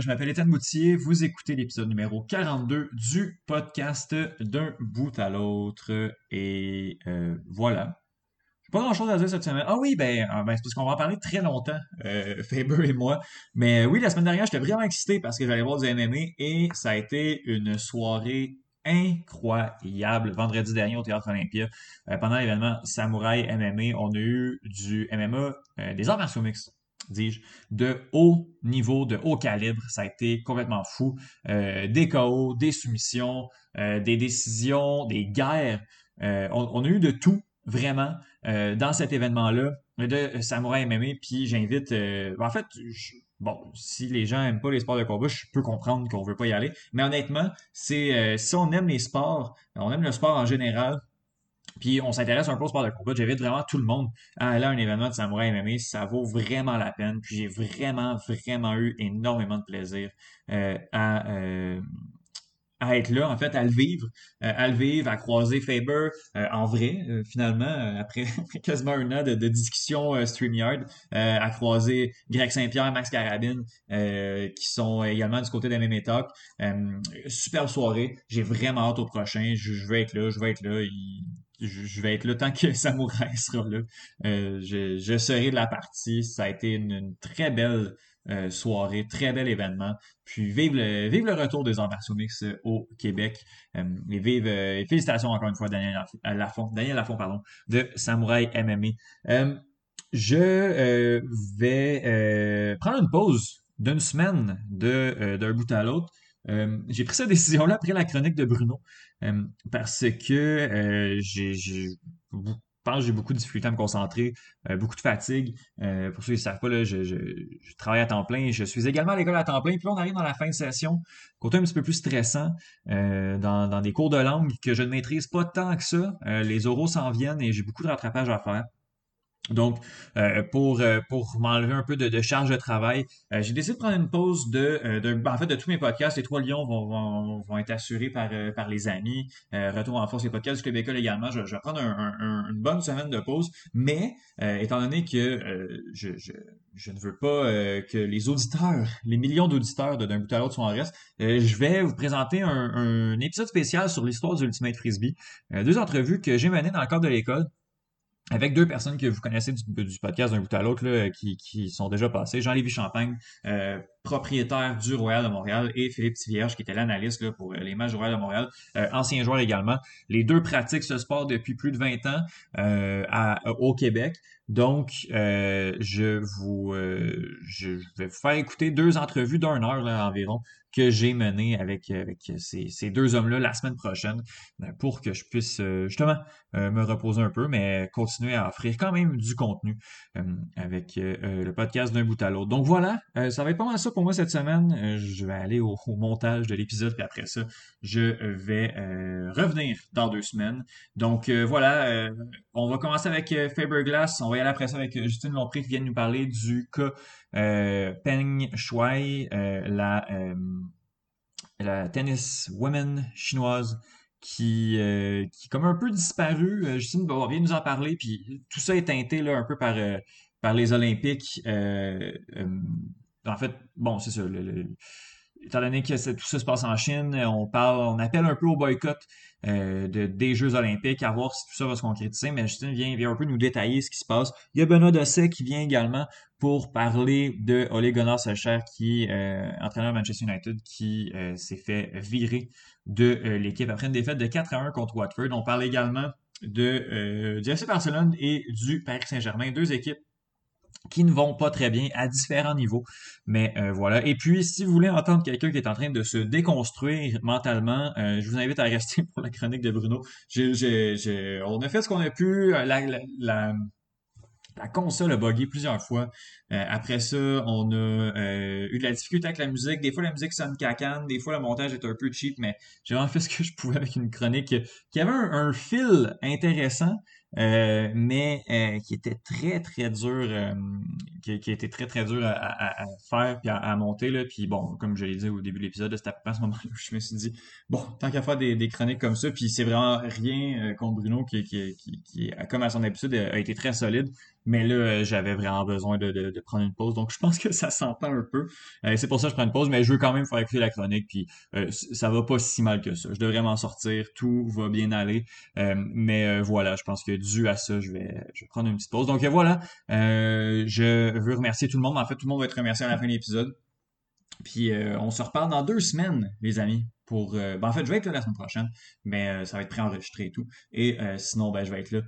Je m'appelle Étienne Boutier. Vous écoutez l'épisode numéro 42 du podcast d'un bout à l'autre. Et euh, voilà. J'ai pas grand chose à dire cette semaine. Ah oui, ben, ah, ben c'est parce qu'on va en parler très longtemps, euh, Faber et moi. Mais oui, la semaine dernière, j'étais vraiment excité parce que j'allais voir du MMA et ça a été une soirée incroyable vendredi dernier au Théâtre Olympia. Euh, pendant l'événement Samouraï MMA, on a eu du MMA, des arts martiaux mixtes dis-je, de haut niveau, de haut calibre. Ça a été complètement fou. Euh, des KO, des soumissions, euh, des décisions, des guerres. Euh, on, a eu de tout, vraiment, dans cet événement-là de Samouraï MMA. Puis j'invite, en fait, bon, si les gens n'aiment pas les sports de combat, je peux comprendre qu'on ne veut pas y aller. Mais honnêtement, c'est si on aime les sports, on aime le sport en général, puis on s'intéresse un peu au sport de combat. J'invite vraiment tout le monde à aller à un événement de Samouraï MMA. Ça vaut vraiment la peine. Puis j'ai vraiment, vraiment eu énormément de plaisir euh, à, euh, à être là, en fait, à le vivre, euh, à le vivre, à croiser Faber en vrai, finalement, après, quasiment un an de, discussion StreamYard, à croiser Greg Saint-Pierre, Max Carabine, qui sont également du côté de MMA Talk. superbe soirée. J'ai vraiment hâte au prochain. Je, je, vais être là, je vais être là je, vais être là tant que Samouraï sera là. Euh, je, serai de la partie. Ça a été une, très belle euh, soirée, très bel événement. Puis vive le, vive le retour des arts euh, au Québec. et vive, félicitations encore une fois Daniel Lafont, Daniel Lafont pardon, de Samouraï MMA. je vais prendre une pause d'une semaine d'un bout à l'autre. J'ai pris cette décision-là après la chronique de Bruno. Euh, parce que euh, j'ai, je pense que j'ai beaucoup de difficultés à me concentrer, euh, beaucoup de fatigue. pour ceux qui ne savent pas, là, je, travaille à temps plein. Je suis également à l'école à temps plein. Puis on arrive dans la fin de session, côté un petit peu plus stressant, dans, dans, des cours de langue que je ne maîtrise pas tant que ça. les oraux s'en viennent et j'ai beaucoup de rattrapage à faire. Donc, euh, pour, euh, pour m'enlever un peu de, de, charge de travail, euh, j'ai décidé de prendre une pause de, de ben, en fait, de tous mes podcasts. Les trois lions vont, vont, vont être assurés par, par les amis. Retour en force, les podcasts du Québec également. Je, je, vais prendre un, une bonne semaine de pause. Mais, étant donné que je, je, je, ne veux pas que les auditeurs, les millions d'auditeurs d'un bout à l'autre soient en reste, je vais vous présenter un, un épisode spécial sur l'histoire du Ultimate Frisbee. deux entrevues que j'ai menées dans le cadre de l'école avec deux personnes que vous connaissez du, podcast d'un bout à l'autre qui, qui sont déjà passées. Jean-Lévis Champagne, euh, propriétaire du Royal de Montréal, et Philippe Tivierge, qui était l'analyste pour les matchs du Royal de Montréal, euh, ancien joueur également. Les deux pratiquent ce sport depuis plus de 20 ans euh, à, au Québec. Donc, je vous je vais vous faire écouter deux entrevues d'une heure environ que j'ai mené avec, avec ces, ces deux hommes-là la semaine prochaine ben, pour que je puisse euh, justement euh, me reposer un peu, mais continuer à offrir quand même du contenu euh, avec le podcast d'un bout à l'autre. Donc voilà, ça va être pas mal ça pour moi cette semaine. je vais aller au, montage de l'épisode, puis après ça, je vais revenir dans deux semaines. Donc voilà, on va commencer avec Faber Glass. On va y aller après ça avec Justine Lompré qui vient nous parler du cas euh, Peng Shuai, euh, la, euh, la tennis woman chinoise qui, qui comme un peu disparu. Justine va bien nous en parler, puis tout ça est teinté là, un peu par, par les Olympiques. en fait, bon, c'est ça. Étant donné que tout ça se passe en Chine, on parle, on appelle un peu au boycott de, des Jeux olympiques, à voir si tout ça va se concrétiser. Mais Justine vient, un peu nous détailler ce qui se passe. Il y a Benoît Dosset qui vient également pour parler de Ole Gunnar Solskjaer, qui euh, entraîneur de Manchester United, qui euh, s'est fait virer de euh, l'équipe après une défaite de 4 à 1 contre Watford. On parle également de du FC Barcelone et du Paris Saint-Germain, deux équipes qui ne vont pas très bien à différents niveaux. Mais voilà. Et puis, si vous voulez entendre quelqu'un qui est en train de se déconstruire mentalement, je vous invite à rester pour la chronique de Bruno. on a fait ce qu'on a pu. la, la console a bugué plusieurs fois. Euh, après ça, on a euh, eu de la difficulté avec la musique. Des fois, la musique sonne cacane. Des fois, le montage est un peu cheap, mais j'ai vraiment fait ce que je pouvais avec une chronique qui avait un fil intéressant, euh, mais euh, qui était très très dur, euh, qui, qui, était très très dur à, faire puis à, monter là. Puis bon, comme je l'ai dit au début de l'épisode, c'était à ce moment-là où je me suis dit bon, tant qu'à faire des, des, chroniques comme ça, puis c'est vraiment rien contre Bruno qui, qui, qui, comme à son habitude, a été très solide. Mais là, j'avais vraiment besoin de, prendre une pause. Donc, je pense que ça s'entend un peu. c'est pour ça que je prends une pause, mais je veux quand même faire écouter la chronique. Puis, ça va pas si mal que ça. Je devrais m'en sortir. Tout va bien aller. mais voilà, je pense que dû à ça, je vais, je vais prendre une petite pause. Donc, voilà. je veux remercier tout le monde. En fait, tout le monde va être remercié à la fin de l'épisode. Puis euh, on se reparle dans deux semaines, les amis. Pour, euh, ben, en fait, je vais être là la semaine prochaine, mais euh, ça va être préenregistré et tout. Et sinon, ben, je vais être là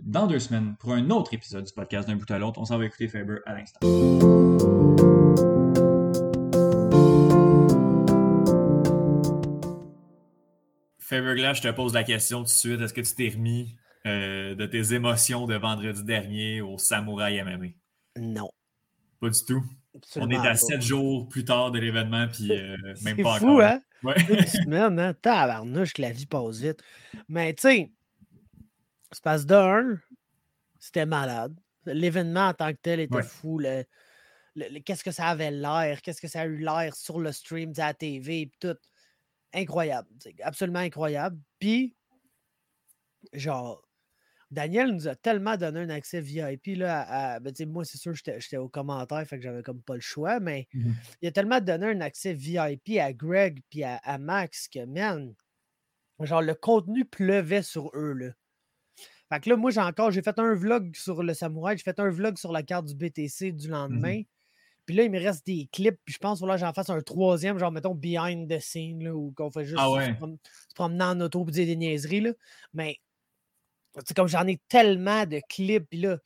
dans deux semaines pour un autre épisode du podcast d'un bout à l'autre. On s'en va écouter Faber à l'instant. Faber Glass, je te pose la question tout de suite. Est-ce que tu t'es remis de tes émotions de vendredi dernier au Samouraï MMA? Non. Pas du tout. On est à sept jours plus tard de l'événement, puis euh, même pas fou, hein? Ouais. Une semaine, hein? Tabarnouche que la vie passe vite. Mais tu sais, se passe d'un, c'était malade. L'événement en tant que tel était fou. qu'est-ce que ça avait l'air? Qu'est-ce que ça a eu l'air sur le stream, de la TV, tout? Incroyable. Absolument incroyable. Puis, genre, Daniel nous a tellement donné un accès VIP. Là, à, ben, moi, c'est sûr, j'étais au commentaire, fait que j'avais comme pas le choix, mais mmh il a tellement donné un accès VIP à Greg puis à, Max que, man, genre, le contenu pleuvait sur eux. Là. Fait que là, moi, j'ai encore, j'ai fait un vlog sur le samouraï, j'ai fait un vlog sur la carte du BTC du mmh lendemain. Puis là, il me reste des clips, puis je pense que j'en fasse un troisième, genre, mettons, behind the scene, là, où qu'on fait juste ah se, promener en auto pour dire des niaiseries, là. Mais comme j'en ai tellement de clips, puis là,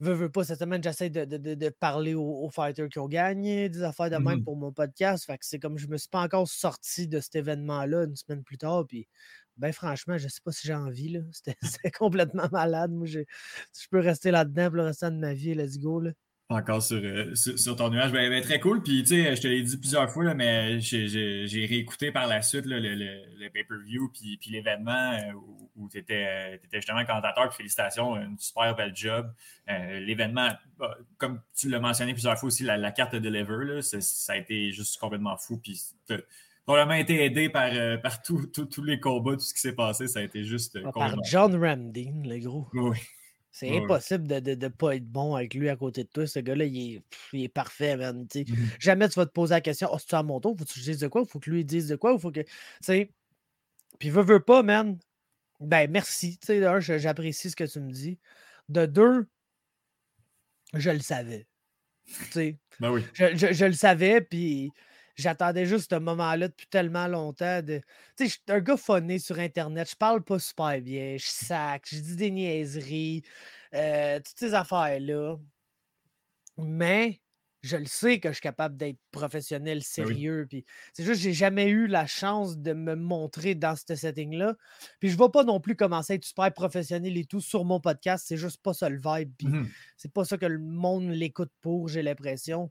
veux, veux pas, cette semaine, j'essaie de, parler aux, fighters qui ont gagné, des affaires de même mmh pour mon podcast. Fait que c'est comme je me suis pas encore sorti de cet événement-là une semaine plus tard, puis ben franchement, je sais pas si j'ai envie, là. C'était complètement malade. Moi, je, je peux rester là-dedans pour le restant de ma vie, let's go, là encore euh, sur, sur, ton nuage. Ben, ben, très cool. Puis, tu sais, je te l'ai dit plusieurs fois, là, mais j'ai réécouté par la suite le, le, pay-per-view puis, puis l'événement euh, où, tu étais, euh, justement commentateur. Puis, félicitations, une super belle job. l'événement, bah, comme tu l'as mentionné plusieurs fois aussi, la, carte de Deliver, là, ça a été juste complètement fou. Puis, probablement été aidé par, par tous les combats, tout ce qui s'est passé. Ça a été juste. Ah, par John Ramdine, le gros. Oui. C'est impossible de ne pas être bon avec lui à côté de toi. Ce gars-là, il est, parfait, man. Mmh Jamais tu vas te poser la question Oh, c'est à mon tour, faut que tu dises de quoi? Faut que lui dise de quoi? Faut que. Puis veut, veut pas, man. Ben, merci. D'un, j'apprécie ce que tu me dis. De deux, je le savais. Ben oui. je, je, le savais, puis J'attendais juste ce moment-là depuis tellement longtemps. De... Tu sais, je suis un gars phoné sur Internet. Je parle pas super bien. Je sac. Je dis des niaiseries. Euh, toutes ces affaires-là. Mais je le sais que je suis capable d'être professionnel, ben sérieux. C'est juste que j'ai jamais eu la chance de me montrer dans ce setting-là. Puis je ne vais pas non plus commencer à être super professionnel et tout sur mon podcast. C'est juste pas ça le vibe. Mmh c'est pas ça que le monde l'écoute pour, j'ai l'impression.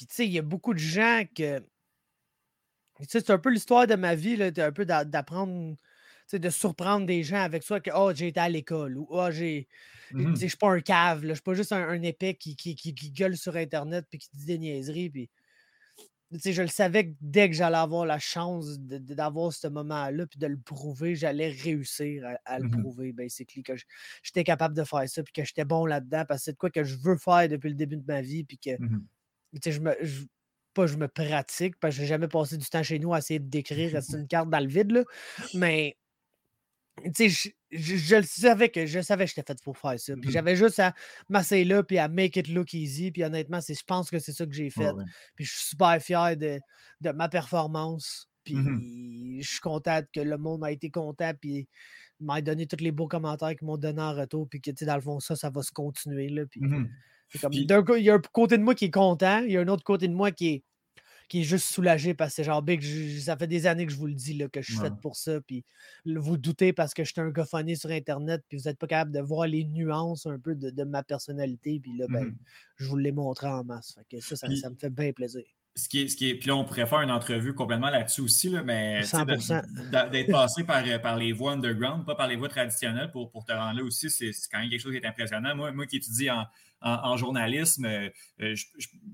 Puis, tu sais, il y a beaucoup de gens que. Tu sais, c'est un peu l'histoire de ma vie, là, un peu d'apprendre, tu sais, de surprendre des gens avec soi que, oh, j'ai été à l'école ou, oh, j'ai. Mmh je suis pas un cave, je suis pas juste un, épée qui, qui, qui, gueule sur Internet puis qui dit des niaiseries. Puis, je le savais que dès que j'allais avoir la chance d'avoir ce moment-là puis de le prouver, j'allais réussir à, le mmh prouver, basically, que j'étais capable de faire ça puis que j'étais bon là-dedans parce que c'est de quoi que je veux faire depuis le début de ma vie puis que mmh je me, pas je me pratique, parce que j'ai jamais passé du temps chez nous à essayer de décrire une carte dans le vide, là, mais je, je, le savais que je savais que j'étais fait pour faire ça. Puis mmh j'avais juste à m'asseoir là puis à make it look easy. Puis honnêtement, je pense que c'est ça que j'ai fait. Puis je suis super fier de, de ma performance. Puis mmh je suis content que le monde a été content. Puis m'a donné tous les beaux commentaires qu'ils m'ont donné en retour. Puis que dans le fond, ça, ça va se continuer. Là, puis, mmh comme, il y a un côté de moi qui est content, il y a un autre côté de moi qui est, qui est juste soulagé parce que c'est genre big. ça fait des années que je vous le dis là, que je suis fait pour ça. Puis vous doutez parce que je suis un sur Internet, puis vous n'êtes pas capable de voir les nuances un peu de, ma personnalité. Puis là, ben, mmh je vous l'ai montré en masse. Fait que ça, ça, me fait bien plaisir. Ce qui, est, ce qui est, puis là, on pourrait faire une entrevue complètement là-dessus aussi, là, mais d'être passé par, par les voies underground, pas par les voies traditionnelles pour, pour te rendre là aussi, c'est quand même quelque chose qui est impressionnant. Moi, moi qui étudie en, en, journalisme,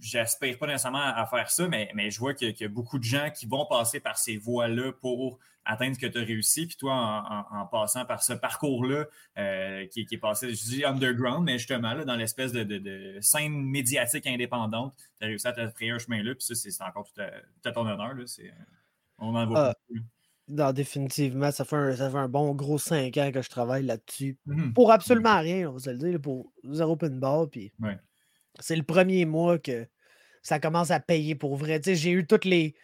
j'aspire pas nécessairement à faire ça, mais, mais je vois qu'il y, a beaucoup de gens qui vont passer par ces voies-là pour atteindre ce que tu as réussi. Puis toi, en, passant par ce parcours-là, qui, est passé, je dis underground, mais justement, là, dans l'espèce de, scène médiatique indépendante, tu as réussi à te frayer un chemin-là. Puis ça, c'est encore tout à, ton honneur. Là, on en voit ah. beaucoup. Non, définitivement, ça fait, un, ça fait un bon gros cinq ans que je travaille là-dessus. Mmh pour absolument rien, on va se le dire, pour zéro pinball. Puis c'est le premier mois que ça commence à payer pour vrai. j'ai eu tous les,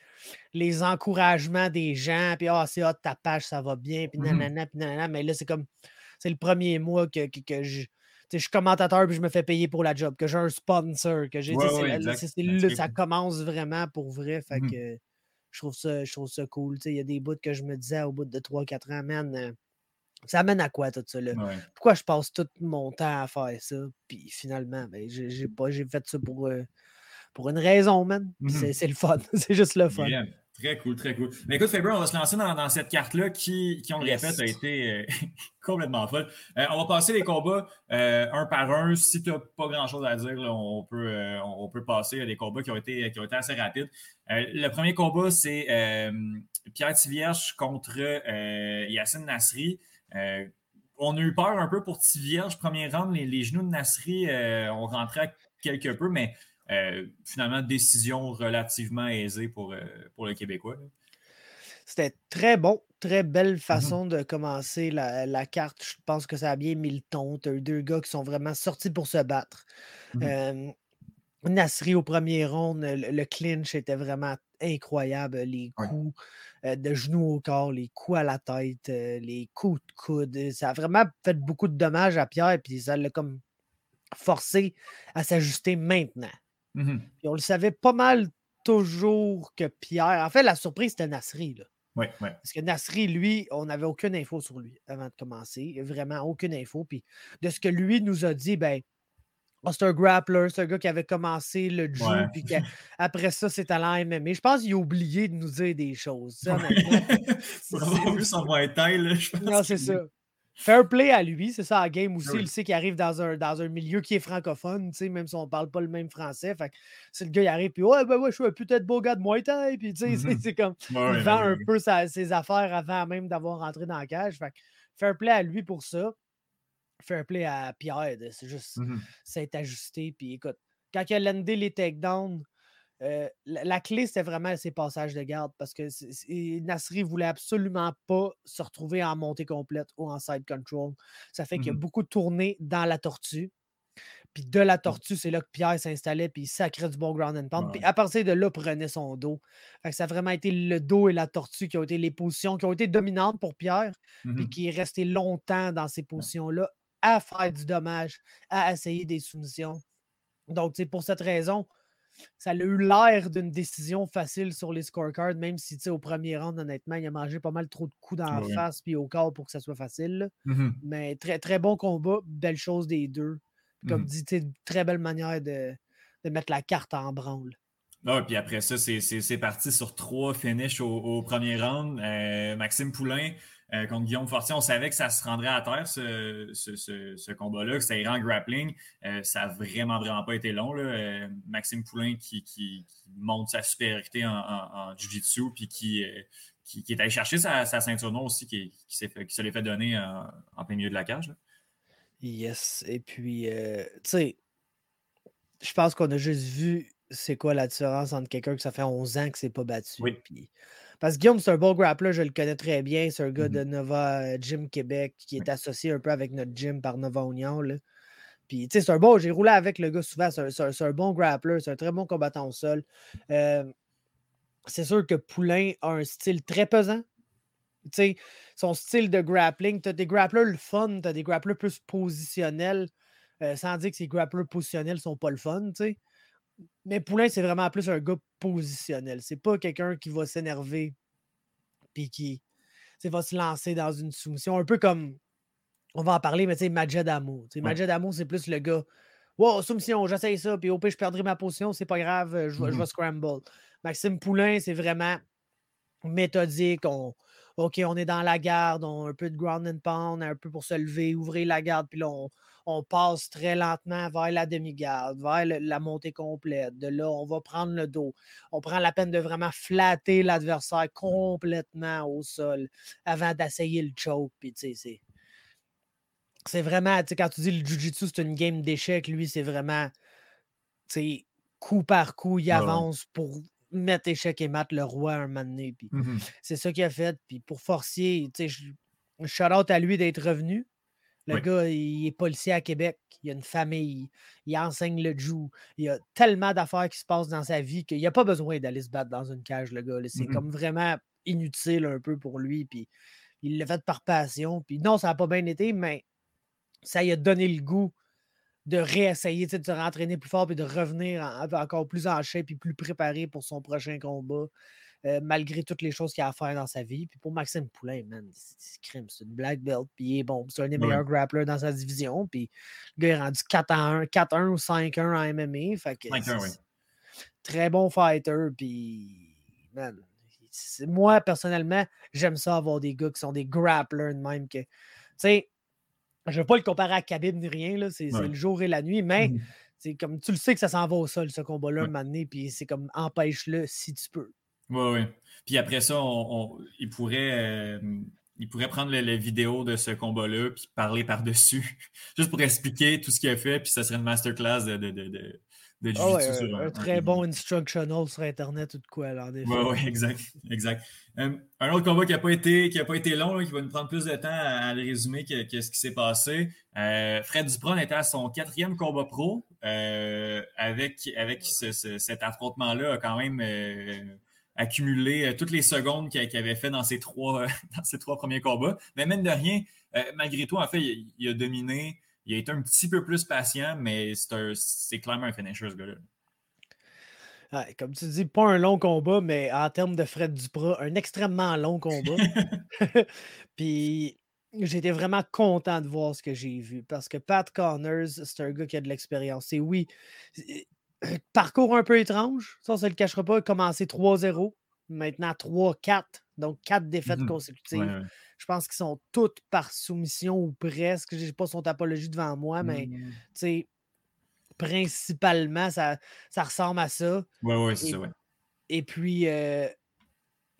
les encouragements des gens, puis ah, c'est hot, ta page, ça va bien, puis mmh nanana, puis nanana. Mais là, c'est comme, c'est le premier mois que, que, je. je suis commentateur puis je me fais payer pour la job, que j'ai un sponsor, que j'ai. ça commence vraiment pour vrai. Fait mmh que je trouve ça, je trouve ça cool. Il y a des bouts que je me disais au bout de 3-4 ans, man, euh, ça amène à quoi tout ça? Là? Pourquoi je passe tout mon temps à faire ça? Puis finalement, ben, j'ai pas j'ai fait ça pour, euh, pour une raison, man. Mmh c'est le fun. c'est juste le fun. Très cool, très cool. Mais écoute, Faber, on va se lancer dans, cette carte-là qui, qui, on le répète, a été euh, complètement folle. Euh, on va passer les combats euh, un par un. Si tu n'as pas grand-chose à dire, on, peut, on peut passer à des combats qui ont été, qui ont été assez rapides. le premier combat, c'est Pierre Tivierge contre Yacine Nasri. on a eu peur un peu pour Tivierge. Premier round, les, les genoux de Nasri ont rentré quelque peu, mais finalement, décision relativement aisée pour, euh, pour le Québécois. C'était très bon, très belle mmh façon de commencer la, carte. Je pense que ça a bien mis le ton. Tu as eu deux gars qui sont vraiment sortis pour se battre. Mmh euh, Nasri au premier round, le, clinch était vraiment incroyable. Les coups de genoux au corps, les coups à la tête, les coups de coude. Ça a vraiment fait beaucoup de dommages à Pierre, puis ça l'a comme forcé à s'ajuster maintenant. Mmh on le savait pas mal toujours que Pierre. En fait, la surprise, c'était Nasri. Là. Oui, oui. Parce que Nasri, lui, on n'avait aucune info sur lui avant de commencer. Vraiment aucune info. Puis de ce que lui nous a dit, ben, oh, c'est un grappler, c'est un gars qui avait commencé le jeu, puis après ça, c'est à la MMA. Je pense qu'il a oublié de nous dire des choses. Ça, Vraiment, vu son taille, je pense. Non, c'est ça. Fair play à lui, c'est ça, à game aussi. Il sait qu'il arrive dans un, dans un milieu qui est francophone, même si on ne parle pas le même français. Fait si le gars il arrive, puis ouais, ben ouais, je suis peut-être beau gars de Muay Thai, puis tu sais, c'est comme. il vend un peu ses affaires avant même d'avoir rentré dans la cage. Fait fair play à lui pour ça. Fair play à Pierre, c'est juste, c'est ajusté. Puis écoute, quand il a landé les takedowns, euh, la, clé, c'était vraiment ses passages de garde parce que Nasri voulait absolument pas se retrouver en montée complète ou en side control. Ça fait qu'il y a mmh beaucoup tourné dans la tortue. Puis de la mmh. tortue, c'est là que Pierre s'installait, puis il sacrait du bon ground and pound. Puis à partir de là, prenait son dos. ça a vraiment été le dos et la tortue qui ont été les positions qui ont été dominantes pour Pierre, puis qui est resté longtemps dans ces positions-là à faire du dommage, à essayer des soumissions. Donc, c'est pour cette raison, ça a eu l'air d'une décision facile sur les scorecards, même si au premier round, honnêtement, il a mangé pas mal trop de coups dans la face puis au corps pour que ça soit facile. Mmh Mais très, très bon combat, belle chose des deux. Comme mmh dit, très belle manière de, mettre la carte en branle. Ah, puis après ça, c'est parti sur trois finishes au, premier round. Euh, Maxime Poulain euh, contre Guillaume Fortier. On savait que ça se rendrait à terre, ce, combat-là, que ça irait en grappling. Euh, ça n'a vraiment, vraiment pas été long. Là. Euh, Maxime Poulain qui, qui, montre sa supériorité en, en, Jiu-Jitsu, puis qui, qui, est allé chercher sa, ceinture noire aussi, qui, fait, se l'est fait donner en, plein milieu de la cage. Yes. Et puis, tu sais, je pense qu'on a juste vu c'est quoi la différence entre quelqu'un que ça fait 11 ans que c'est pas battu. Oui. Puis, parce que Guillaume, c'est un bon grappler, je le connais très bien. C'est un gars mmh de Nova euh, Gym Québec qui est associé un peu avec notre gym par Nova Union. Là. Puis, tu sais, c'est un bon. J'ai roulé avec le gars souvent. C'est un, bon grappler. C'est un très bon combattant au sol. Euh, c'est sûr que Poulain a un style très pesant. Tu sais, son style de grappling. Tu as des grapplers le fun, tu as des grapplers plus positionnels. Euh, sans dire que ces grapplers positionnels sont pas le fun, tu sais. Mais Poulain, c'est vraiment plus un gars positionnel. C'est pas quelqu'un qui va s'énerver puis qui va se lancer dans une soumission. Un peu comme, on va en parler, mais tu sais, Majed Amo. Majed Amo, c'est plus le gars. Wow, soumission, j'essaye ça, puis au pire, je perdrai ma position, c'est pas grave, je, vais, mmh scramble. Maxime Poulain, c'est vraiment méthodique. On, OK, on est dans la garde, on a un peu de ground and pound, un peu pour se lever, ouvrir la garde, puis là, on, passe très lentement vers la demi-garde, vers la montée complète. De là, on va prendre le dos. On prend la peine de vraiment flatter l'adversaire complètement au sol avant d'essayer le choke. Puis, tu sais, c'est. C'est vraiment, tu sais, quand tu dis le Jiu-Jitsu, c'est une game d'échecs, lui, c'est vraiment, tu sais, coup par coup, il avance pour mettre échec et mat le roi un moment donné. Puis mmh c'est ça qu'il a fait. Puis pour forcer, tu sais, shout out à lui d'être revenu. Le gars, il est policier à Québec, il a une famille, il enseigne le Jiu. Il y a tellement d'affaires qui se passent dans sa vie qu'il n'y a pas besoin d'aller se battre dans une cage, le gars. C'est comme vraiment inutile un peu pour lui. Puis il l'a fait par passion. Puis non, ça n'a pas bien été, mais ça lui a donné le goût de réessayer de se rentraîner plus fort et de revenir encore plus en shape et plus préparé pour son prochain combat, euh, malgré toutes les choses qu'il a à faire dans sa vie. Puis pour Maxime Poulain, man, c'est crime, c'est une black belt, puis il est bon. C'est un des meilleurs grapplers dans sa division. Puis le gars est rendu 4 1, 4-1 ou 5-1 en MMA. Fait que Très bon fighter, puis man, moi, personnellement, j'aime ça avoir des gars qui sont des grapplers de même que. Tu sais, je ne veux pas le comparer à Khabib ni rien, c'est le jour et la nuit, mais c'est comme tu le sais que ça s'en va au sol, ce combat-là, un moment donné, puis c'est comme empêche-le si tu peux. Oui, oui. Puis après ça, il, pourrait, euh, il pourrait prendre la vidéo de ce combat-là puis parler par-dessus, juste pour expliquer tout ce qu'il a fait, puis ça serait une masterclass de, de de ah un, très bon instructional sur Internet ou de quoi, effet. Oui, oui, exact. exact. Euh, un autre combat qui n'a pas, été, pas été long, qui va nous prendre plus de temps à, le résumer que, ce qui s'est passé. Euh, Fred Dupron était à son quatrième combat pro. Avec avec cet affrontement-là, quand même accumulé toutes les secondes qu'il avait fait dans ses, trois, dans ses trois premiers combats. Mais même de rien, malgré tout, en fait, il a dominé il a été un petit peu plus patient, mais c'est clairement un finisher, ce gars-là. comme tu dis, pas un long combat, mais en termes de Fred Duprat, un extrêmement long combat. Puis j'étais vraiment content de voir ce que j'ai vu parce que Pat Connors, c'est un gars qui a de l'expérience. Et oui, parcours un peu étrange, ça, ça ne le cachera pas. Commencé 3-0, maintenant 3-4, donc quatre défaites mmh consécutives. Je pense qu'ils sont toutes par soumission ou presque. Je n'ai pas son topologie devant moi, mais mmh. principalement, ça, ça ressemble à ça. Oui, oui, c'est ça, ouais. Et puis, euh,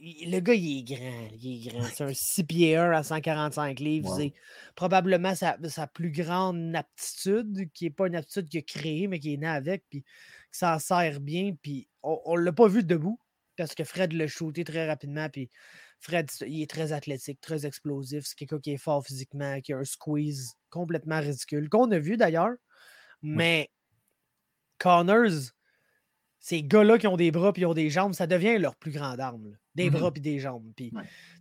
le gars, il est grand. Il est grand. C'est un 6 pieds 1 à 145 livres. C'est probablement sa, plus grande aptitude, qui n'est pas une aptitude qu'il a créée, mais qui est née avec, puis qui s'en sert bien. Puis on ne l'a pas vu debout, parce que Fred l'a shooté très rapidement, puis Fred, il est très athlétique, très explosif. C'est quelqu'un qui est fort physiquement, qui a un squeeze complètement ridicule, qu'on a vu d'ailleurs. Mais Connors, ces gars-là qui ont des bras et ont des jambes, ça devient leur plus grande arme. Des mmh bras et des jambes. Puis,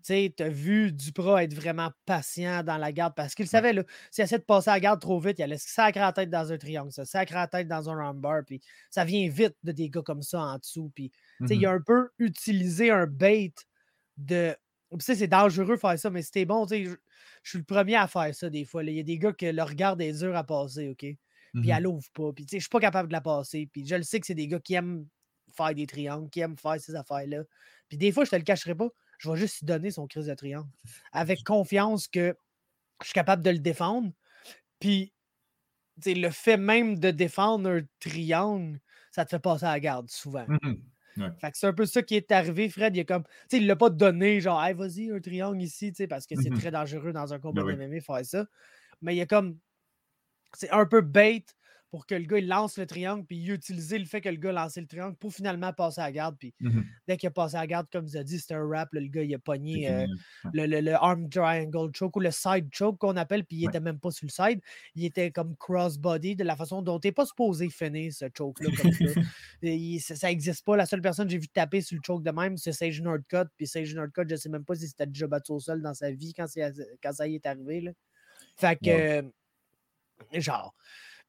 tu as vu Duprat être vraiment patient dans la garde parce qu'il savait, là, s'il essaie de passer la garde trop vite, il allait sacrer la tête dans un triangle, ça sacrer la tête dans un armbar, puis ça vient vite de des gars comme ça en dessous. Puis, mmh il a un peu utilisé un bait de. c'est dangereux de faire ça, mais c'était bon, je, suis le premier à faire ça des fois. Il y a des gars que le regard est dur à passer, OK? Puis mmh elle ouvre pas. Puis, je suis pas capable de la passer. Puis, je le sais que c'est des gars qui aiment faire des triangles, qui aiment faire ces affaires-là. Puis, des fois, je te le cacherai pas. Je vais juste lui donner son crise de triangle. Avec confiance que je suis capable de le défendre. Puis, le fait même de défendre un triangle, ça te fait passer à la garde souvent. Mmh c'est un peu ça qui est arrivé, Fred. Il a comme, il l'a pas donné, genre, hey, vas-y, un triangle ici, parce que c'est mmh très dangereux dans un combat ben de MMA faire ça. Mais il a comme, c'est un peu bait pour que le gars il lance le triangle, puis utiliser le fait que le gars lance le triangle pour finalement passer à la garde. Puis mmh dès qu'il a passé à la garde, comme vous avez dit, c'était un rap. le gars, il a pogné euh, le, le, arm triangle choke ou le side choke qu'on appelle, puis il était même pas sur le side. Il était comme crossbody de la façon dont tu n'es pas supposé finir ce choke-là. ça n'existe pas. La seule personne que j'ai vu taper sur le choke de même, c'est Sage Nordcut. Puis Sage Nordcut, je ne sais même pas si c'était déjà battu au sol dans sa vie quand, quand ça y est arrivé. Là. Fait que, genre.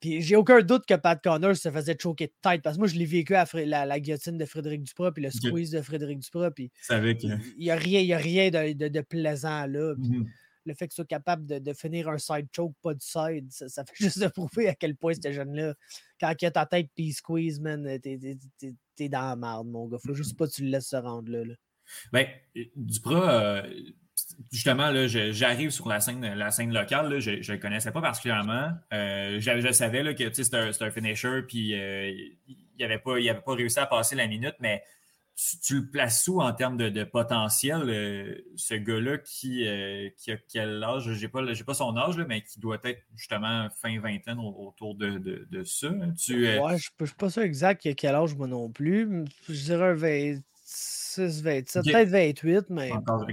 Puis j'ai aucun doute que Pat Connors se faisait choquer de tête parce que moi, je l'ai vécu à la, la, guillotine de Frédéric Duprat puis le squeeze de Frédéric Duprat. Puis il n'y a rien, y a rien de, de, plaisant là. Mmh le fait que soit capable de, finir un side choke, pas du side, ça, fait juste de prouver à quel point ce jeune-là, quand il a ta tête puis il squeeze, man, t'es dans la merde, mon gars. Faut juste mmh pas que tu le laisses se rendre là. là. Ben, Duprat, euh, justement, là, j'arrive sur la scène, la scène locale, je ne le connaissais pas particulièrement. Euh, je, savais là, que c'était un, un, finisher, puis euh, il n'avait pas, pas réussi à passer la minute, mais tu, le places où en termes de, potentiel, euh, ce gars-là qui, qui, a quel âge? Je n'ai pas, pas son âge, mais qui doit être justement fin vingtaine autour de, de, ça. Tu, ouais, je ne suis pas sûr exact quel âge moi non plus. Je dirais 20 27, peut-être 28, mais. Encore,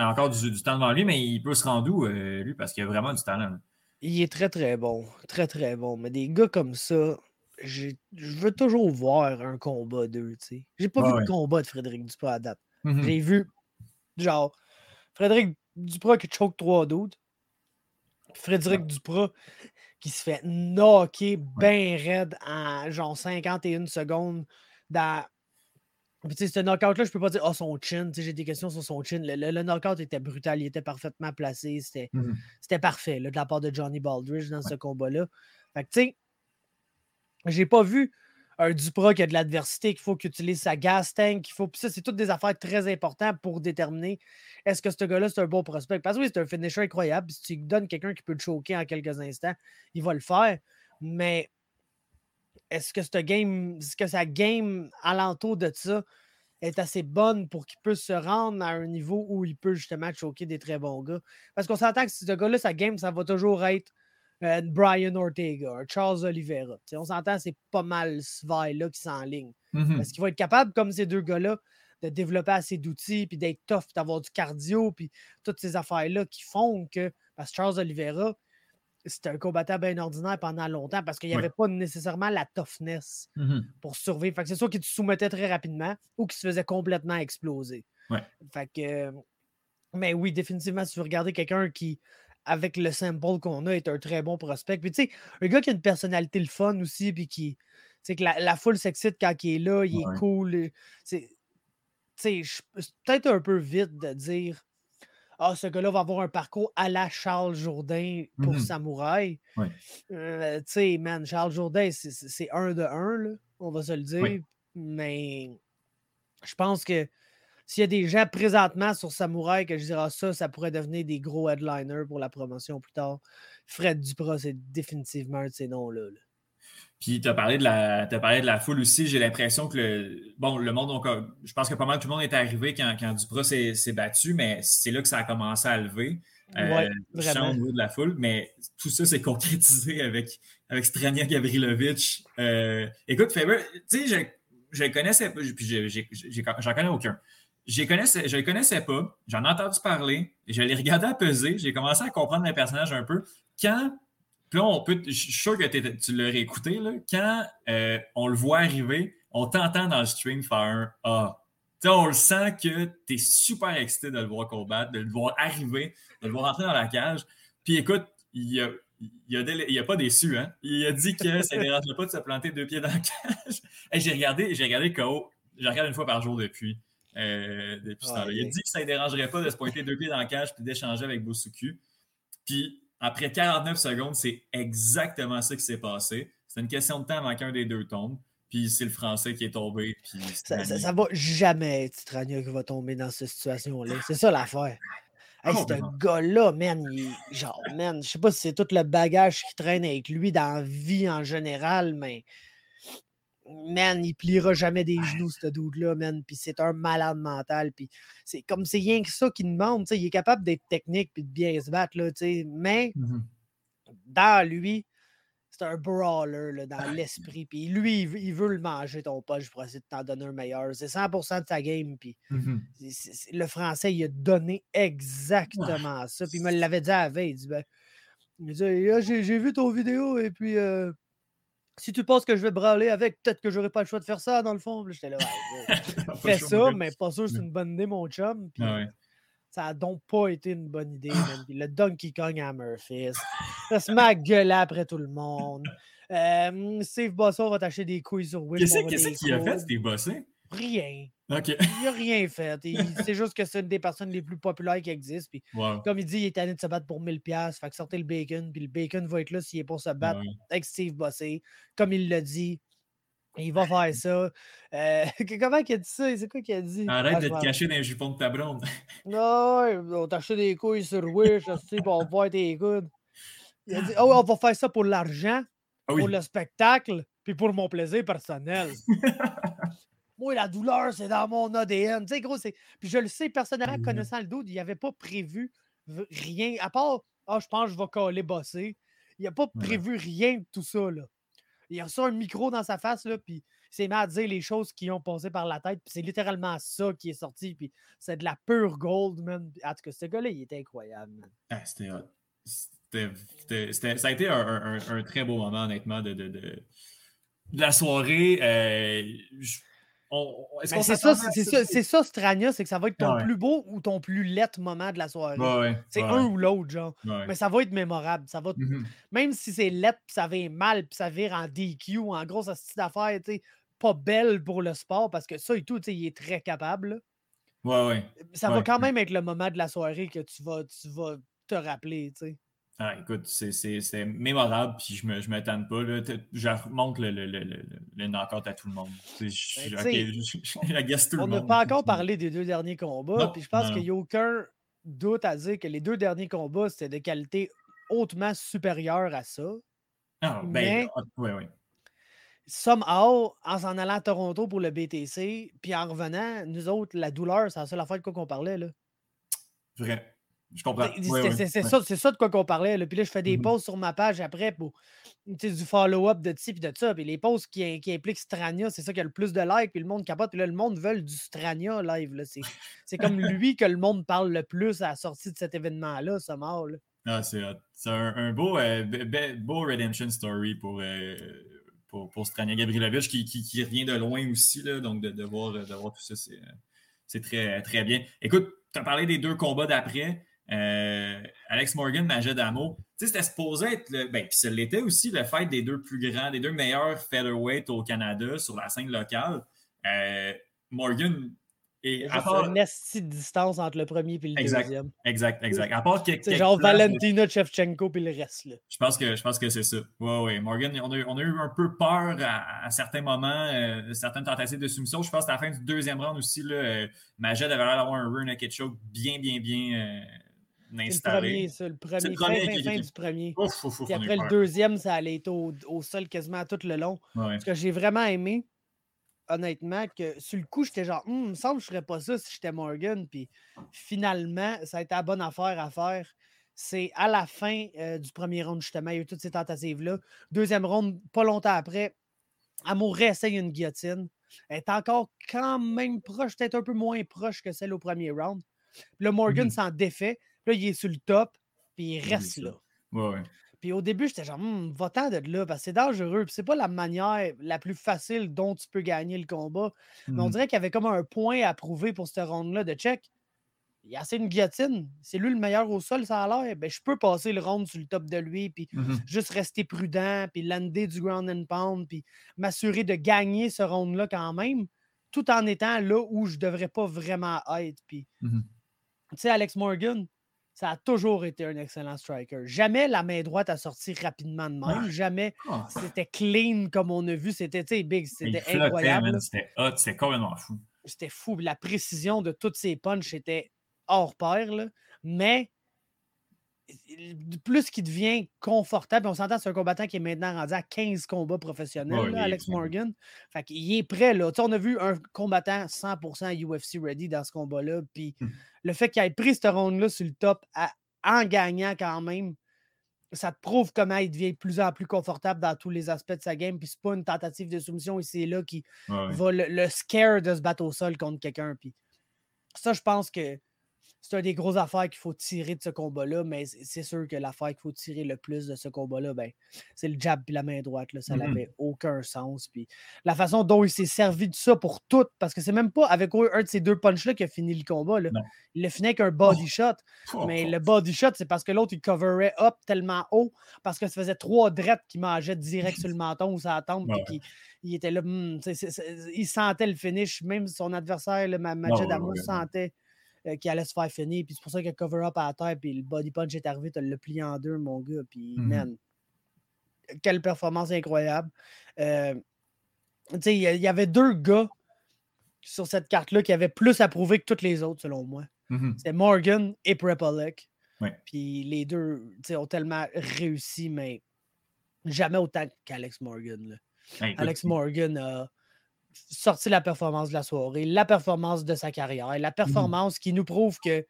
encore, du, temps devant lui, mais il peut se rendre où, euh, lui, parce qu'il a vraiment du talent. Il est très, très bon. Très, très bon. Mais des gars comme ça, je veux toujours voir un combat d'eux, tu sais. J'ai pas vu de combat de Frédéric Duprat à date. Mm-hmm. J'ai vu, genre, Frédéric Duprat qui choke trois doutes. Frédéric Duprat qui se fait knocker bien raide en genre 51 secondes dans puis, tu sais, ce knockout-là, je peux pas dire, oh, son chin. Tu sais, j'ai des questions sur son chin. Le, knockout était brutal, il était parfaitement placé. C'était mmh parfait, là, de la part de Johnny Baldridge dans ce combat-là. Fait que, tu sais, j'ai pas vu un Dupra qui a de l'adversité, qu'il faut qu'il utilise sa gas tank, qu'il faut. Puis ça, c'est toutes des affaires très importantes pour déterminer est-ce que ce gars-là, c'est un bon prospect. Parce que oui, c'est un finisher incroyable. Si tu donnes quelqu'un qui peut le choquer en quelques instants, il va le faire. Mais est-ce que ce game, est-ce que sa game alentour de ça est assez bonne pour qu'il puisse se rendre à un niveau où il peut justement choquer des très bons gars? Parce qu'on s'entend que ce gars-là, sa game, ça va toujours être euh, Brian Ortega, Charles Oliveira. on s'entend, c'est pas mal ce vaille-là qui s'enligne. Mmh Parce qu'il va être capable, comme ces deux gars-là, de développer assez d'outils, puis d'être tough, d'avoir du cardio, puis toutes ces affaires-là qui font que, parce que Charles Oliveira, c'était un combattant bien ordinaire pendant longtemps parce qu'il n'y avait pas nécessairement la toughness mmh pour survivre. c'est sûr qu'il te soumettait très rapidement ou qu'il se faisait complètement exploser. Fait que, mais oui, définitivement, si tu veux regarder quelqu'un qui, avec le symbole qu'on a, est un très bon prospect. Puis tu sais, un gars qui a une personnalité le fun aussi, puis qui, tu que la, foule s'excite quand il est là, il est cool. C'est peut-être un peu vite de dire ah, ce gars-là va avoir un parcours à la Charles Jourdain pour mmh Samouraï. Euh, tu sais, man, Charles Jourdain, c'est un de un, là, on va se le dire. Mais je pense que s'il y a des gens présentement sur Samouraï que je dirais ah, ça, ça pourrait devenir des gros headliners pour la promotion plus tard. Fred Duprat, c'est définitivement un de ces noms-là. là puis tu as parlé de la parlé de la foule aussi. J'ai l'impression que le bon, le monde, donc, je pense que pas mal tout le monde est arrivé quand, quand Duprat s'est battu, mais c'est là que ça a commencé à lever. Euh, vraiment. au niveau de la foule, mais tout ça s'est concrétisé avec, avec Strania Gavrilovic. Euh, écoute, Faber, tu sais, je ne connaissais pas, puis j'en connais aucun. Je ne connaissais, je connaissais pas, j'en ai entendu parler, je l'ai regardé à peser, j'ai commencé à comprendre le personnage un peu. Quand là, on peut, je suis sûr que tu l'aurais écouté, là, quand euh, on le voit arriver, on t'entend dans le stream faire un Ah. on le sent que tu es super excité de le voir combattre, de le voir arriver, de le voir entrer dans la cage. Puis écoute, il a, il a, pas déçu, hein? Il a dit que ça ne dérangeait pas de se planter deux pieds dans la cage. j'ai regardé, j'ai regardé KO, je regarde une fois par jour depuis. Euh, depuis ce temps-là. Il a dit que ça ne dérangerait pas de se pointer deux pieds dans la cage puis d'échanger avec Bosuku. Puis après 49 secondes, c'est exactement ça qui s'est passé. C'est une question de temps avant qu'un des deux tombe. Puis c'est le Français qui est tombé. ça, ça, va jamais être Titrania qui va tomber dans cette situation-là. C'est ça l'affaire. Hey, oh, un gars-là, man, genre, man, je sais pas si c'est tout le bagage qui traîne avec lui dans la vie en général, mais man, il pliera jamais des genoux, ce dude-là, man. Puis c'est un malade mental. Puis c'est comme c'est rien que ça qu'il demande. Il est capable d'être technique puis de bien se battre, là, mais mmh dans lui, c'est un brawler dans l'esprit. Puis lui, il veut, le manger, ton poche, pour essayer de t'en donner un meilleur. C'est 100% de sa game. Puis mmh le français, il a donné exactement ça. Puis il me l'avait dit à la veille. Il dit, ben, «Ah, j'ai vu ton vidéo et puis. Euh, si tu penses que je vais braler avec, peut-être que j'aurais pas le choix de faire ça, dans le fond. J'étais là, fais ça, mais pas sûr que c'est une bonne idée, mon chum. Ah ça a donc pas été une bonne idée. le Donkey Kong à Murphy, ça se met à gueuler après tout le monde. Euh, Steve Bosson va t'acheter des couilles sur Wish. Qu'est-ce qu'il a fait, Steve Bosson? Rien. Il n'a rien fait. C'est juste que c'est une des personnes les plus populaires qui existent. Puis, Comme il dit, il est allé de se battre pour 1000$. Fait que sortez le bacon. Puis le bacon va être là s'il est pour se battre avec Steve Bossé. Comme il l'a dit, Il va faire ça. Euh, comment il a dit ça? C'est quoi qu'il a dit? Arrête ah, de te cacher dans les jupons de ta blonde. non, on t'a acheté des couilles sur Wish, pour voir tes coudes. Il a dit Oh, on va faire ça pour l'argent, ah pour le spectacle, puis pour mon plaisir personnel. Moi, la douleur, c'est dans mon ADN. Tu sais, gros, c'est. Puis je le sais, personnellement, mmh connaissant le doute, il avait pas prévu rien, à part, ah, je pense que je vais coller bosser. Il n'a pas prévu rien de tout ça, là. Il a reçu un micro dans sa face, là, puis il s'est mis à dire les choses qui ont passé par la tête, puis c'est littéralement ça qui est sorti, puis c'est de la pure gold, man. En tout cas, ce gars-là, il était incroyable, man. Ah, c'était ça a été un, un, très beau moment, honnêtement, de, de, de, la soirée. Euh, ben, c'est ça, Strania, c'est que ça va être ton plus beau ou ton plus let moment de la soirée. c'est un ou l'autre, genre. Mais ça va être mémorable. Ça va mm-hmm. Même si c'est let, puis ça vient mal, puis ça vire en DQ, en gros, ça style d'affaires, pas belle pour le sport, parce que ça et tout, il est très capable. Ouais, ouais. Ça va quand même être le moment de la soirée que tu vas, tu vas te rappeler, tu sais. Ah, écoute, c'est mémorable, puis je me, je m'attends pas. Là. Je remonte le, le, le, le, knockout à tout le monde. Je, ben, on n'a pas encore parlé des deux derniers combats, puis je pense qu'il n'y a aucun doute à dire que les deux derniers combats, c'était de qualité hautement supérieure à ça. Ah, ben, Mais, ah, oui, oui. Somehow, en s'en allant à Toronto pour le BTC, puis en revenant, nous autres, la douleur, c'est la seule affaire de quoi qu'on parlait. Là. Vrai. Je comprends. C'est ça, de quoi qu'on parlait. Là. Puis là, je fais des mmh posts sur ma page après pour du follow-up de ci et de ça. Puis les posts qui, qui impliquent Strania, c'est ça qui a le plus de likes. Puis le monde capote. Puis là, le monde veut du Strania live. C'est comme lui que le monde parle le plus à la sortie de cet événement-là, ce mort. Ah, c'est un, beau, euh, beau redemption story pour, euh, pour, pour, Strania Gabrielovich qui, qui, qui, revient de loin aussi. Là, donc, de, de, voir, de voir tout ça, c'est très, très bien. Écoute, tu as parlé des deux combats d'après. Euh, Alex Morgan, Majed Amo. Tu sais, c'était supposé être, le, ben, puis l'était aussi, le fait des deux plus grands, des deux meilleurs featherweight au Canada sur la scène locale. Euh, Morgan et à part... une de distance entre le premier et le deuxième. Exact, exact. À part C'est genre Valentina Shevchenko puis le reste. Là. Je pense que, je pense que c'est ça. Oui, oui. Morgan, on a, on a, eu un peu peur à, certains moments, euh, certaines tentatives de soumission. Je pense qu'à la fin du deuxième round aussi, là, euh, Majed avait l'air d'avoir un rear naked choke bien, bien, bien c'est le premier, ça, le premier, fin, fin, du premier. Puis après le deuxième, ça allait être au, sol quasiment tout le long. Parce que j'ai vraiment aimé, honnêtement, que sur le coup, j'étais genre, hum, il me semble que je ne ferais pas ça si j'étais Morgan. Puis finalement, ça a été la bonne affaire à faire. C'est à la fin euh, du premier round, justement, il y a eu toutes ces tentatives-là. Deuxième round, pas longtemps après, Amour essaye une guillotine. Elle est encore quand même proche, peut-être un peu moins proche que celle au premier round. le Morgan mmh s'en défait. Là, il est sur le top, puis il reste là. Ouais, Puis au début, j'étais genre, hm, va-t'en de là, parce que c'est dangereux. Puis c'est pas la manière la plus facile dont tu peux gagner le combat. Mais on mmh. dirait qu'il y avait comme un point à prouver pour ce round-là de check. Il y a assez une guillotine. C'est lui le meilleur au sol, ça a l'air. Ben, je peux passer le round sur le top de lui, puis mmh juste rester prudent, puis lander du ground and pound, puis m'assurer de gagner ce round-là quand même, tout en étant là où je devrais pas vraiment être. Puis, tu sais, Alex Morgan, ça a toujours été un excellent striker. Jamais la main droite a sorti rapidement de même. Jamais ah. c'était clean comme on a vu. C'était big, c'était incroyable. C'était hot, c'était complètement fou. C'était fou. La précision de toutes ses punches était hors pair. Mais plus qu'il devient confortable, on s'entend, c'est un combattant qui est maintenant rendu à 15 combats professionnels, Alex Morgan. Fait qu'il est prêt. Là. on a vu un combattant 100% UFC ready dans ce combat-là. Puis hum. le fait qu'il ait pris ce round-là sur le top en gagnant quand même, ça te prouve comment il devient de plus en plus confortable dans tous les aspects de sa game. Puis c'est pas une tentative de soumission ici et là qui va le, le, scare de se battre au sol contre quelqu'un. Puis ça, je pense que c'est un des grosses affaires qu'il faut tirer de ce combat-là, mais c'est sûr que l'affaire qu'il faut tirer le plus de ce combat-là, ben, c'est le jab et la main droite. Là, ça n'avait mmh aucun sens. Puis la façon dont il s'est servi de ça pour tout, parce que c'est même pas avec un de ces deux punches-là qu'il a fini le combat. Là. Il a fini avec un body oh! shot. Oh, mais le body shot, c'est parce que l'autre, il coverait up tellement haut, parce que ça faisait trois drettes qui mangeaient direct sur le menton ou sa tempe, puis il était là, hmm, il sentait le finish, même son adversaire, le Majed oh, sentait euh, qui allait se faire finir. Puis c'est pour ça que cover-up à la terre, puis le body punch est arrivé, tu le plié en deux, mon gars. Puis, mmh man, quelle performance incroyable. Euh, il y avait deux gars sur cette carte-là qui avaient plus à prouver que toutes les autres, selon moi. Mhm. C'est Morgan et Prepolek. Ouais. Puis les deux ont tellement réussi, mais jamais autant qu'Alex Morgan. là. Hey, Alex Morgan a sorti la performance de la soirée, la performance de sa carrière, la performance qui nous prouve que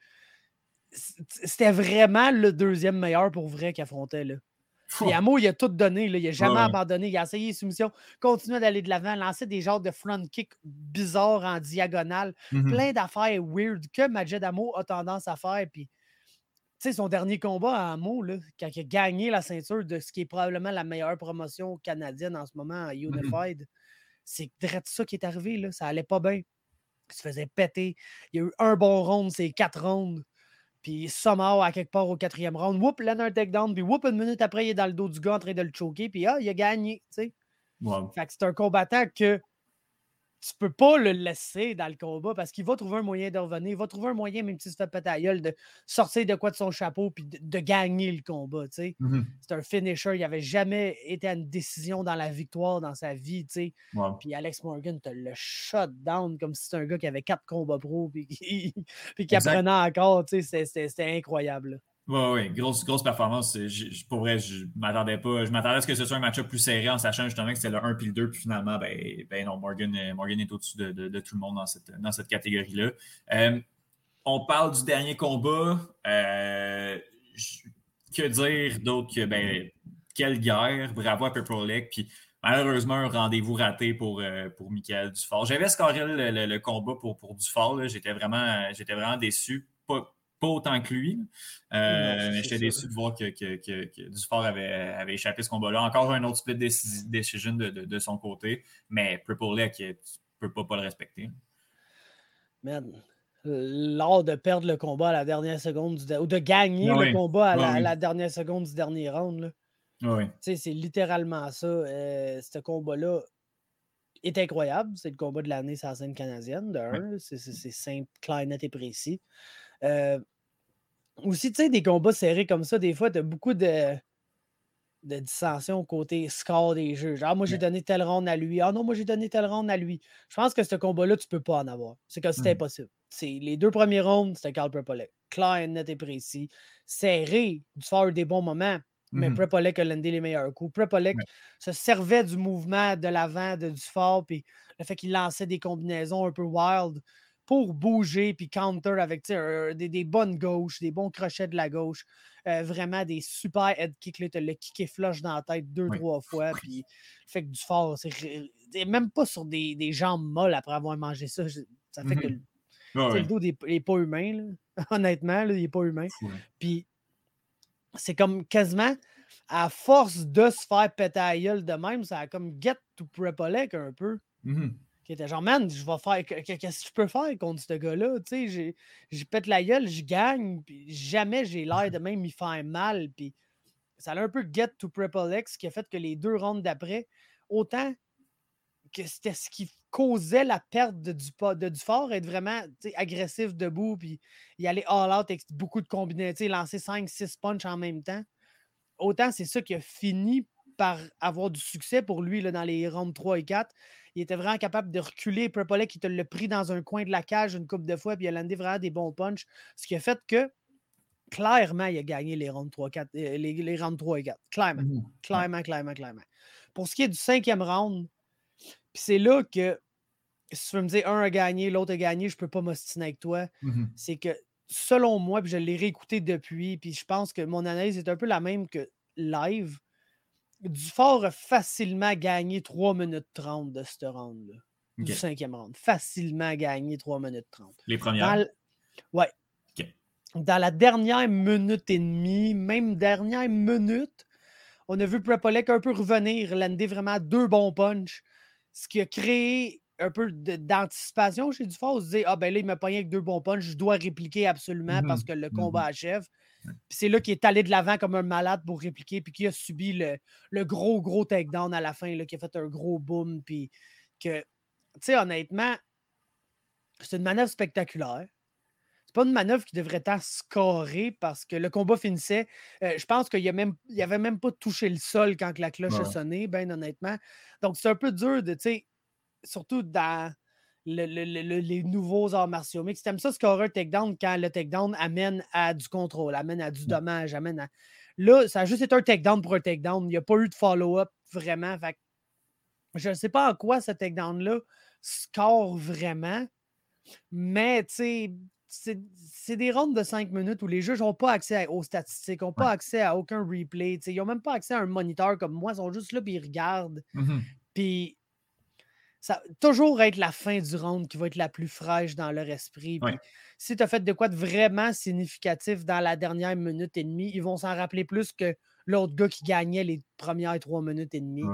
c'était vraiment le deuxième meilleur pour vrai qu'il affrontait. Là. Puis Amo, il a tout donné. Là. Il n'a jamais Ouais, abandonné. Il a essayé les soumissions, continué d'aller de l'avant, lancé des genres de front kick bizarres en diagonale, mhm. plein d'affaires weird que Majed Amo a tendance à faire. Puis, tu sais, son dernier combat à Amo, là, quand il a gagné la ceinture de ce qui est probablement la meilleure promotion canadienne en ce moment à Unified, c'est direct ça qui est arrivé. Là. Ça allait pas bien. Il se faisait péter. Il y a eu un bon round, c'est quatre rounds. Puis somehow, à quelque part au quatrième round, whoop, là, un takedown. Puis whoop, une minute après, il est dans le dos du gars en train de le choquer. Puis ah, il a gagné. tu sais. Wow. Fait que c'est un combattant que tu peux pas le laisser dans le combat parce qu'il va trouver un moyen de revenir. Il va trouver un moyen, même s'il se fait péter la gueule, de sortir de quoi de son chapeau puis de, de gagner le combat. Mhm. C'est un finisher. Il n'avait jamais été à une décision dans la victoire dans sa vie. Wow. Puis Alex Morgan te le shut down comme si c'était un gars qui avait quatre combats pro puis qui, puis qui apprenait encore. c'était incroyable. Là. Ouais, ouais, grosse, grosse performance. J- j- Pour vrai, je m'attendais pas. Je m'attendais à ce que ce soit un match-up plus serré en sachant justement que c'était le 1 puis le 2. Puis finalement, ben, ben non, Morgan, euh, Morgan est au-dessus de, tout le monde dans cette, dans cette catégorie-là. Euh, on parle du dernier combat. Euh, que dire d'autre que ben, quelle guerre. Bravo à Purple Lake. Puis malheureusement, un rendez-vous raté pour, euh, pour Michael Dufort. J'avais scoré le, combat pour, pour. J'étais vraiment, j'étais vraiment déçu. Pas, pas autant que lui. Euh, mais j'étais déçu de voir que, que, que, que Dufort avait, avait échappé ce combat-là. Encore un autre split decision de, de, de son côté. Mais Purple Lake, tu peux pas, pas le respecter. Man, l'art de perdre le combat à la dernière seconde du ou de gagner Ah le combat à la, Ah oui. la dernière seconde du dernier round. là. Oui. Tu sais, c'est littéralement ça. Euh, ce combat-là est incroyable. C'est le combat de l'année sur la scène canadienne, de un. C'est- simple, clair, net et précis. Euh, aussi, tu sais, des combats serrés comme ça, des fois, tu as beaucoup de, de dissension côté score des jeux. Genre, ah, moi, j'ai donné tel round à lui. Ah non, moi, j'ai donné tel round à lui. Je pense que ce combat-là, tu peux pas en avoir. C'est comme c'était Mhm. impossible. C'est les deux premiers rounds, c'était Carl Prepolek. Clair, net et précis. Serré, du fort des bons moments, mais Mhm. Prepolek a landé les meilleurs coups. Prepolek Ouais. se servait du mouvement de l'avant de Dufort, puis le fait qu'il lançait des combinaisons un peu wild pour bouger, puis counter avec des, des bonnes gauches, des bons crochets de la gauche, euh, vraiment des super head kicks. Là, le kické flush dans la tête deux, Oui. trois fois, puis fait que Dufort, c'est ré- c'est même pas sur des, des jambes molles après avoir mangé ça. Ça fait que Mhm. le, ouais. dos n'est est pas humain, là. honnêtement, là, il n'est pas humain. Hein. Puis c'est comme quasiment à force de se faire péter à gueule de même, ça a comme get to Prepolek un peu. Mhm. Qui était genre, man, je vais faire. que- que- Qu'est-ce que je peux faire contre ce gars-là? Tu sais, je pète la gueule, je gagne, puis jamais j'ai l'air de même m'y faire mal. Puis ça a un peu get to Prepolek, ce qui a fait que les deux rounds d'après, autant que c'était ce qui causait la perte de, du, de Dufort, être vraiment agressif debout, puis y aller all out avec beaucoup de combinaisons, lancer 5-6 punches en même temps. Autant c'est ça qui a fini par avoir du succès pour lui là, dans les rounds 3 et 4. Il était vraiment capable de reculer. Prepolek, qui te l'a pris dans un coin de la cage une couple de fois, puis il a landé vraiment des bons punches. Ce qui a fait que, clairement, il a gagné les rounds 3, 4, euh, les, les rounds 3 et 4. Clairement. Mhm. Clairement, clairement, clairement. Pour ce qui est du cinquième round, puis c'est là que si tu veux me dire un a gagné, l'autre a gagné, je peux pas m'ostiner avec toi. Mhm. C'est que selon moi, puis je l'ai réécouté depuis, puis je pense que mon analyse est un peu la même que live. Dufort a facilement gagné 3 minutes 30 de ce round-là. Du cinquième round. Facilement gagné 3 minutes 30. Les premières? l- Ouais. Ok. Dans la dernière minute et demie, même dernière minute, on a vu Prepolek un peu revenir, lander vraiment deux bons punches, ce qui a créé un peu d'anticipation chez Dufort. On se dit, ah ben là, il m'a pogné avec deux bons punches, je dois répliquer absolument Mhm. parce que le combat achève. Ouais. Puis c'est là qu'il est allé de l'avant comme un malade pour répliquer, puis qu'il a subi le, le gros, gros takedown à la fin, là, qui a fait un gros boom, puis que, tu sais, honnêtement, c'est une manœuvre spectaculaire. C'est pas une manœuvre qui devrait tant scorer parce que le combat finissait. euh, je pense qu'il n'y avait même pas touché le sol quand que la cloche a sonné, bien honnêtement. Donc, c'est un peu dur de, tu sais, surtout dans les nouveaux arts martiaux mixtes. T'aimes ça scorer un takedown quand le takedown amène à du contrôle, amène à du mmh. dommage, amène à. Là, ça a juste été un takedown pour un takedown. Il n'y a pas eu de follow-up vraiment. Fait je ne sais pas en quoi ce takedown-là score vraiment, mais tu sais, c'est des rondes de 5 minutes où les juges n'ont pas accès aux statistiques, n'ont pas accès à aucun replay. Ils n'ont même pas accès à un moniteur comme moi. Ils sont juste là et ils regardent. Mmh puis ça toujours être la fin du round qui va être la plus fraîche dans leur esprit. Si tu as fait de quoi de vraiment significatif dans la dernière minute et demie, ils vont s'en rappeler plus que l'autre gars qui gagnait les premières trois minutes et demie.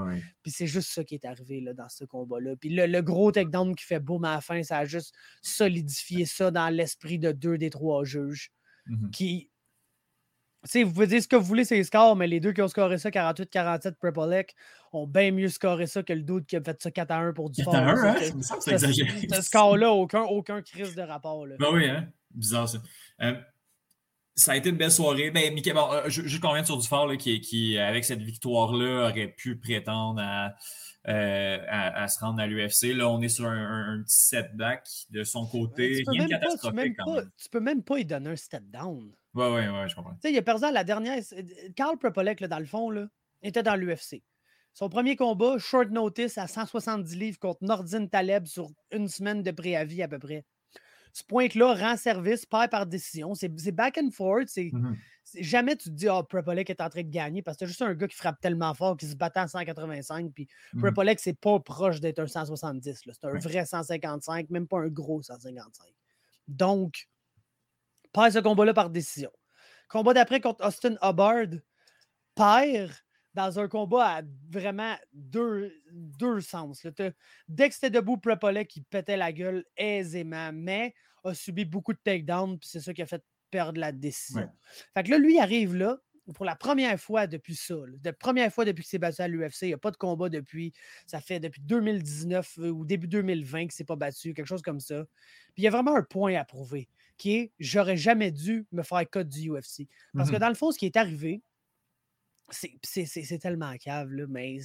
Puis c'est juste ça qui est arrivé là, dans ce combat-là. Puis le, le, gros takedown qui fait boum à la fin, ça a juste solidifié ça dans l'esprit de deux des trois juges mmh qui sais, vous pouvez dire ce que vous voulez, c'est les scores, mais les deux qui ont scoré ça, 48-47 Prepolek, ont bien mieux scoré ça que le doute qui a fait ça 4 1 pour du 4 1, hein? Ça c'est exagéré. Ce score-là, aucun, aucun crise de rapport. Là. Ben oui, hein? Bizarre ça. Euh, ça a été une belle soirée. Ben, Mickey, bon, euh, juste combien sur Dufort là, qui, qui, avec cette victoire-là, aurait pu prétendre à, euh, à, se rendre à l'UFC. Là, on est sur un, petit setback de son côté. Rien de catastrophique quand même. Tu peux même pas y donner un step down. Oui, oui, oui, je comprends. Tu sais, il a perdu à la dernière. Carl Propolek, dans le fond, là, était dans l'UFC. Son premier combat, short notice à 170 livres contre Nordine Taleb sur une semaine de préavis à peu près. Ce point-là rend service, perd par décision. C'est back and forth. Mmh c'est jamais tu te dis, oh, Propolek est en train de gagner parce que c'est juste un gars qui frappe tellement fort qu'il se battait en 185. Puis Propolek, c'est pas proche d'être un 170. C'est un vrai 155, même pas un gros 155. Donc, perd ce combat-là par décision. Combat d'après contre Austin Hubbard, perd dans un combat à vraiment deux, deux sens. Dès que c'était debout, Prepolek qui pétait la gueule aisément, mais a subi beaucoup de takedowns, puis c'est ça qui a fait perdre la décision. Fait que là, lui, arrive là, pour la première fois depuis ça, la première fois depuis qu'il s'est battu à l'UFC, il n'y a pas de combat depuis, ça fait depuis 2019 euh, ou début 2020 qu'il ne s'est pas battu, quelque chose comme ça. Puis il y a vraiment un point à prouver qui est j'aurais jamais dû me faire code du UFC. Parce que mmh dans le fond, ce qui est arrivé, c'est tellement cave, mais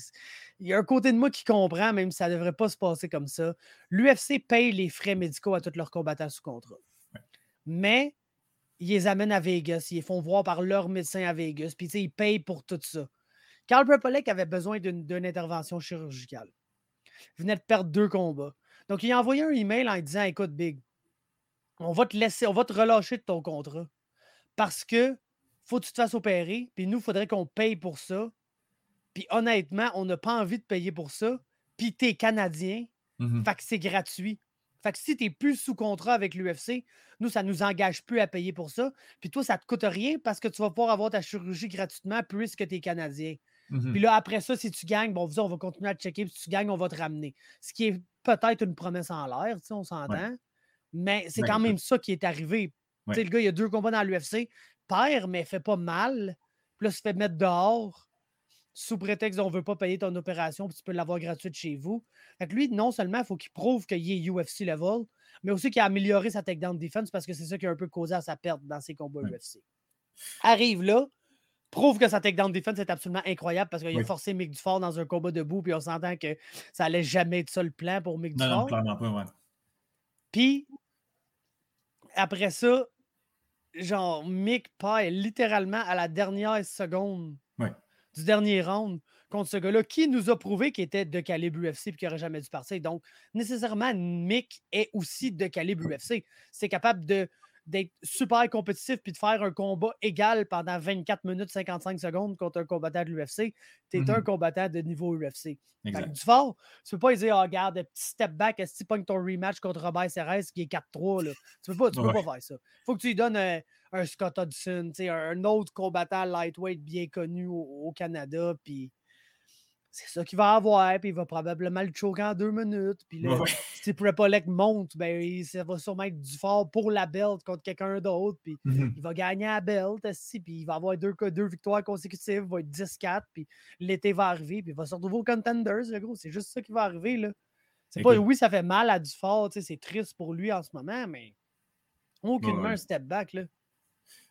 il y a un côté de moi qui comprend, même si ça ne devrait pas se passer comme ça. L'UFC paye les frais médicaux à tous leurs combattants sous contrat. Mais ils les amènent à Vegas, ils les font voir par leur médecin à Vegas, puis ils payent pour tout ça. Carl Prepolek avait besoin d'une intervention chirurgicale. Il venait de perdre deux combats. Donc, il a envoyé un email en disant Écoute, Big, on va te laisser, on va te relâcher de ton contrat parce que faut que tu te fasses opérer, puis nous, il faudrait qu'on paye pour ça. Puis honnêtement, on n'a pas envie de payer pour ça. Puis tu es Canadien, mmh fait que c'est gratuit. Fait que si tu n'es plus sous contrat avec l'UFC, nous, ça ne nous engage plus à payer pour ça. Puis toi, ça ne te coûte rien parce que tu vas pouvoir avoir ta chirurgie gratuitement puisque tu es Canadien. Mmh puis là, après ça, si tu gagnes, bon, on va continuer à te checker. Puis si tu gagnes, on va te ramener. Ce qui est peut-être une promesse en l'air, on s'entend. Mais c'est ben, quand même ça qui est arrivé. Le gars, il a deux combats dans l'UFC. Perd, mais fait pas mal. Puis là, se fait mettre dehors sous prétexte qu'on ne veut pas payer ton opération, puis tu peux l'avoir gratuite chez vous. Fait que lui, non seulement il faut qu'il prouve qu'il est UFC level, mais aussi qu'il a amélioré sa takedown defense parce que c'est ça qui a un peu causé à sa perte dans ses combats UFC. Arrive là, prouve que sa takedown defense est absolument incroyable parce qu'il a forcé Mick Dufort dans un combat debout, puis on s'entend que ça allait jamais être ça le plan pour Mick Dufort. Non, clairement pas, ouais. Puis, après ça, genre, Mick paille littéralement à la dernière seconde du dernier round contre ce gars-là, qui nous a prouvé qu'il était de calibre UFC et qu'il n'aurait jamais dû partir. Donc, nécessairement, Mick est aussi de calibre UFC. C'est capable de d'être super compétitif puis de faire un combat égal pendant 24 minutes 55 secondes contre un combattant de l'UFC, tu es un mmh combattant de niveau UFC. du fort, tu peux pas dire, oh, regarde, petit step back, est-ce que tu pognes ton rematch contre Robert Serres qui est 4-3, là? Tu peux pas, tu peux pas faire ça. Faut que tu lui donnes un, Scott Hudson, un autre combattant lightweight bien connu au, au Canada, puis c'est ça qu'il va avoir, puis il va probablement le choquer en deux minutes. Puis là, si Prepolek monte, ben, ça va sûrement être du fort pour la belt contre quelqu'un d'autre. Puis mmh il va gagner la belt, puis il va avoir deux, deux victoires consécutives, il va être 10-4, puis l'été va arriver, puis il va se retrouver aux contenders, le gros. C'est juste ça qui va arriver, là. C'est pas, oui, ça fait mal à du fort, c'est triste pour lui en ce moment, mais aucunement un step back, là.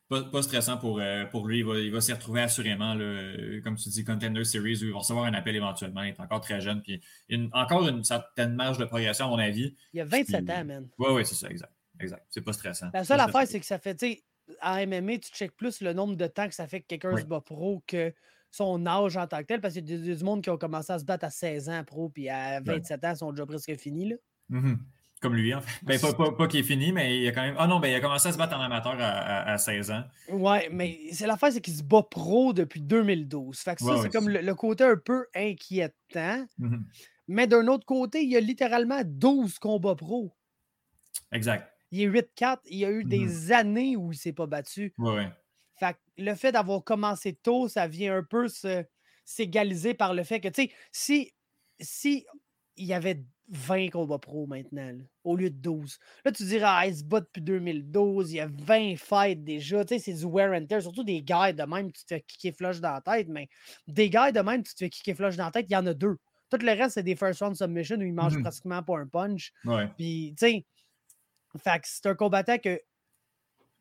Pas, stressant pour, euh, pour lui. Il va, s'y retrouver assurément, là, comme tu dis, Contender Series, où il va recevoir un appel éventuellement. Il est encore très jeune. Puis une, encore une certaine marge de progression, à mon avis. Il a 27 ans, man. Oui, oui, c'est ça, exact. Exact. C'est pas stressant. La seule affaire, c'est que ça fait, tu sais, en MMA, tu checkes plus le nombre de temps que ça fait que quelqu'un se bat pro que son âge en tant que tel, parce qu'il y a du monde qui ont commencé à se battre à 16 ans pro, puis à 27 ans, ils sont déjà presque finis. Là. Mm-hmm. Comme lui, en fait. Ben, pas, pas, qu'il est fini, mais il a quand même. Ah non, ben, il a commencé à se battre en amateur à, 16 ans. Ouais, mais c'est l'affaire, c'est qu'il se bat pro depuis 2012. Fait que ça, c'est comme le, côté un peu inquiétant. Mm-hmm. Mais d'un autre côté, il y a littéralement 12 combats pro. Exact. Il est 8-4. Il y a eu des mm-hmm. années où il ne s'est pas battu. Ouais, Fait que le fait d'avoir commencé tôt, ça vient un peu s'égaliser par le fait que, tu sais, si, si il y avait 20 combats pro maintenant, au lieu de 12. Là, tu dirais, ah, il se bat depuis 2012, il y a 20 fights déjà. Tu sais, c'est du wear and tear. Surtout des gars de même, tu te fais kicker flush dans la tête. Mais des gars de même, tu te fais kicker flush dans la tête, il y en a deux. Tout le reste, c'est des first round submission où ils mangent mmh pratiquement pas un punch. Puis, tu sais, c'est un combattant que,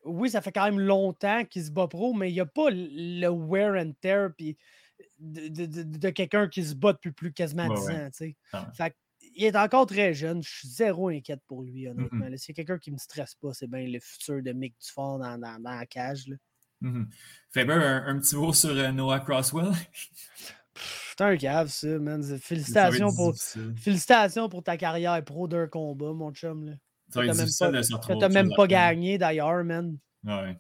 oui, ça fait quand même longtemps qu'il se bat pro, mais il n'y a pas le wear and tear puis de, quelqu'un qui se bat depuis plus quasiment 10 ans. tu Fait il est encore très jeune. Je suis zéro inquiète pour lui, honnêtement. Mm C'est quelqu'un qui ne me stresse pas. C'est bien le futur de Mick Dufort dans, dans, dans la cage. Là. Mm un, petit mot sur euh, Noah Crosswell. C'est un cave, ça, man. Félicitations pour, félicitations pour ta carrière pro d'un combat, mon chum. Là. Ça va être T'as même pas gagné, d'ailleurs, man. Ouais.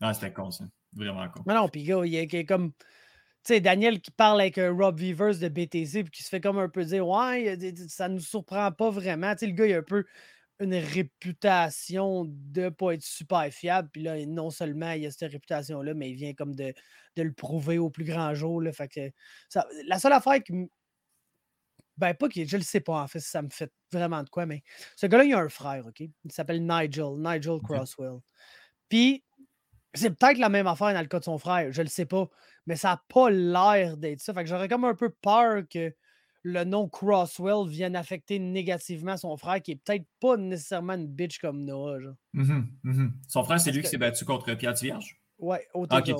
Ah, c'était con, ça. Vraiment con. Mais non, puis gars, il est comme sais, Daniel qui parle avec euh, Rob Vivers de BTC puis qui se fait comme un peu dire Ouais, ça ne nous surprend pas vraiment. Tu sais, le gars, il a un peu une réputation de ne pas être super fiable. Puis là, non seulement il a cette réputation-là, mais il vient comme de, le prouver au plus grand jour. Là, fait que la seule affaire qui. Ben, pas que je le sais pas, en fait, ça me fait vraiment de quoi, mais ce gars-là, il a un frère, OK? Il s'appelle Nigel, Nigel Crosswell. Puis, c'est peut-être la même affaire dans le cas de son frère, je le sais pas, mais ça n'a pas l'air d'être ça. Fait que j'aurais comme un peu peur que le nom Crosswell vienne affecter négativement son frère, qui est peut-être pas nécessairement une bitch comme Noah. Mmh mmh son frère, c'est lui qui s'est battu contre Pierre Vierge? Ouais, au ah, Okay.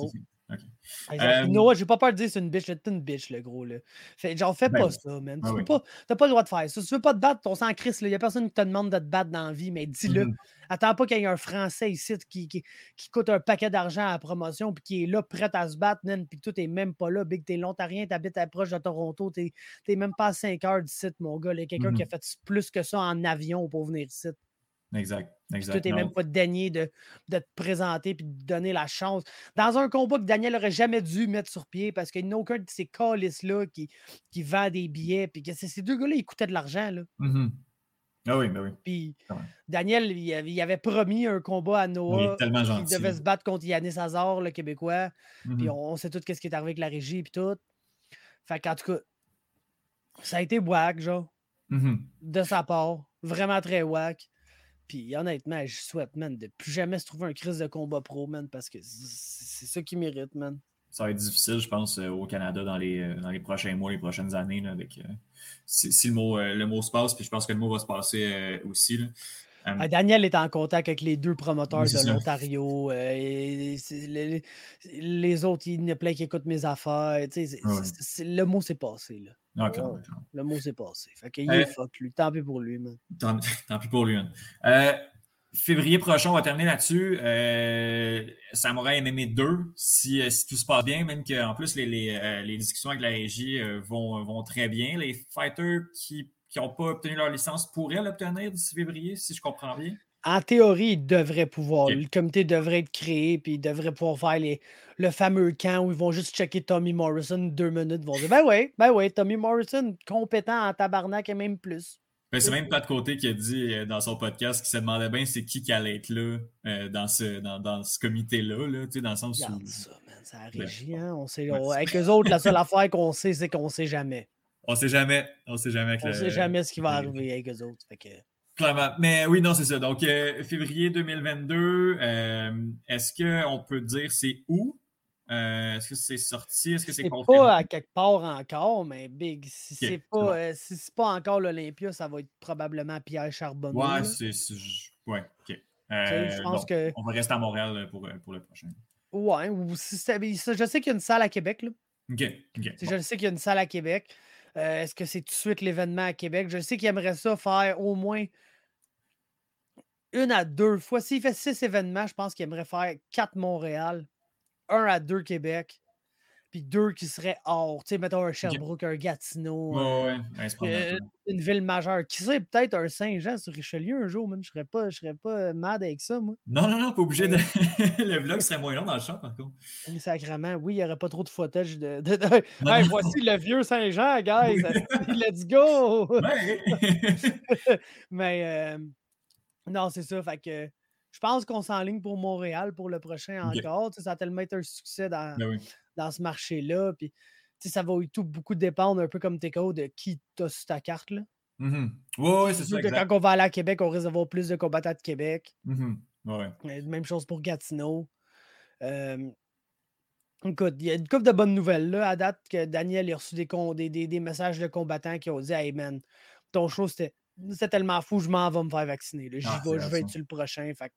Noah, j'ai pas peur de dire c'est une bitch, c'est une bitch, le gros. Là. Fait, genre, fais ben pas ça, man. Tu n'as pas, pas, le droit de faire ça. Si tu veux pas te battre, ton sang Christ, il n'y a personne qui te demande de te battre dans la vie, mais dis-le. Mm-hmm. Attends pas qu'il y ait un Français ici qui, qui, coûte un paquet d'argent à la promotion puis qui est là prêt à se battre, man, puis tout est même pas là. Big, t'es l'Ontarien, t'habites à proche de Toronto, t'es même pas à 5 heures d'ici, mon gars. Il y a quelqu'un qui a mm-hmm. fait plus que ça en avion pour venir ici. Exact. exact. Tu n'es même pas daigné de, de, te présenter et de donner la chance. Dans un combat que Daniel aurait jamais dû mettre sur pied parce qu'il n'y a aucun de ces calices-là qui, qui vend des billets. Puis que ces deux gars-là, ils coûtaient de l'argent. Là. Mm-hmm. Ah oui, ben oui. Puis Daniel, il avait, promis un combat à Noah. Il devait se battre contre Yannis Hazard, le Québécois. Puis mm-hmm. on, sait tout ce qui est arrivé avec la régie et tout. Fait qu'en tout cas, ça a été wack, genre. Mm-hmm. De sa part. Vraiment très wack. Puis honnêtement, je souhaite, man, de plus jamais se trouver un crise de combat pro, man, parce que c'est ça qui mérite, man. Ça va être difficile, je pense, euh, au Canada dans les, euh, dans les prochains mois, les prochaines années, avec euh, si, le, mot, le mot se passe, puis je pense que le mot va se passer aussi. Ah, Daniel est en contact avec les deux promoteurs de l'Ontario. les, autres, il y en a plein qui écoutent mes affaires. le mot s'est passé. Là. Ah, le mot s'est passé. Fait qu'il est fuck lui. Tant pis pour lui, man. Tant, pis pour lui, euh, février prochain, on va terminer là-dessus. Euh, Samurai MMA 2, si, si, tout se passe bien, même qu'en plus, les, les, les, discussions avec la régie vont, vont très bien. Les fighters qui qui n'ont pas obtenu leur licence pourraient l'obtenir d'ici février, si je comprends bien? En théorie, ils devraient pouvoir. Le comité devrait être créé, puis ils devraient pouvoir faire les, le fameux camp où ils vont juste checker Tommy Morrison deux minutes. Ils vont dire Ben oui, ben oui, Tommy Morrison, compétent en tabarnak et même plus. Ben, c'est même pas de côté qui a dit euh, dans son podcast qu'il se demandait bien c'est qui qui allait être là euh, dans ce, dans, dans ce comité-là, là, dans le sens où. Ça, man, ça ben, régi, hein? On sait, avec eux autres, la seule affaire qu'on sait, c'est qu'on sait jamais. On sait jamais. On sait jamais. on sait jamais ce qui va arriver avec eux autres. Clairement. Mais oui, non, c'est ça. Donc, euh, février 2022, euh, est-ce qu'on peut dire c'est où? Euh, est-ce que c'est sorti? Est-ce que c'est confirmé? pas à quelque part encore, mais Big, si c'est pas, si pas encore l'Olympia, ça va être probablement Pierre Charbonneau. Ouais, c'est. Ouais, OK. je pense que... On va rester à Montréal pour, pour le prochain. Ouais, ou si je sais qu'il y a une salle à Québec. Là. OK. Je sais qu'il y a une salle à Québec. Est-ce que c'est tout de suite l'événement à Québec? Je sais qu'il aimerait ça faire au moins une à deux fois. S'il fait six événements, je pense qu'il aimerait faire quatre Montréal, un à deux Québec, puis deux qui seraient hors. Tu sais, mettons un Sherbrooke, un Gatineau. Ouais, ouais, euh, une ville majeure. Qui sait, peut-être un Saint-Jean sur Richelieu un jour, même. Je serais pas, je serais pas euh, mad avec ça, moi. Non, non, non, pas obligé de. le vlog serait moins long dans le champ, par contre. Sacrement, oui, il n'y aurait pas trop de footage de. voici le vieux Saint-Jean, guys. Let's go! Mais euh, non, c'est ça. Fait que je pense qu'on s'enligne pour Montréal pour le prochain encore. Ça a tellement été un succès dans, ben dans ce marché-là. Puis, ça va tout beaucoup dépendre, un peu comme TKO, de qui t'as sur ta carte. Là. Mm-hmm. Oui, c'est ça. quand on va aller à Québec, on risque d'avoir plus de combattants de Québec. Mm-hmm. Même chose pour Gatineau. écoute, il y a une couple de bonnes nouvelles là, à date que Daniel a reçu des, des, des, messages de combattants qui ont dit Hey man, ton show c'était tellement fou, je m'en vais me faire vacciner. J'y ah, vais, je vais être le prochain. Fait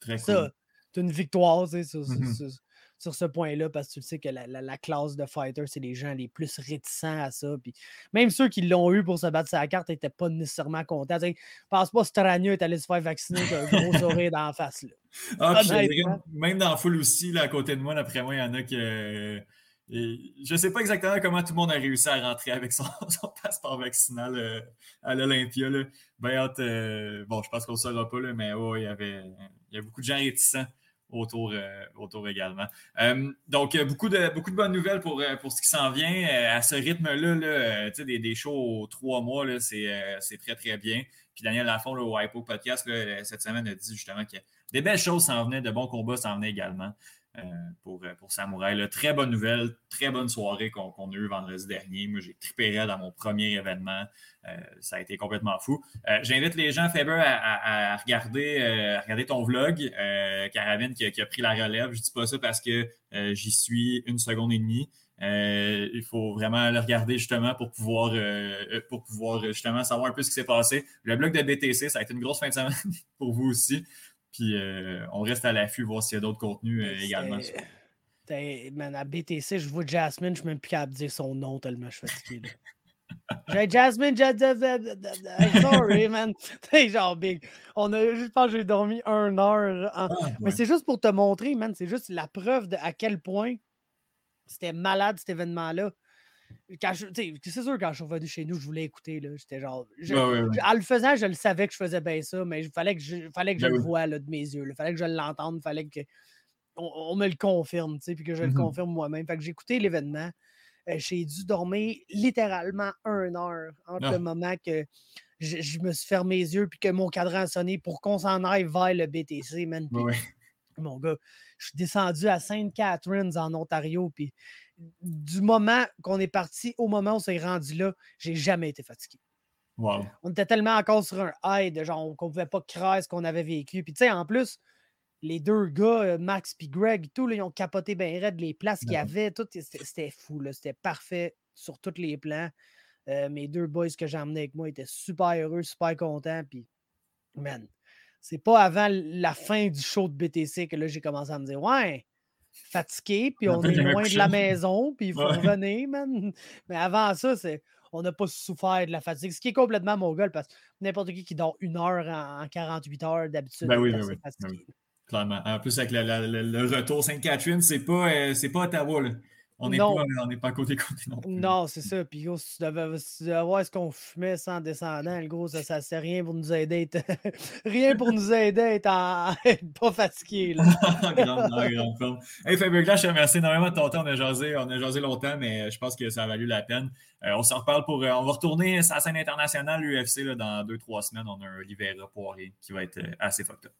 Très ça, c'est une victoire mm-hmm sur ce point-là parce que tu sais que la, classe de fighter, c'est les gens les plus réticents à ça. Puis même ceux qui l'ont eu pour se battre sa carte n'étaient pas nécessairement contents. Je pense pas Strania est allé se faire vacciner avec un gros sourire dans la face. Là. Ah, même dans la foule aussi, là, à côté de moi, d'après moi, il y en a qui. je ne sais pas exactement comment tout le monde a réussi à rentrer avec son, passeport vaccinal euh, à l'Olympia. Ben, euh, bon, je pense qu'on ne saura pas, là, mais il y avait il y a beaucoup de gens réticents autour, euh, autour également. Euh, donc, euh, beaucoup de, beaucoup de bonnes nouvelles pour, pour ce qui s'en vient. à ce rythme-là, des, des shows aux trois mois, c'est très, très bien. Puis Daniel Lafont, là, au Hypo Podcast, cette semaine, a dit justement que des belles choses s'en venaient, de bons combats s'en venaient également. Euh, pour, euh, pour Samouraï. Très bonne nouvelle, très bonne soirée qu'on a eue vendredi dernier. Moi, j'ai trippé dans mon premier événement. Euh, ça a été complètement fou. J'invite les gens, Faber, à, regarder, regarder ton vlog. Caravine qui a, pris la relève. Je ne dis pas ça parce que j'y suis une seconde et demie. il faut vraiment le regarder justement pour pouvoir, pour pouvoir justement savoir un peu ce qui s'est passé. Le blog de BTC, ça a été une grosse fin de semaine pour vous aussi. Puis euh, on reste à l'affût, voir s'il y a d'autres contenus euh, également. Man, à BTC, je vois Jasmine, je ne suis même plus capable de dire son nom tellement je suis fatigué. J'ai Jasmine, sorry, man. genre big. On a, je pense que j'ai dormi une heure. Ah, mais c'est juste pour te montrer, man. C'est juste la preuve de à quel point c'était malade cet événement-là c'est sûr, quand je suis revenu chez nous, je voulais écouter. J'étais genre. En le faisant, je le savais que je faisais bien ça, mais il fallait que je, fallait que je ben le voie de mes yeux. Il fallait que je l'entende. Il fallait que on, me le confirme, puis que je le mmh confirme moi-même. Fait que j'ai écouté l'événement. Euh, j'ai dû dormir littéralement une heure entre le ah. moment que je, me suis fermé les yeux puis que mon cadran a sonné pour qu'on s'en aille vers le BTC, man. Mon gars, je suis descendu à Sainte Catharines en Ontario, puis du moment qu'on est parti au moment où on s'est rendu là, j'ai jamais été fatigué. On était tellement encore sur un high de genre qu'on pouvait pas croire ce qu'on avait vécu. Puis tu sais, en plus, les deux gars, euh, Max et Greg, tout, ils ont capoté bien raide les places qu'il y avait. Tout, c'était fou. C'était parfait sur tous les plans. Euh, mes deux boys que j'ai emmenés avec moi étaient super heureux, super contents. Puis, man, c'est pas avant la fin du show de BTC que là, j'ai commencé à me dire, ouais, fatigué, puis on est loin de la maison, puis il faut revenir, man. Mais avant ça, c'est on n'a pas souffert de la fatigue, ce qui est complètement mon gueule, parce que n'importe qui qui dort une heure en, 48 heures d'habitude, ben oui, ben oui, ben Clairement. En plus, avec le, retour Sainte-Catherine, c'est pas, euh, c'est pas Ottawa. Là. On n'est pas, pas côté côté non Non, c'est ça. Puis, gros, si tu devais, voir ce qu'on fumait sans descendant, le gros, ça, ça c'est rien pour nous aider. rien pour nous aider à être, pas fatigué. Là. grande, grande forme. Hey, Faberglass, je te remercie énormément de ton temps. On a jasé, on a jasé longtemps, mais je pense que ça a valu la peine. Euh, on s'en reparle pour. Euh, on va retourner à la scène internationale, l'UFC, dans deux, trois semaines. On a un Olivera Poirier qui va être euh, assez fucked up.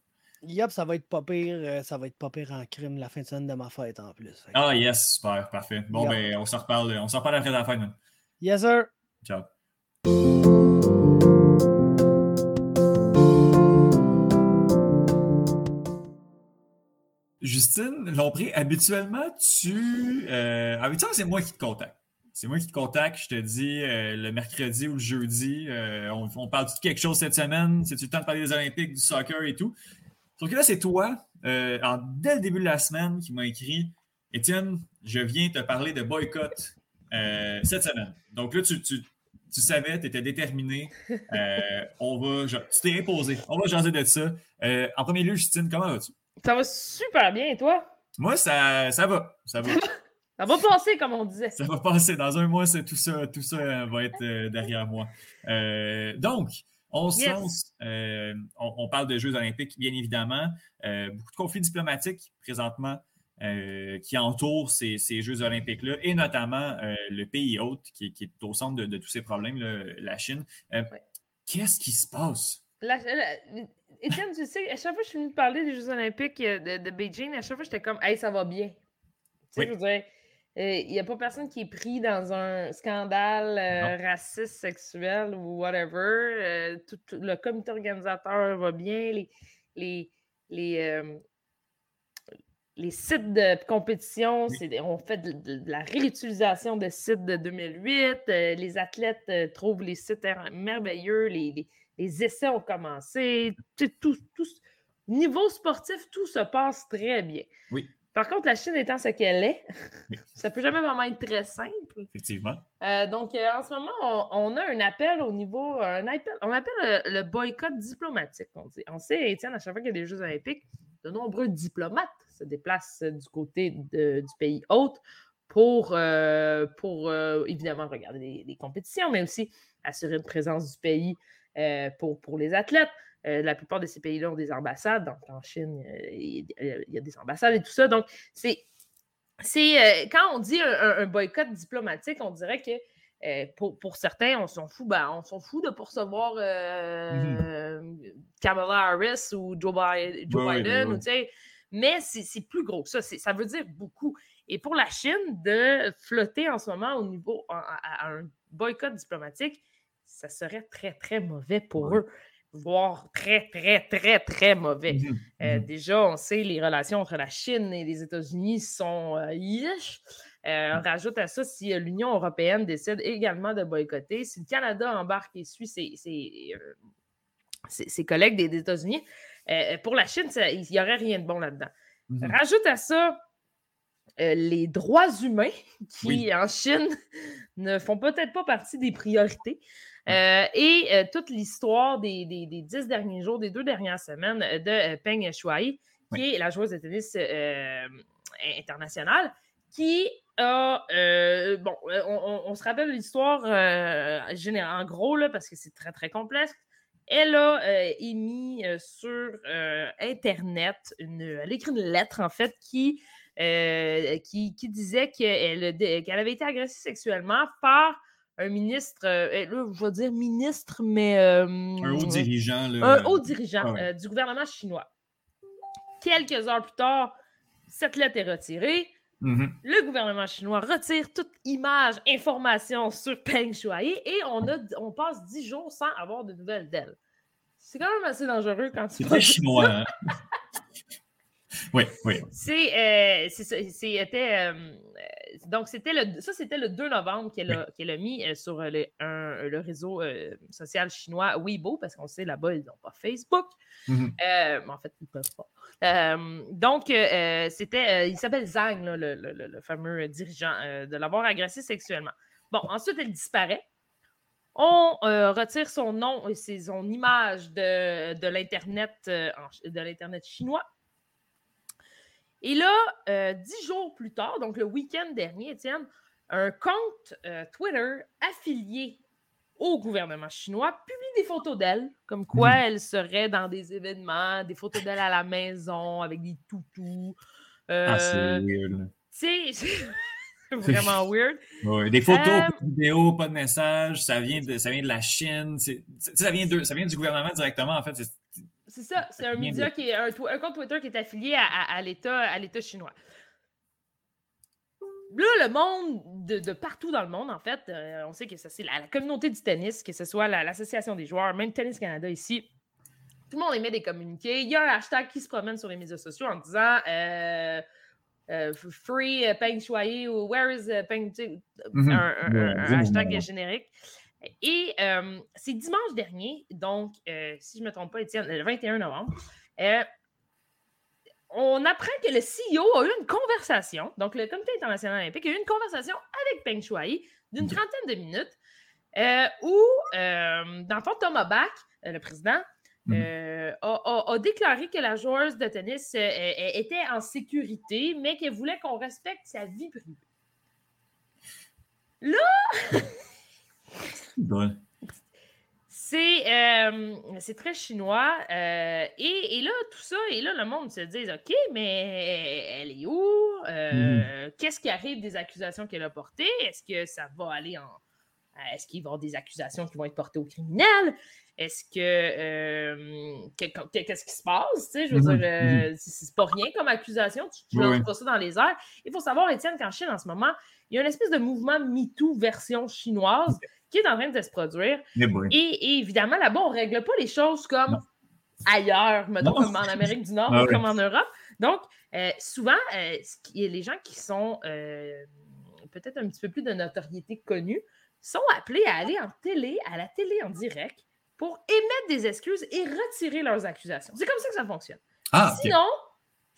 Yep, ça va être pas pire. Euh, ça va être pas pire en crime la fin de semaine de ma fête en plus. Ah yes, super, parfait. Bon ben on s'en reparle, on s'en reparle après la fête, man. Yes, sir. Ciao. Justine Lompré, habituellement, tu. Euh, habituellement, c'est moi qui te contacte. C'est moi qui te contacte, je te dis euh, le mercredi ou le jeudi, on, on, parle de quelque chose cette semaine, c'est-tu le temps de parler des Olympiques, du soccer et tout? Sauf que là, c'est toi, euh, dès le début de la semaine, qui m'a écrit Étienne, je viens te parler de boycott euh, cette semaine. Donc là, tu, savais, tu étais déterminé. Euh, on va, tu t'es imposé. On va changer de ça. en premier lieu, Justine, comment vas-tu? Ça va super bien, et toi? Moi, ça, ça va. Ça va. Ça va passer, comme on disait. Ça va passer. Dans un mois, tout ça, tout ça va être derrière moi. donc, euh, on, parle de Jeux olympiques, bien évidemment. Euh, beaucoup de conflits diplomatiques présentement euh, qui entourent ces, ces Jeux olympiques-là, et notamment le pays hôte qui, est au centre de, tous ces problèmes, la Chine. Qu'est-ce qui se passe? Étienne, tu sais, à chaque fois que je suis venue parler des Jeux olympiques de, de Beijing, à chaque fois, j'étais comme « Hey, ça va bien! » Tu sais, je veux dire, il n'y a pas personne qui est pris dans un scandale euh, raciste, sexuel ou whatever. Euh, tout, le comité organisateur va bien. Les, les, les, euh, les sites de compétition, on fait de, la réutilisation de sites de 2008. les athlètes trouvent les sites merveilleux. Les, les, essais ont commencé. Tout, tout, niveau sportif, tout se passe très bien. Oui. Par contre, la Chine étant ce qu'elle est, ça peut jamais vraiment être très simple. Effectivement. Euh, donc, euh, en ce moment, on, a un appel au niveau, un appel, on appelle le, boycott diplomatique. On, dit. on sait, Étienne, à chaque fois qu'il y a des Jeux olympiques, de nombreux diplomates se déplacent du côté du pays hôte pour, euh, pour évidemment regarder les, compétitions, mais aussi assurer une présence du pays pour, pour les athlètes. Euh, la plupart de ces pays-là ont des ambassades. Donc, en Chine, il y, a des ambassades et tout ça. Donc, c'est. c'est euh, quand on dit un, boycott diplomatique, on dirait que euh, pour, certains, on s'en fout, ben, on s'en fout de pourcevoir mm-hmm. Kamala Harris ou Joe, Biden. mais c'est plus gros que ça. Ça veut dire beaucoup. Et pour la Chine, de flotter en ce moment au niveau à, un boycott diplomatique, ça serait très, très mauvais pour eux voire très, très, très, très mauvais. Mhm, euh, mhm. déjà, on sait les relations entre la Chine et les États-Unis sont euh, euh, on rajoute à ça si l'Union européenne décide également de boycotter, si le Canada embarque et suit ses, ses, collègues des, États-Unis, pour la Chine, il n'y aurait rien de bon là-dedans. Rajoute à ça les droits humains qui, en Chine, ne font peut-être pas partie des priorités. Euh, et euh, toute l'histoire des, dix derniers jours, des deux dernières semaines de Peng Shuai, qui est la joueuse de tennis euh, internationale, qui a. bon, on, se rappelle l'histoire en gros, là, parce que c'est très, très complexe. Elle a émis sur Internet, une, elle a écrit une lettre, en fait, qui, qui, disait qu'elle qu'elle avait été agressée sexuellement par un ministre, euh, eh, là, je vais dire ministre, mais. Euh, un haut dirigeant. Un haut dirigeant ah euh, du gouvernement chinois. Quelques heures plus tard, cette lettre est retirée. Mm-hmm. Le gouvernement chinois retire toute image, information sur Peng Shuai et on, a, on passe dix jours sans avoir de nouvelles d'elle. C'est quand même assez dangereux quand tu. C'est très chinois. Hein? oui, oui. C'est, c'était, donc, c'était le, ça, c'était le 2 novembre qu'elle a, mis euh, sur le, le réseau euh, social chinois Weibo, parce qu'on sait là-bas, ils n'ont pas Facebook. Mm-hmm. Euh, en fait, ils ne peuvent pas. donc, c'était, il s'appelle Zhang, le, fameux dirigeant, de l'avoir agressé sexuellement. Bon, ensuite, elle disparaît. On retire son nom et son image de, de l'Internet, de l'Internet chinois. Et là, euh, dix jours plus tard, donc le week-end dernier, Étienne, un compte euh, Twitter affilié au gouvernement chinois publie des photos d'elle, comme quoi hmm. elle serait dans des événements, des photos d'elle à la maison avec des toutous. ah, c'est euh, weird. C'est vraiment weird. des photos, des vidéos, pas de message, ça vient de, ça vient de la Chine, ça vient, de, ça vient du gouvernement directement, en fait. C'est ça, c'est un média qui est un, compte Twitter qui est affilié à, l'État, à l'État chinois. Là, le monde, de, partout dans le monde, en fait, euh, on sait que ça, c'est la, communauté du tennis, que ce soit l'association des joueurs, même Tennis Canada ici. Tout le monde émet des communiqués. Il y a un hashtag qui se promène sur les médias sociaux en disant euh, euh, Free Peng Shuai ou Where is Peng. Mm-hmm. un, hashtag générique. Et c'est dimanche dernier, donc, si je ne me trompe pas, Étienne, le 21 novembre, on apprend que le CEO a eu une conversation, donc le Comité international olympique a eu une conversation avec Peng Shuai d'une trentaine de minutes, euh, où, euh, dans le fond, Thomas Bach, euh, le président, Mhm. a, a- a déclaré que la joueuse de tennis euh, euh, était en sécurité, mais qu'elle voulait qu'on respecte sa vie privée. C'est euh, c'est très chinois. euh, et, et là, tout ça, et là, le monde se dit OK, mais elle est où? Euh, Qu'est-ce qui arrive des accusations qu'elle a portées? Est-ce que ça va aller en. Est-ce qu'il va y avoir des accusations qui vont être portées aux criminels Est-ce que. que- que- Qu'est-ce qui se passe? Je veux Mhm, dire, euh, c'est pas rien comme accusation. Tu tu lances pas ça dans les airs. Il faut savoir, Étienne, qu'en Chine, en ce moment, il y a une espèce de mouvement MeToo version chinoise qui est en train de se produire. Eh. Et, et évidemment, là-bas, on ne règle pas les choses comme Non. ailleurs, mettons, Non. comme en Amérique du Nord Ah ou oui. comme en Europe. Donc, euh, souvent, euh, ce qui- les gens qui sont euh, peut-être un petit peu plus de notoriété connue sont appelés à aller en télé, à la télé en direct, pour émettre des excuses et retirer leurs accusations. C'est comme ça que ça fonctionne. Ah. Sinon,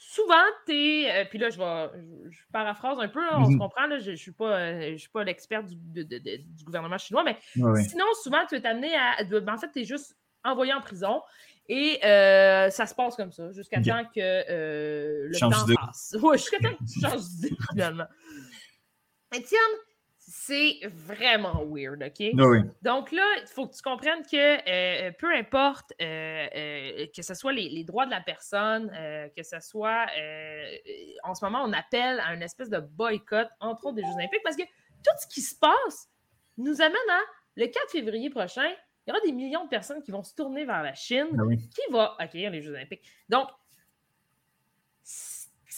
souvent, tu es. puis là, je, vais, je, paraphrase un peu, là, on se Mhm. comprend, là, je ne suis pas, euh, je suis pas l'expert du, de- de- de- du gouvernement chinois, mais. Sinon, souvent, tu es amené à. de- ben, en fait, tu es juste envoyé en prison et euh, ça se passe comme ça jusqu'à temps que euh, le Change temps d'idée. passe. Ouais, jusqu'à temps que tu changes d'idée, finalement. Étienne, c'est vraiment weird, OK? Ouais. Donc là, il faut que tu comprennes que euh, peu importe euh, euh, que ce soit les, les droits de la personne, que ce soit en ce moment, on appelle à une espèce de boycott, entre autres des Jeux Olympiques, parce que tout ce qui se passe nous amène à le 4 février prochain, il y aura des millions de personnes qui vont se tourner vers la Chine Ah oui. qui va accueillir les Jeux Olympiques. Donc,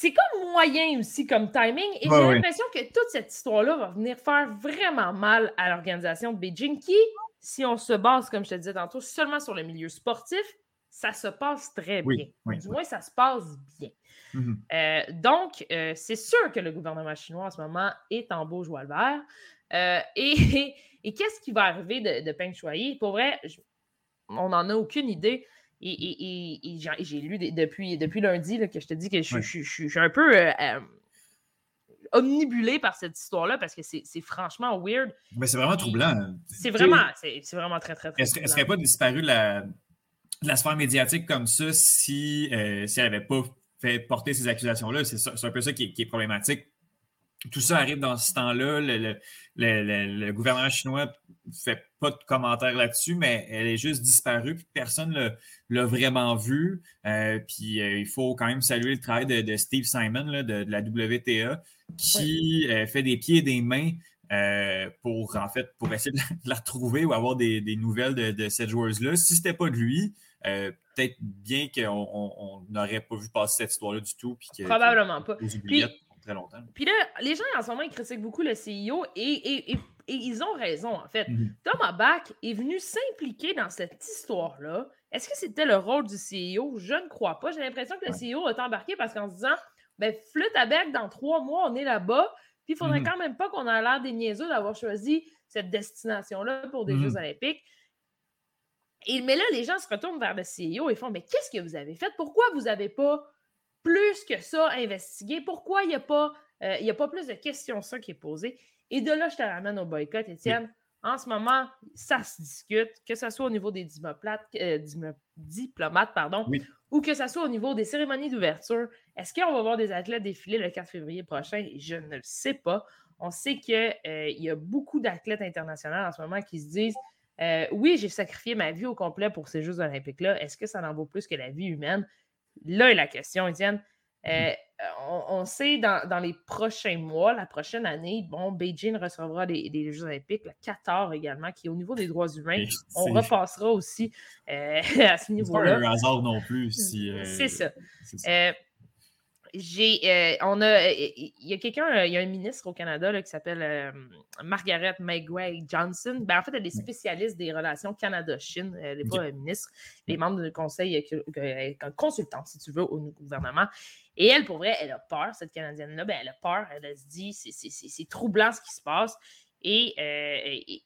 c'est comme moyen aussi comme timing. Et Ouais, j'ai l'impression que toute cette histoire-là va venir faire vraiment mal à l'organisation de Beijing, qui, si on se base, comme je te disais tantôt, seulement sur le milieu sportif, ça se passe très Oui, bien. oui, du moins, ça se passe bien. Mhm. Euh, donc, euh, c'est sûr que le gouvernement chinois en ce moment est en beau joie le vert. Euh, et et qu'est-ce qui va arriver de, de Peng Shuai? Pour vrai, je- on n'en a aucune idée. Et, et- et- et j'ai- lu depuis, depuis lundi là, que je te dis que je, Ouais. je- je- je suis un peu euh, euh, omnibulé par cette histoire-là parce que c'est c'est franchement weird. Mais c'est vraiment troublant. C'est vraiment, c'est c'est vraiment très, très, très. Est-ce qu'elle serait pas disparu de la, de la sphère médiatique comme ça si, euh, si elle n'avait pas fait porter ces accusations-là? C'est un peu ça qui est problématique. Tout ça arrive dans ce temps-là. Le, le- le- le- le gouvernement chinois ne fait pas de commentaires là-dessus, mais elle est juste disparue, puis personne ne l'a vraiment vue. Euh, puis euh, il faut quand même saluer le travail de, de Steve Simon là, de, de la WTA qui euh, fait des pieds et des mains pour en fait pour essayer de la, de la retrouver ou avoir des, des nouvelles de, cette joueuse-là. Si c'était pas de lui, euh, peut-être bien qu'on on- on n'aurait pas vu passer cette histoire-là du tout. Puis que, Probablement pas. Très longtemps. Puis là, les gens en ce moment, ils critiquent beaucoup le CEO et, et- et- et ils ont raison, en fait. Mhm. Thomas Bach est venu s'impliquer dans cette histoire-là. Est-ce que c'était le rôle du CEO? Je ne crois pas. J'ai l'impression que le Ouais. CEO est embarqué parce qu'en se disant, ben, flûte à bec, dans trois mois, on est là-bas. Puis il faudrait Mhm. quand même pas qu'on ait l'air des niaiseux d'avoir choisi cette destination-là pour des Mhm. Jeux olympiques. Et, mais là, les gens se retournent vers le CEO et font, mais qu'est-ce que vous avez fait? Pourquoi vous n'avez pas plus que ça investigué? Pourquoi il n'y a, pas, euh, il y a pas plus de questions ça qui est posée? Et de là, je te ramène au boycott, Étienne. En ce moment, ça se discute, que ce soit au niveau des diplomates, euh, diplomates pardon, Oui. ou que ce soit au niveau des cérémonies d'ouverture. Est-ce qu'on va voir des athlètes défiler le 4 février prochain? Je ne le sais pas. On sait qu'il y a beaucoup d'athlètes internationaux en ce moment qui se disent euh, Oui, j'ai sacrifié ma vie au complet pour ces Jeux olympiques-là. Est-ce que ça en vaut plus que la vie humaine? Là est la question, Étienne. Euh, on, on sait dans, dans les prochains mois, la prochaine année, bon, Beijing recevra les, les Jeux olympiques, le Qatar également, qui, au niveau des droits humains, on repassera aussi euh, à ce C'est pas niveau-là. un hasard non plus. Si, euh, C'est ça. c'est ça. J'ai, euh, on a, euh, il y a quelqu'un, euh, il y a un ministre au Canada là, qui s'appelle euh, Margaret Maguire Johnson. Ben, en fait, elle est spécialiste des relations Canada-Chine. Elle n'est pas ministre. Les membres du conseil, elle est consultante, si tu veux, au gouvernement. Et elle, pour vrai, elle a peur, cette Canadienne-là. Ben, elle a peur. Elle, se dit, c'est- troublant ce qui se passe. Et, euh, et-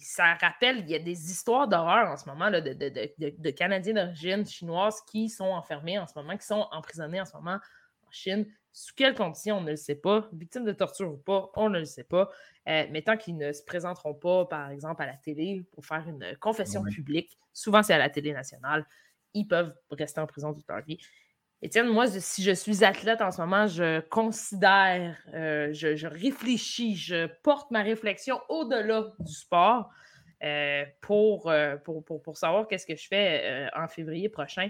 ça rappelle, il y a des histoires d'horreur en ce moment là, de, de, Canadiens d'origine chinoise qui sont enfermés en ce moment, qui sont emprisonnés en ce moment en Chine. Sous quelles conditions, on ne le sait pas. Victimes de torture ou pas, on ne le sait pas. Euh, mais tant qu'ils ne se présenteront pas, par exemple, à la télé pour faire une confession publique, souvent c'est à la télé nationale, ils peuvent rester en prison toute leur vie. Étienne, moi, si je suis athlète en ce moment, je considère, euh, je, réfléchis, je porte ma réflexion au-delà du sport euh, pour, pour, pour, savoir qu'est-ce que je fais en février prochain.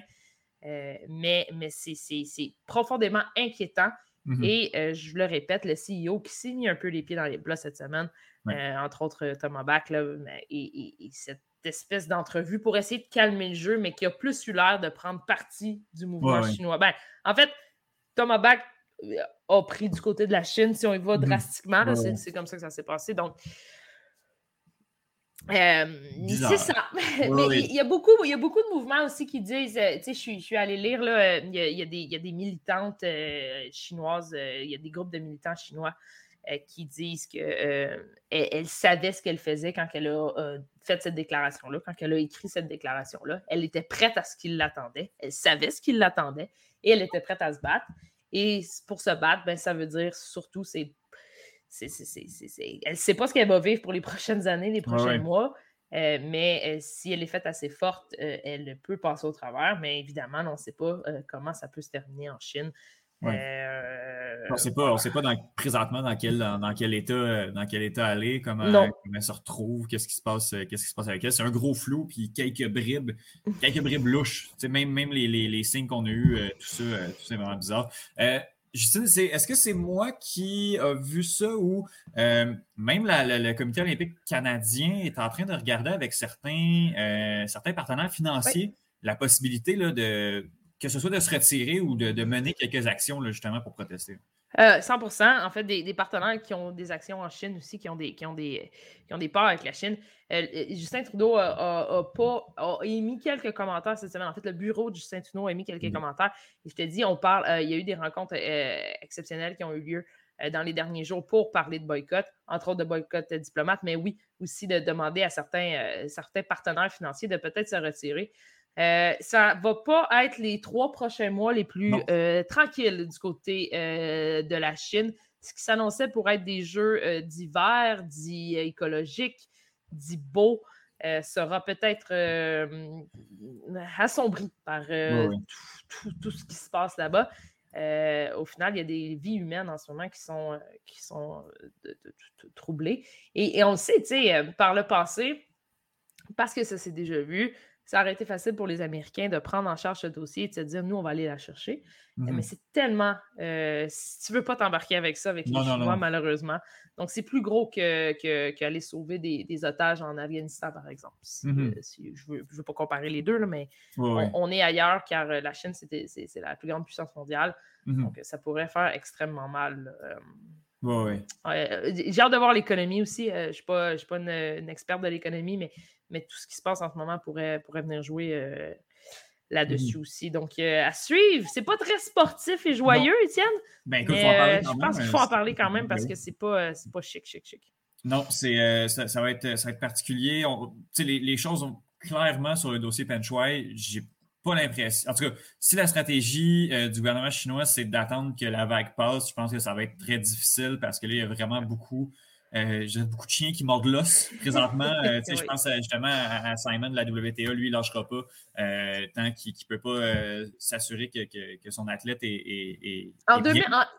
Mais mais c'est profondément inquiétant. Mmh Et je le répète, le CEO qui s'est mis un peu les pieds dans les plats cette semaine, entre autres Thomas Bach, là, et, et, cette espèce d'entrevue pour essayer de calmer le jeu, mais qui a plus eu l'air de prendre parti du mouvement chinois. Ben, en fait, Thomas Bach euh, a pris du côté de la Chine, si on y va mmh drastiquement. C'est comme ça que ça s'est passé. Donc, euh, c'est ça. Mais il y, a beaucoup, il y a beaucoup de mouvements aussi qui disent, euh, tu sais, je suis, je suis allée lire, là, il, y a, des, il y a des militantes chinoises, il y a des groupes de militants chinois euh, qui disent qu'elle euh, elle savait ce qu'elle faisait quand elle a euh, fait cette déclaration-là, quand elle a écrit cette déclaration-là. Elle était prête à ce qu'il l'attendait. Elle savait ce qu'il l'attendait et elle était prête à se battre. Et pour se battre, ben, ça veut dire surtout, c'est. Elle ne sait pas ce qu'elle va vivre pour les prochaines années, les prochains mois. mais si elle est faite assez forte, elle peut passer au travers. Mais évidemment, on ne sait pas comment ça peut se terminer en Chine. Euh, on ne sait pas, sait pas présentement dans quel, dans, quel état, dans quel état aller, comment, comment elle se retrouve, qu'est-ce qui se passe, euh, qu'est-ce qui se passe avec elle. C'est un gros flou, puis quelques bribes, quelques bribes louches. même, même les, les, signes qu'on a eus, euh, tout ça, tout c'est vraiment bizarre. Justine, est-ce que c'est moi qui a vu ça ou même le comité olympique canadien est en train de regarder avec certains, certains partenaires financiers la possibilité là, de, que ce soit de se retirer ou de, mener quelques actions justement pour protester? 100% euh, En fait, des, partenaires qui ont des actions en Chine aussi, qui ont des, qui ont des, qui ont des parts avec la Chine. Euh, euh, Justin Trudeau a, pas, émis quelques commentaires cette semaine. En fait, le bureau de Justin Trudeau a émis quelques commentaires. Et je te dis, on parle, il y a eu des rencontres exceptionnelles qui ont eu lieu dans les derniers jours pour parler de boycott, entre autres de boycott diplomate, mais oui, aussi de demander à certains, certains partenaires financiers de peut-être se retirer. Euh, ça ne va pas être les trois prochains mois les plus euh, tranquilles du côté euh, de la Chine. Ce qui s'annonçait pour être des jeux d'hiver, dits écologiques, dits beaux, sera peut-être assombri par Tout, ce qui se passe là-bas. au final, il y a des vies humaines en ce moment qui sont, qui sont troublées. Et, et, on le sait, tu sais, par le passé, parce que ça s'est déjà vu, ça aurait été facile pour les Américains de prendre en charge ce dossier et de se dire, nous, on va aller la chercher. Mais mm-hmm. c'est tellement. Euh, si tu ne veux pas t'embarquer avec ça, avec les Chinois, malheureusement. Donc, c'est plus gros qu'aller que, sauver des, otages en Afghanistan, par exemple. Mm-hmm. Euh, je ne veux, pas comparer les deux, mais on, est ailleurs car euh, la Chine, c'est la plus grande puissance mondiale. Mm-hmm. Donc, ça pourrait faire extrêmement mal. J'ai hâte de voir l'économie aussi. je ne suis pas, pas une, une, experte de l'économie, mais mais tout ce qui se passe en ce moment pourrait, pourrait venir jouer euh, là-dessus mmh. aussi. Donc, euh, à suivre. C'est pas très sportif et joyeux, Étienne. Ben, écoute, parler euh, je pense qu'il faut en parler quand même parce que c'est pas, pas chic, chic, chic. Non, c'est, ça, va être, ça va être particulier. les, les, choses ont clairement sur le dossier Penchwai, j'ai pas l'impression. En tout cas, si la stratégie du gouvernement chinois, c'est d'attendre que la vague passe, je pense que ça va être très difficile parce que là, il y a vraiment beaucoup euh, j'ai beaucoup de chiens qui mordent l'os présentement. Euh, Je pense euh, justement à, Simon de la WTA, lui, il ne lâchera pas euh, tant qu'il ne peut pas s'assurer que, que, son athlète est. en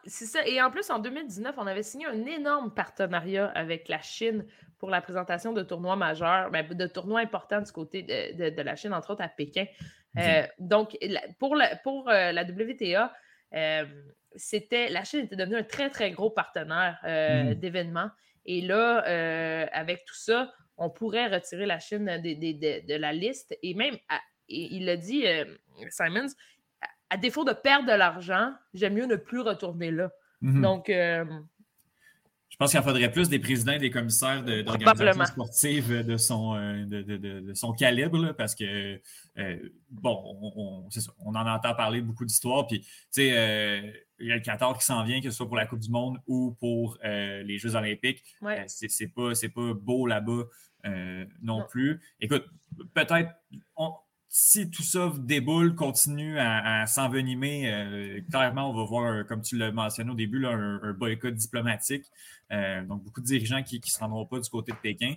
c'est ça. Et en plus, en 2019, on avait signé un énorme partenariat avec la Chine pour la présentation de tournois majeurs, ben, de tournois importants du côté de, de, la Chine, entre autres à Pékin. donc, pour la, pour, la WTA, c'était la Chine était devenue un très, très gros partenaire mmh. d'événements. Et là, euh, avec tout ça, on pourrait retirer la Chine de, la liste. Et même, il a dit, euh, Simons, à, défaut de perdre de l'argent, j'aime mieux ne plus retourner là. Mhm. Donc, euh, je pense qu'il en faudrait plus des présidents et des commissaires d'organisations sportives de son, de, son calibre, parce que, bon, on, on, en entend parler beaucoup d'histoires. Puis, tu sais, il y a le Qatar qui s'en vient, que ce soit pour la Coupe du Monde ou pour les Jeux olympiques. c'est pas, pas beau là-bas non, plus. Écoute, peut-être si tout ça déboule, continue à, s'envenimer, euh, clairement, on va voir, comme tu l'as mentionné au début, un, boycott diplomatique. Euh, donc, beaucoup de dirigeants qui ne se rendront pas du côté de Pékin.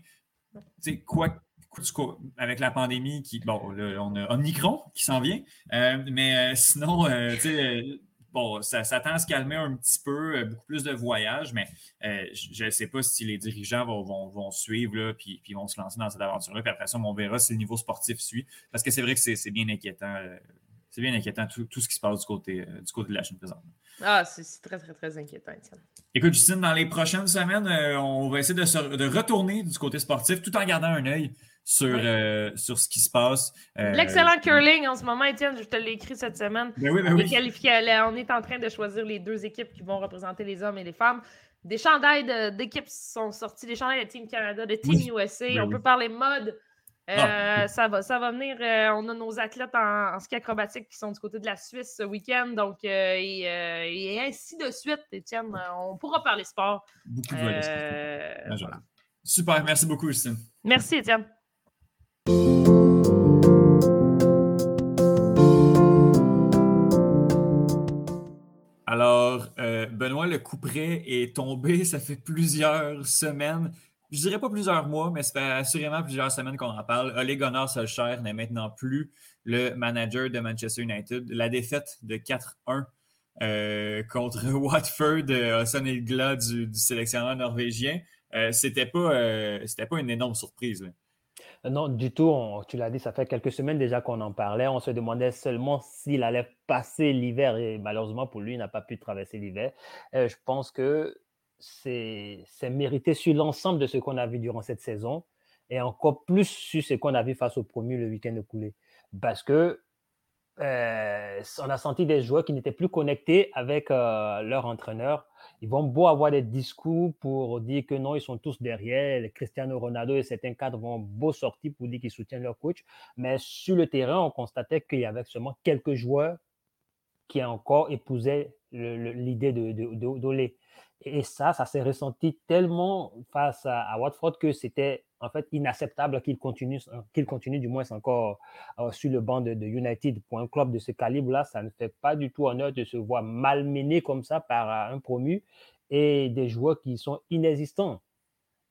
Tu sais, quoi, avec la pandémie, qui, bon, on a Omicron qui s'en vient, euh, mais sinon, tu sais, bon, ça, tend à se calmer un petit peu, euh, beaucoup plus de voyages, mais euh, je ne sais pas si les dirigeants vont, suivre, là, puis, puis, vont se lancer dans cette aventure-là. Puis après ça, on verra si le niveau sportif suit. Parce que c'est vrai que c'est bien inquiétant. Euh, c'est bien inquiétant tout, ce qui se passe du côté, du côté de la Chine présentement. Ah, c'est très, très, très inquiétant, Écoute, Justine, dans les prochaines semaines, on va essayer de, de, retourner du côté sportif tout en gardant un œil sur, euh, sur ce qui se passe. Euh, L'excellent curling en ce moment, Étienne, je te l'ai écrit cette semaine. Ben ben on, est on est en train de choisir les deux équipes qui vont représenter les hommes et les femmes. Des chandails d'équipes sont sortis, des chandails de Team Canada, de Team USA. Ben on peut parler mode. Euh, ah. ça, va, ça va venir. on a nos athlètes en, ski acrobatique qui sont du côté de la Suisse ce week-end. Donc, et, ainsi de suite, Étienne. On pourra parler sport. Beaucoup de voilà. Super. Merci beaucoup, Justine. Merci, Étienne. Alors, euh, Benoît, le coup près est tombé. Ça fait plusieurs semaines. Je dirais pas plusieurs mois, mais ça fait assurément plusieurs semaines qu'on en parle. Ole Gunnar Solskjaer n'est maintenant plus le manager de Manchester United. La défaite de 4-1 euh, contre Watford a sonné le du, sélectionneur norvégien. Euh, c'était pas, pas une énorme surprise. Non, du tout. tu l'as dit, ça fait quelques semaines déjà qu'on en parlait. On se demandait seulement s'il allait passer l'hiver et malheureusement pour lui, il n'a pas pu traverser l'hiver. Euh, je pense que c'est mérité sur l'ensemble de ce qu'on a vu durant cette saison et encore plus sur ce qu'on a vu face au promu le week-end écoulé. Parce que euh, on a senti des joueurs qui n'étaient plus connectés avec euh, leur entraîneur. Ils vont beau avoir des discours pour dire que non, ils sont tous derrière. Cristiano Ronaldo et certains cadres vont beau sortir pour dire qu'ils soutiennent leur coach. Mais sur le terrain, on constatait qu'il y avait seulement quelques joueurs qui encore épousaient l'idée de, de, Et ça, ça s'est ressenti tellement face à Watford que c'était en fait inacceptable qu'il continue, qu'il continue du moins encore euh, sur le banc de, United. Pour un club de ce calibre-là, ça ne fait pas du tout honneur de se voir malmené comme ça par euh, un promu et des joueurs qui sont inexistants.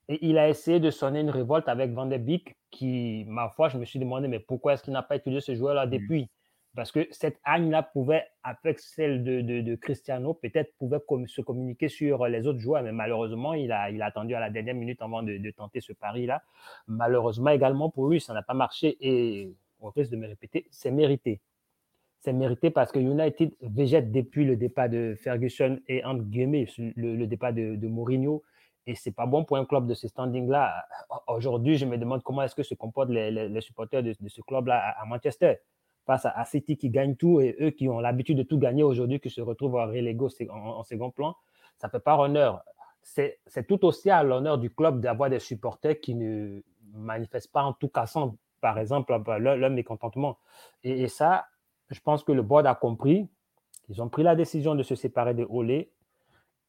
Et il a essayé de sonner une révolte avec Van der Beek, qui, ma foi, je me suis demandé, mais pourquoi est-ce qu'il n'a pas utilisé ce joueur-là depuis? Parce que cette Agne-là pouvait, avec celle de, Cristiano, peut-être pouvait se communiquer sur les autres joueurs, mais malheureusement, il a, il a attendu à la dernière minute avant de, tenter ce pari-là. Malheureusement également pour lui, ça n'a pas marché et on risque de me répéter, c'est mérité. C'est mérité parce que United végète depuis le départ de Ferguson et entre guillemets le, départ de, Mourinho. Et c'est pas bon pour un club de ce standing-là. Aujourd'hui, je me demande comment est-ce que se comportent les, supporters de, ce club-là à Manchester face à, City qui gagne tout et eux qui ont l'habitude de tout gagner aujourd'hui, qui se retrouvent à relégo en, second plan, ça ne fait pas honneur. C'est tout aussi à l'honneur du club d'avoir des supporters qui ne manifestent pas en tout cassant, par exemple, leur, mécontentement. Et, et, ça, je pense que le board a compris. Ils ont pris la décision de se séparer de Olé.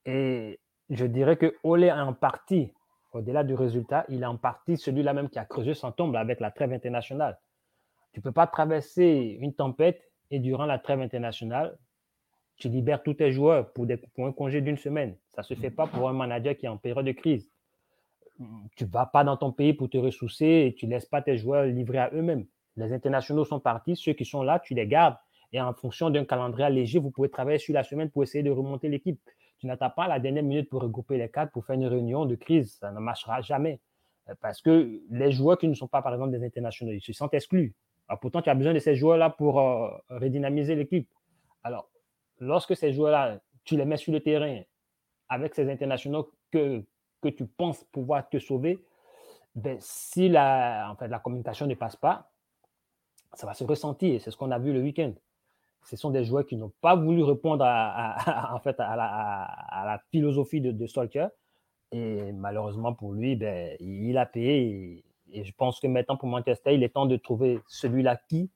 Et je dirais que Olé en partie, au-delà du résultat, il est en partie celui-là même qui a creusé son tombe avec la trêve internationale. Tu ne peux pas traverser une tempête et durant la trêve internationale, tu libères tous tes joueurs pour, des, un congé d'une semaine. Ça ne se fait pas pour un manager qui est en période de crise. Tu ne vas pas dans ton pays pour te ressourcer et tu ne laisses pas tes joueurs livrés à eux-mêmes. Les internationaux sont partis, ceux qui sont là, tu les gardes. Et en fonction d'un calendrier léger, vous pouvez travailler sur la semaine pour essayer de remonter l'équipe. Tu n'attends pas la dernière minute pour regrouper les cadres pour faire une réunion de crise. Ça ne marchera jamais. Parce que les joueurs qui ne sont pas, par exemple, des internationaux, ils se sentent exclus. Ah, pourtant, tu as besoin de ces joueurs-là pour euh, redynamiser l'équipe. Alors, lorsque ces joueurs-là, tu les mets sur le terrain avec ces internationaux que, que tu penses pouvoir te sauver, ben, si la, en fait, la communication ne passe pas, ça va se ressentir. C'est ce qu'on a vu le week-end. Ce sont des joueurs qui n'ont pas voulu répondre à, en fait, à, la, philosophie de, de Et malheureusement pour lui, ben, il a payé et je pense que maintenant, pour Manchester, il est temps de trouver celui-là qui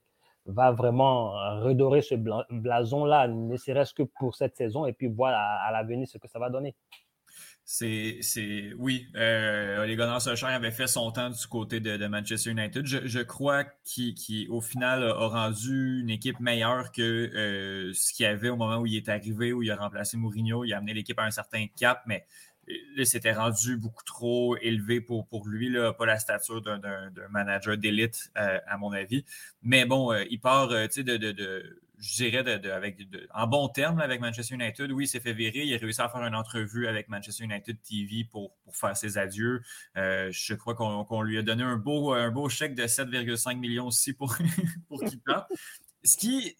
va vraiment redorer ce blason-là, ne serait-ce que pour cette saison, et puis voir à, l'avenir ce que ça va donner. C'est, c'est, oui, euh, les Gunners Solskjaer fait son temps du côté de, Manchester United. Je, crois qu'il, au final, a rendu une équipe meilleure que euh, ce qu'il y avait au moment où il est arrivé, où il a remplacé Mourinho. Il a amené l'équipe à un certain cap, mais là, c'était rendu beaucoup trop élevé pour, pour lui, là, pas la stature d'un manager d'élite, euh, à mon avis. Mais bon, euh, il part euh, de, de, de, je dirais, de, avec, en bon terme avec Manchester United. Oui, il s'est fait virer. Il a réussi à faire une entrevue avec Manchester United TV pour, pour faire ses adieux. je crois qu'on lui a donné un beau, un beau chèque de 7,5 millions aussi pour, pour qu'il parte. Ce qui,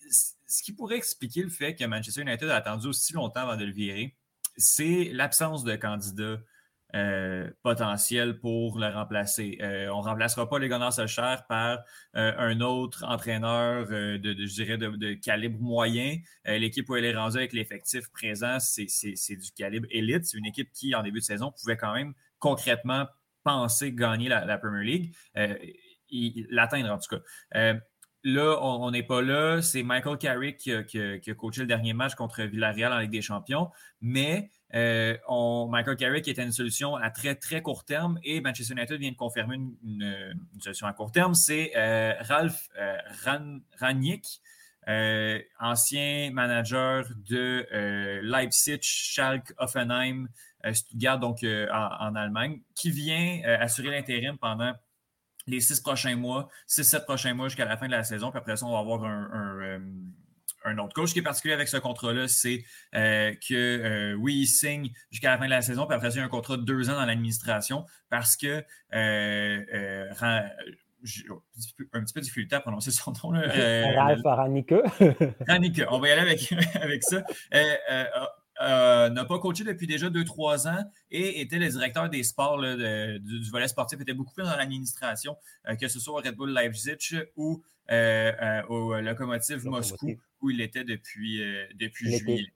ce qui pourrait expliquer le fait que Manchester United a attendu aussi longtemps avant de le virer, c'est l'absence de candidats euh, potentiels pour le remplacer. Euh, on ne remplacera pas les Gunners Solskjaer par euh, un autre entraîneur de, je dirais, de, calibre moyen. L'équipe où elle est rendue avec l'effectif présent, c'est du calibre élite. C'est une équipe qui, en début de saison, pouvait quand même concrètement penser gagner la, Premier League, l'atteindre en tout cas. Là, on n'est pas là. C'est Michael Carrick qui a, coaché le dernier match contre Villarreal en Ligue des Champions. Mais euh, Michael Carrick était une solution à très, très court terme et Manchester United vient de confirmer une, solution à court terme. C'est euh, Ralph euh, Ranick, ancien manager de Leipzig, Schalke, Offenheim, Stuttgart, donc en, Allemagne, qui vient assurer l'intérim pendant les six prochains mois, six, sept prochains mois jusqu'à la fin de la saison. Puis après ça, on va avoir un, euh, autre coach qui est particulier avec ce contrat-là, c'est euh, que euh, oui, il signe jusqu'à la fin de la saison, puis après ça, il y a un contrat de deux ans dans l'administration parce que j'ai un petit peu de difficulté à prononcer son nom. Ralph Ranike. Ranike, on va y aller avec, avec ça. Euh, n'a pas coaché depuis déjà 2-3 ans et était le directeur des sports du, volet sportif, était beaucoup plus dans l'administration, euh, que ce soit au Red Bull Leipzig ou euh, au Locomotive Moscou, où il était depuis, depuis juillet.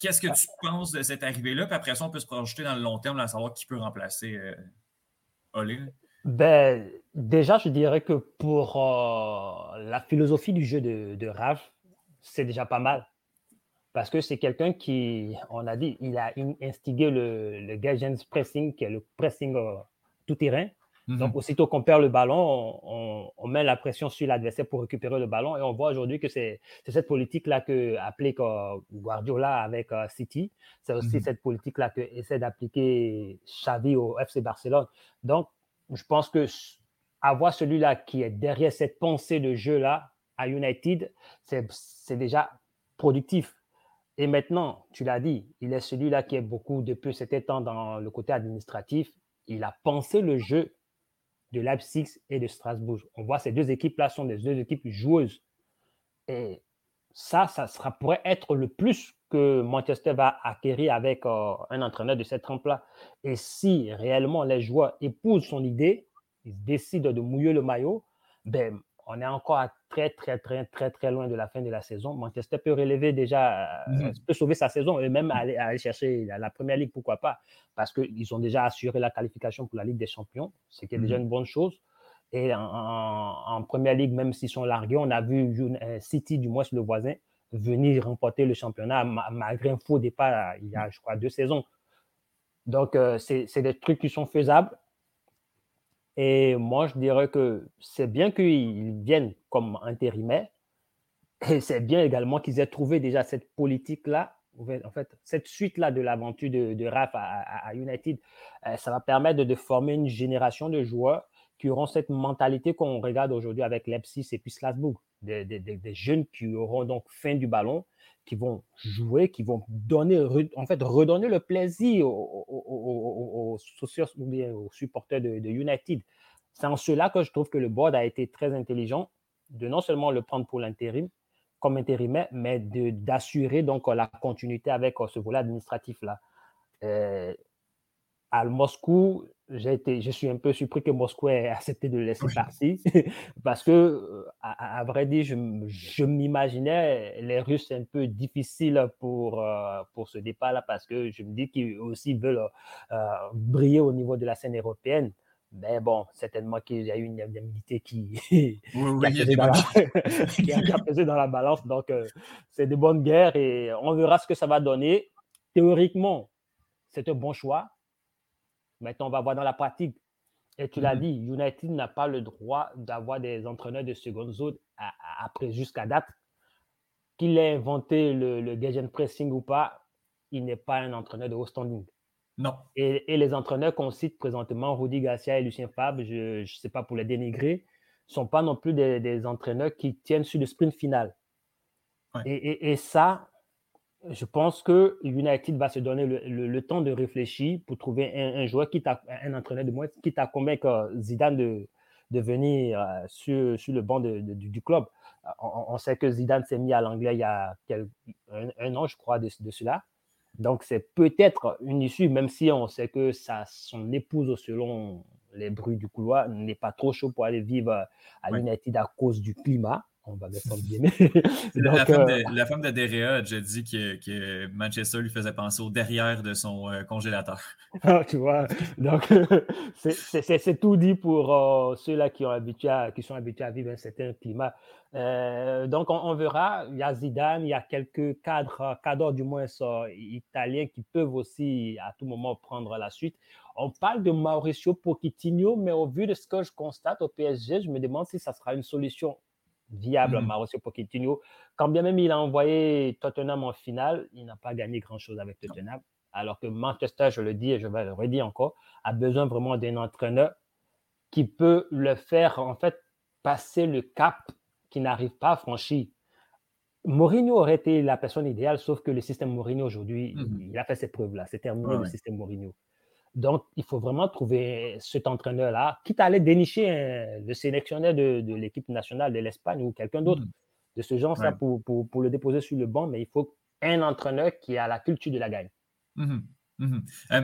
Qu'est-ce que tu penses de cette arrivée-là? Puis après ça, on peut se projeter dans le long terme, à savoir qui peut remplacer Olé. Ben, déjà, je dirais que pour la philosophie du jeu de, de c'est déjà pas mal parce que c'est quelqu'un qui, on a dit, il a instigé le, le pressing, qui est le pressing euh, tout terrain. Mhm. Donc, aussitôt qu'on perd le ballon, on, met la pression sur l'adversaire pour récupérer le ballon. Et on voit aujourd'hui que c'est cette politique-là que applique euh, Guardiola avec euh, City. C'est aussi mhm. cette politique-là que essaie d'appliquer Xavi au FC Barcelone. Donc, je pense que avoir celui-là qui est derrière cette pensée de jeu-là à United, c'est déjà productif. Et maintenant, tu l'as dit, il est celui-là qui est beaucoup depuis cet temps dans le côté administratif. Il a pensé le jeu de Leipzig et de Strasbourg. On voit ces deux équipes-là sont des deux équipes joueuses. Et ça, ça pourrait être le plus que Manchester va acquérir avec euh, un entraîneur de cette trempe-là. Et si réellement les joueurs épousent son idée, ils décident de mouiller le maillot, ben, on est encore très, très, très, très, très loin de la fin de la saison. Manchester peut relever déjà, euh, mhm. peut sauver sa saison et même aller, chercher la, première ligue, pourquoi pas, parce qu'ils ont déjà assuré la qualification pour la Ligue des Champions, ce qui est déjà mhm. une bonne chose. Et en, première ligue, même s'ils sont largués, on a vu euh, City, du moins le voisin, venir remporter le championnat malgré un faux départ il y a, je crois, deux saisons. Donc, euh, c'est des trucs qui sont faisables. Et moi, je dirais que c'est bien qu'ils viennent comme intérimaires. Et c'est bien également qu'ils aient trouvé déjà cette politique-là, en fait, cette suite-là de l'aventure de, de Raph à, United. Euh, ça va permettre de, former une génération de joueurs qui auront cette mentalité qu'on regarde aujourd'hui avec Leipzig et puis Strasbourg. Des, des, jeunes qui auront donc faim du ballon, qui vont jouer, qui vont donner, en fait, redonner le plaisir aux, supporters de, United. C'est en cela que je trouve que le board a été très intelligent de non seulement le prendre pour l'intérim, comme intérimaire, mais d'assurer donc la continuité avec ce volet administratif-là. Euh, à Moscou, j'ai été, je suis un peu surpris que Moscou ait accepté de le laisser partir parce que, euh, à, vrai dire, je, m'imaginais les Russes un peu difficiles pour, euh, pour ce départ-là parce que je me dis qu'ils aussi veulent euh, briller au niveau de la scène européenne. Mais bon, certainement qu'il y a eu une indemnité qui, Oui, oui, qui, a pesé des dans la, bonnes qui a- qui a pesé dans la balance. Donc, euh, c'est de bonnes guerres et on verra ce que ça va donner. Théoriquement, c'est un bon choix. Maintenant, on va voir dans la pratique. Et tu l'as Mhm. dit, United n'a pas le droit d'avoir des entraîneurs de seconde zone à- à- après jusqu'à date. Qu'il ait inventé le, le pressing ou pas, il n'est pas un entraîneur de haut standing. Non. Et, et les entraîneurs qu'on cite présentement, Rudy Garcia et Lucien Fabre, je ne sais pas pour les dénigrer, ne sont pas non plus des, des entraîneurs qui tiennent sur le sprint final. Ouais. Et, et- et ça, je pense que United va se donner le, le- le temps de réfléchir pour trouver un, un joueur, à, un entraîneur de moins, quitte à convaincre euh, Zidane de, de venir euh, sur, sur le banc de- de- du, club. Euh, On, on sait que Zidane s'est mis à l'anglais il y a quel- un, un an, je crois, de, cela. Donc, c'est peut-être une issue, même si on sait que sa, son épouse, selon les bruits du couloir, n'est pas trop chaud pour aller vivre à Ouais. United à cause du climat. On va mettre en guillemets. La, la Donc, femme euh, de, la femme de Derea a déjà dit que, que Manchester lui faisait penser au derrière de son euh, congélateur. Ah, tu vois, donc c'est- tout dit pour euh, ceux-là qui, ont habitué à- qui sont habitués à vivre un certain climat. Euh, donc, on, on verra. Il y a Zidane, il y a quelques cadres, cadres du moins italiens qui peuvent aussi à tout moment prendre la suite. On parle de Mauricio Pochettino, mais au vu de ce que je constate au PSG, je me demande si ça sera une solution viable, Mhm. Mauricio Pochettino. Quand bien même il a envoyé Tottenham en finale, il n'a pas gagné grand-chose avec Tottenham. Alors que Manchester, je le dis et je vais le redire encore, a besoin vraiment d'un entraîneur qui peut le faire, en fait, passer le cap qu'il n'arrive pas à franchir. Mourinho aurait été la personne idéale, sauf que le système Mourinho aujourd'hui, Mhm. il a fait ses preuves-là. C'est terminé le ouais. système Mourinho. Donc, il faut vraiment trouver cet entraîneur-là, quitte à aller dénicher un- le sélectionneur de, de l'équipe nationale de l'Espagne ou quelqu'un d'autre Mhm. de ce genre-là Ouais. pour, pour, pour le déposer sur le banc, mais il faut un entraîneur qui a la culture de la gagne. Mhm. Mhm. Euh,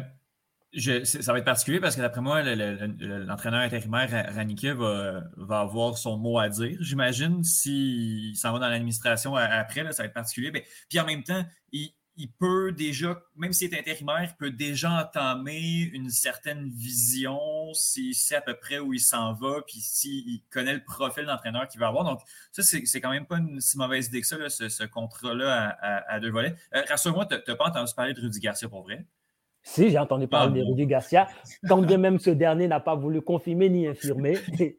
je- ça va être particulier parce que d'après moi, le- le- le- l'entraîneur intérimaire Ra- Ranique va, va avoir son mot à dire. J'imagine s'il s'en va dans l'administration a- après, là, ça va être particulier. Mais, puis en même temps, il, il peut déjà, même s'il est intérimaire, il peut déjà entamer une certaine vision s'il sait à peu près où il s'en va, puis s'il connaît le profil d'entraîneur qu'il va avoir. Donc, ça, c'est quand même pas une si mauvaise idée que ça, ce, ce contrat-là à deux volets. Euh, Rassure-moi, tu n'as pas entendu parler de Rudy Garcia pour vrai? Si, j'ai entendu parler Ah de. Rudy Garcia, quand bien même ce dernier n'a pas voulu confirmer ni infirmer, il,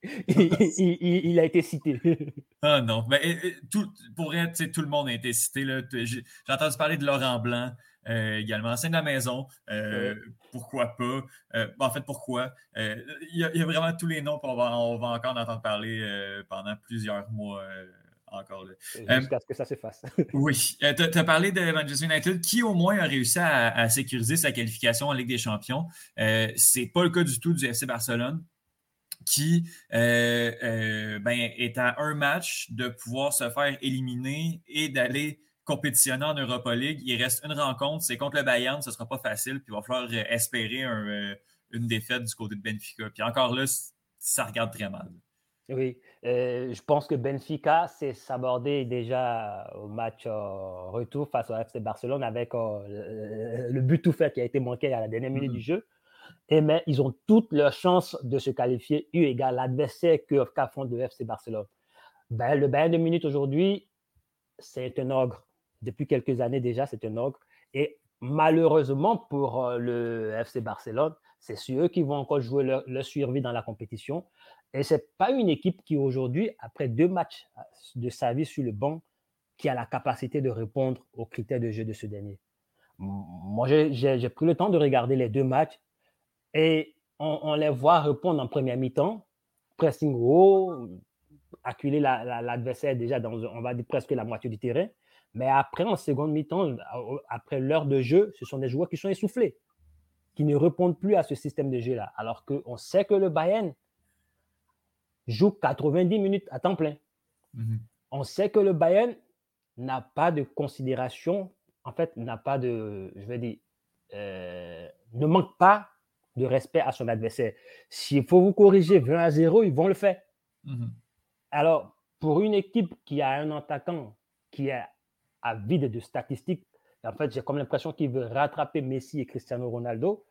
il- il- il a été cité. Ah non, mais tout, pour sais, tout le monde a été cité. J'ai entendu parler de Laurent Blanc euh, également, ancien de la maison. euh, Pourquoi pas? Euh, bon, en fait, pourquoi? Il y, a- il y a vraiment tous les noms, on va, on va encore en entendre parler pendant plusieurs mois encore. là. Jusqu'à ce que ça se fasse. Oui, tu as parlé de Manchester United qui au moins a réussi à, à sécuriser sa qualification en Ligue des Champions? Euh, c'est pas le cas du tout du FC Barcelone qui euh, euh, ben, est à un match de pouvoir se faire éliminer et d'aller compétitionner en Europa League. Il reste une rencontre, c'est contre le Bayern, ce ne sera pas facile, puis il va falloir euh, espérer un, euh, une défaite du côté de Benfica. Puis encore là, ça regarde très mal. Oui, euh, je pense que Benfica s'est sabordé déjà au match euh, retour face au FC Barcelone avec euh, le, but tout fait qui a été manqué à la dernière minute du jeu. Et mais ils ont toutes leurs chances de se qualifier eu égard l'adversaire qu'affronte le FC Barcelone. Ben, le Bayern de Munich aujourd'hui, c'est un ogre. Depuis quelques années déjà, c'est un ogre. Et malheureusement pour euh, le FC Barcelone, c'est sur eux qui vont encore jouer leur, survie dans la compétition. Et ce n'est pas une équipe qui aujourd'hui, après deux matchs de service sur le banc, qui a la capacité de répondre aux critères de jeu de ce dernier. Moi, j'ai- pris le temps de regarder les deux matchs et on, les voit répondre en première mi-temps, pressing haut, acculer la- la- l'adversaire déjà dans, on va dire, presque la moitié du terrain. Mais après, en seconde mi-temps, après l'heure de jeu, ce sont des joueurs qui sont essoufflés, qui ne répondent plus à ce système de jeu-là. Alors qu'on sait que le Bayern joue 90 minutes à temps plein. Mhm. On sait que le Bayern n'a pas de considération, en fait, n'a pas de, je vais dire, euh, ne manque pas de respect à son adversaire. S'il faut vous corriger 20 à 0, ils vont le faire. Mhm. Alors, pour une équipe qui a un attaquant qui est à vide de statistiques, en fait, j'ai comme l'impression qu'il veut rattraper Messi et Cristiano Ronaldo.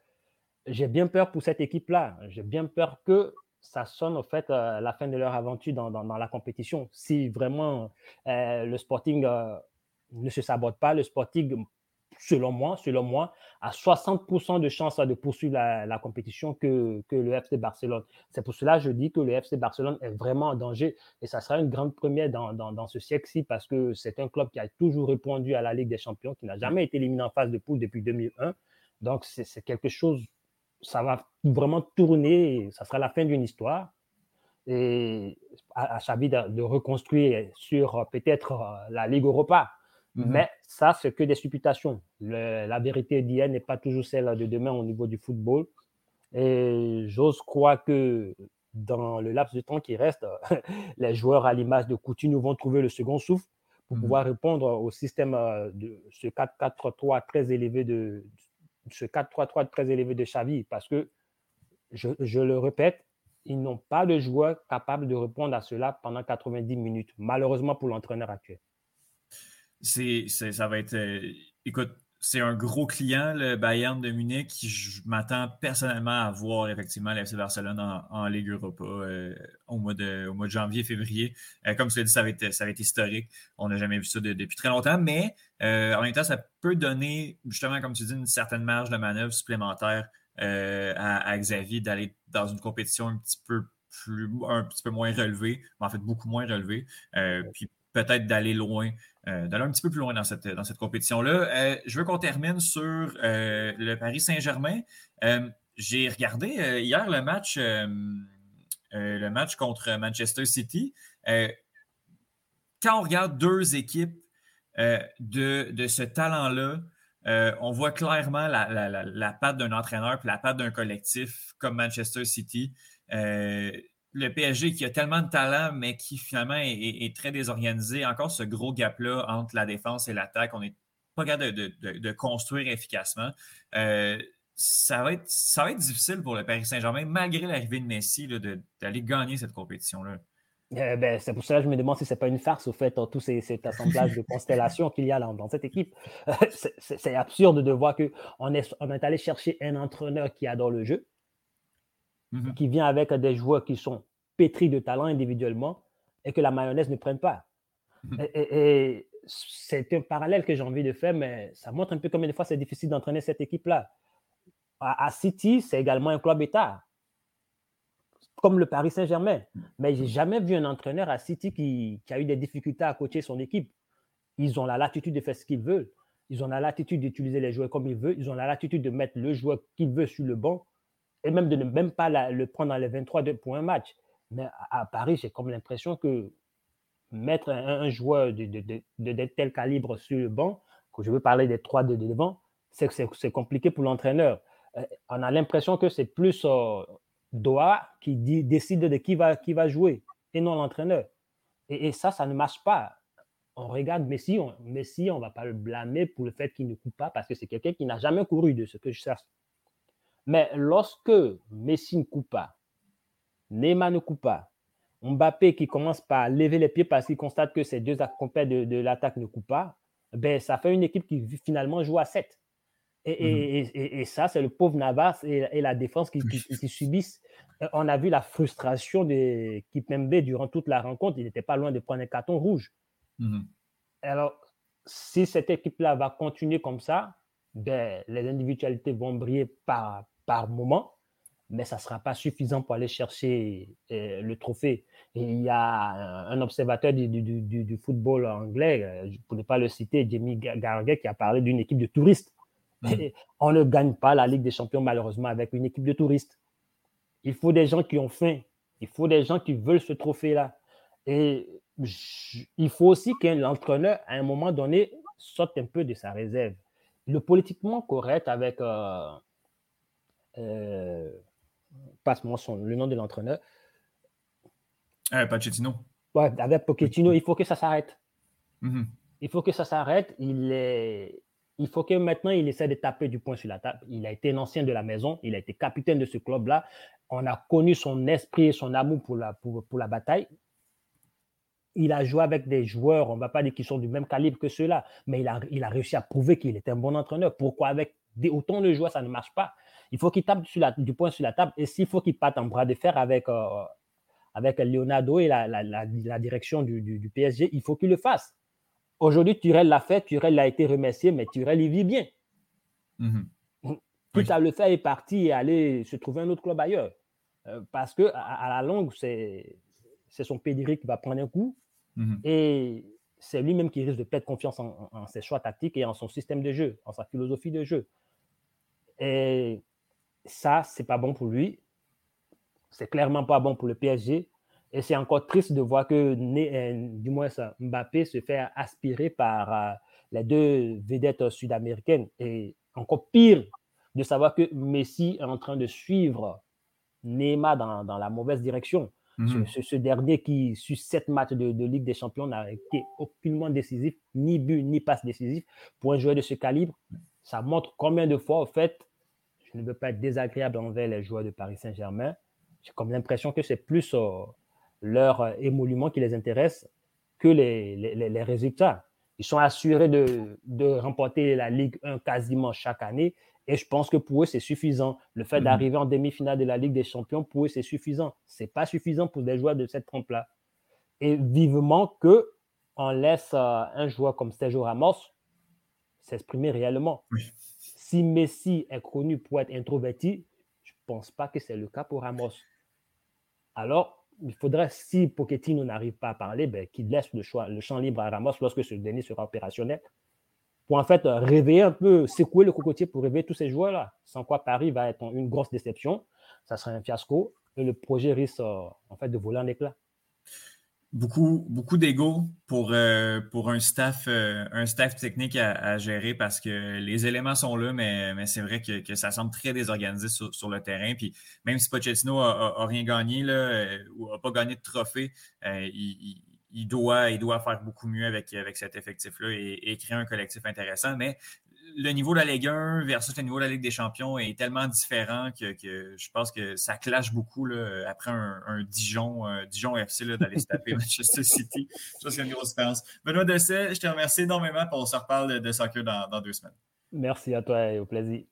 j'ai bien peur pour cette équipe-là. J'ai bien peur que ça sonne au fait euh, la fin de leur aventure dans, dans, la compétition. Si vraiment euh, le Sporting euh, ne se sabote pas, le Sporting, selon moi, selon moi, a 60% de chances de poursuivre la, compétition que, que, le FC Barcelone. C'est pour cela que je dis que le FC Barcelone est vraiment en danger et ça sera une grande première dans, dans, dans ce siècle-ci parce que c'est un club qui a toujours répondu à la Ligue des Champions, qui n'a jamais été éliminé en phase de poule depuis 2001. Donc, c'est quelque chose ça va vraiment tourner, ça sera la fin d'une histoire. Et à, Xavi de, reconstruire sur euh, peut-être euh, la Ligue Europa. Mhm. Mais ça, c'est que des supputations. la vérité d'hier n'est pas toujours celle de demain au niveau du football. Et j'ose croire que dans le laps de temps qui reste, les joueurs à l'image de Coutinho vont trouver le second souffle pour mhm. pouvoir répondre au système euh, de ce 4-4-3 très élevé de, ce 4-3-3 très élevé de Xavi parce que, je, le répète, ils n'ont pas de joueur capable de répondre à cela pendant 90 minutes, malheureusement pour l'entraîneur actuel. C'est, ça va être. Euh, écoute, c'est un gros client, le Bayern de Munich, qui je m'attends personnellement à voir effectivement l'FC Barcelone en, Ligue Europa euh, au, mois de, au mois de janvier, février. Euh, comme tu l'as dit, ça va, être, ça va être historique. On n'a jamais vu ça depuis très longtemps, mais euh, en même temps, ça peut donner, justement, comme tu dis, une certaine marge de manœuvre supplémentaire à, Xavier d'aller dans une compétition un petit peu plus, un petit peu moins relevée, mais en fait beaucoup moins relevée. puis peut-être d'aller loin, euh, d'aller un petit peu plus loin dans cette, dans cette compétition-là. Euh, je veux qu'on termine sur euh, le Paris Saint-Germain. J'ai regardé hier le match, le match contre Manchester City. quand on regarde deux équipes de, de, ce talent-là, on voit clairement la, la, la, patte d'un entraîneur et la patte d'un collectif comme Manchester City le PSG qui a tellement de talent, mais qui finalement est, très désorganisé. Encore ce gros gap-là entre la défense et l'attaque. On n'est pas capable de, construire efficacement. Euh, ça, va être, ça va être difficile pour le Paris Saint-Germain, malgré l'arrivée de Messi, d'aller gagner cette compétition-là. Euh, ben, c'est pour cela que je me demande si ce n'est pas une farce, au fait, tout ces, cet assemblage de constellations qu'il y a dans, cette équipe. c'est absurde de voir qu'on est, on est allé chercher un entraîneur qui adore le jeu, Mhm. qui vient avec des joueurs qui sont pétris de talent individuellement et que la mayonnaise ne prenne pas. Mhm. Et, c'est un parallèle que j'ai envie de faire, mais ça montre un peu combien de fois c'est difficile d'entraîner cette équipe-là. À, City, c'est également un club État, comme le Paris Saint-Germain. Mais j'ai jamais vu un entraîneur à City qui, qui, a eu des difficultés à coacher son équipe. Ils ont la latitude de faire ce qu'ils veulent. Ils ont la latitude d'utiliser les joueurs comme ils veulent. Ils ont la latitude de mettre le joueur qu'ils veulent sur le banc et même de ne même pas le prendre dans les 23 pour un match. Mais à, Paris, j'ai comme l'impression que mettre un, joueur de, de, tel calibre sur le banc, que je veux parler des trois de devant, c'est compliqué pour l'entraîneur. Euh, on a l'impression que c'est plus euh, Doha qui décide de qui va, qui va jouer et non l'entraîneur. Et, ça, ça ne marche pas. On regarde Messi, on, Messi, on ne va pas le blâmer pour le fait qu'il ne coupe pas parce que c'est quelqu'un qui n'a jamais couru de ce que je sache. Mais lorsque Messi ne coupe pas, Neymar ne coupe pas, Mbappé qui commence par lever les pieds parce qu'il constate que ces deux accompagnants de, l'attaque ne coupent pas, ben, ça fait une équipe qui finalement joue à 7. Mhm. Et, ça, c'est le pauvre Navas et, la défense qui, subissent. Euh, on a vu la frustration de Kipembe durant toute la rencontre. Il n'était pas loin de prendre un carton rouge. Mhm. Alors, si cette équipe-là va continuer comme ça, ben, les individualités vont briller par, par moment, mais ça ne sera pas suffisant pour aller chercher euh, le trophée. Et il y a un observateur du, du, du, football anglais, euh, pour ne pas le citer, Jamie Garguet, qui a parlé d'une équipe de touristes. Mm. On ne gagne pas la Ligue des Champions, malheureusement, avec une équipe de touristes. Il faut des gens qui ont faim. Il faut des gens qui veulent ce trophée-là. Et il faut aussi qu'un entraîneur, à un moment donné, sorte un peu de sa réserve. Le politiquement correct avec euh, euh, passe-moi le nom de l'entraîneur. Euh, Pochettino. Ouais, avec Pochettino, il faut que ça s'arrête. Mm-hmm. Il faut que ça s'arrête. Il, est... il faut que maintenant, il essaie de taper du poing sur la table. Il a été un ancien de la maison. Il a été capitaine de ce club-là. On a connu son esprit et son amour pour la, pour, pour la bataille. Il a joué avec des joueurs, on ne va pas dire qu'ils sont du même calibre que ceux-là, mais il a, il a réussi à prouver qu'il était un bon entraîneur. Pourquoi avec des, autant de joueurs, ça ne marche pas? Il faut qu'il tape du poing sur la table. Et s'il faut qu'il parte en bras de fer avec, euh, avec Leonardo et la, direction du, PSG, il faut qu'il le fasse. Aujourd'hui, Turel l'a fait, Turel a été remercié, mais Turel, il vit bien. Mm à le faire est parti et aller se trouver un autre club ailleurs. Euh, parce que à, la longue, c'est son pédigré qui va prendre un coup. Mhm. Et c'est lui-même qui risque de perdre confiance en, ses choix tactiques et en son système de jeu, en sa philosophie de jeu. Et ça, c'est pas bon pour lui. C'est clairement pas bon pour le PSG. Et c'est encore triste de voir que, euh, du moins, ça, Mbappé se fait aspirer par euh, les deux vedettes sud-américaines. Et encore pire, de savoir que Messi est en train de suivre Neymar dans, dans la mauvaise direction. Mhm. Ce, dernier qui, sur sept matchs de, Ligue des Champions, n'a été aucunement décisif, ni but, ni passe décisif. Pour un joueur de ce calibre, ça montre combien de fois, au fait, je ne veux pas être désagréable envers les joueurs de Paris Saint-Germain. J'ai comme l'impression que c'est plus euh, leur euh, émolument qui les intéresse que les, les, les, résultats. Ils sont assurés de, de remporter la Ligue 1 quasiment chaque année et je pense que pour eux, c'est suffisant. Le fait mhm. d'arriver en demi-finale de la Ligue des Champions, pour eux, c'est suffisant. Ce n'est pas suffisant pour des joueurs de cette trempe-là. Et vivement que on laisse euh, un joueur comme Sergio Ramos s'exprimer réellement. Si Messi est connu pour être introverti, je ne pense pas que c'est le cas pour Ramos. Alors, il faudrait, si Pochettino n'arrive pas à parler, ben, qu'il laisse le, choix, le champ libre à Ramos lorsque ce dernier sera opérationnel pour en fait réveiller un peu, secouer le cocotier pour réveiller tous ces joueurs-là. Sans quoi Paris va être une grosse déception, ça serait un fiasco et le projet risque euh, en fait de voler en éclats. Beaucoup, beaucoup d'ego pour, euh, pour un staff, euh, un staff technique à, gérer parce que les éléments sont là, mais, mais c'est vrai que, ça semble très désorganisé sur, le terrain. Puis même si Pochettino n'a rien gagné là, ou n'a pas gagné de trophée, il doit, il doit faire beaucoup mieux avec, avec cet effectif-là et, créer un collectif intéressant. Mais le niveau de la Ligue 1 versus le niveau de la Ligue des Champions est tellement différent que, je pense que ça clash beaucoup là, après un, Dijon, Dijon FC d'aller se taper Manchester City. Je pense qu'il y a une grosse différence. Benoît Dessay, je te remercie énormément. et on se reparle de soccer dans, dans deux semaines. Merci à toi et au plaisir.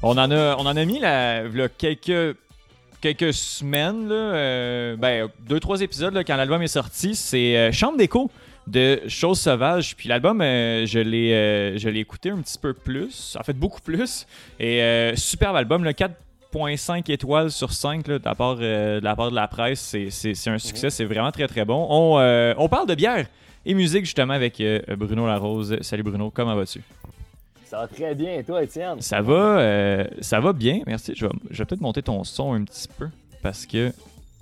On en a, on en a mis là, quelques, quelques semaines, là, euh, ben, deux, trois épisodes là, quand l'album est sorti. C'est euh, Chambre d'écho de Choses Sauvages. Puis l'album, euh, je l'ai écouté un petit peu plus, en fait beaucoup plus. Et superbe album, le 4.5 étoiles sur 5 là, de, la part, de la part de la presse. C'est un succès, c'est vraiment très très bon. On, on parle de bière et musique justement avec Bruno Larose. Salut Bruno, comment vas-tu? Ça va très bien. Et toi, Étienne? Ça va, euh, ça va bien, merci. Je vais, peut-être monter ton son un petit peu parce que.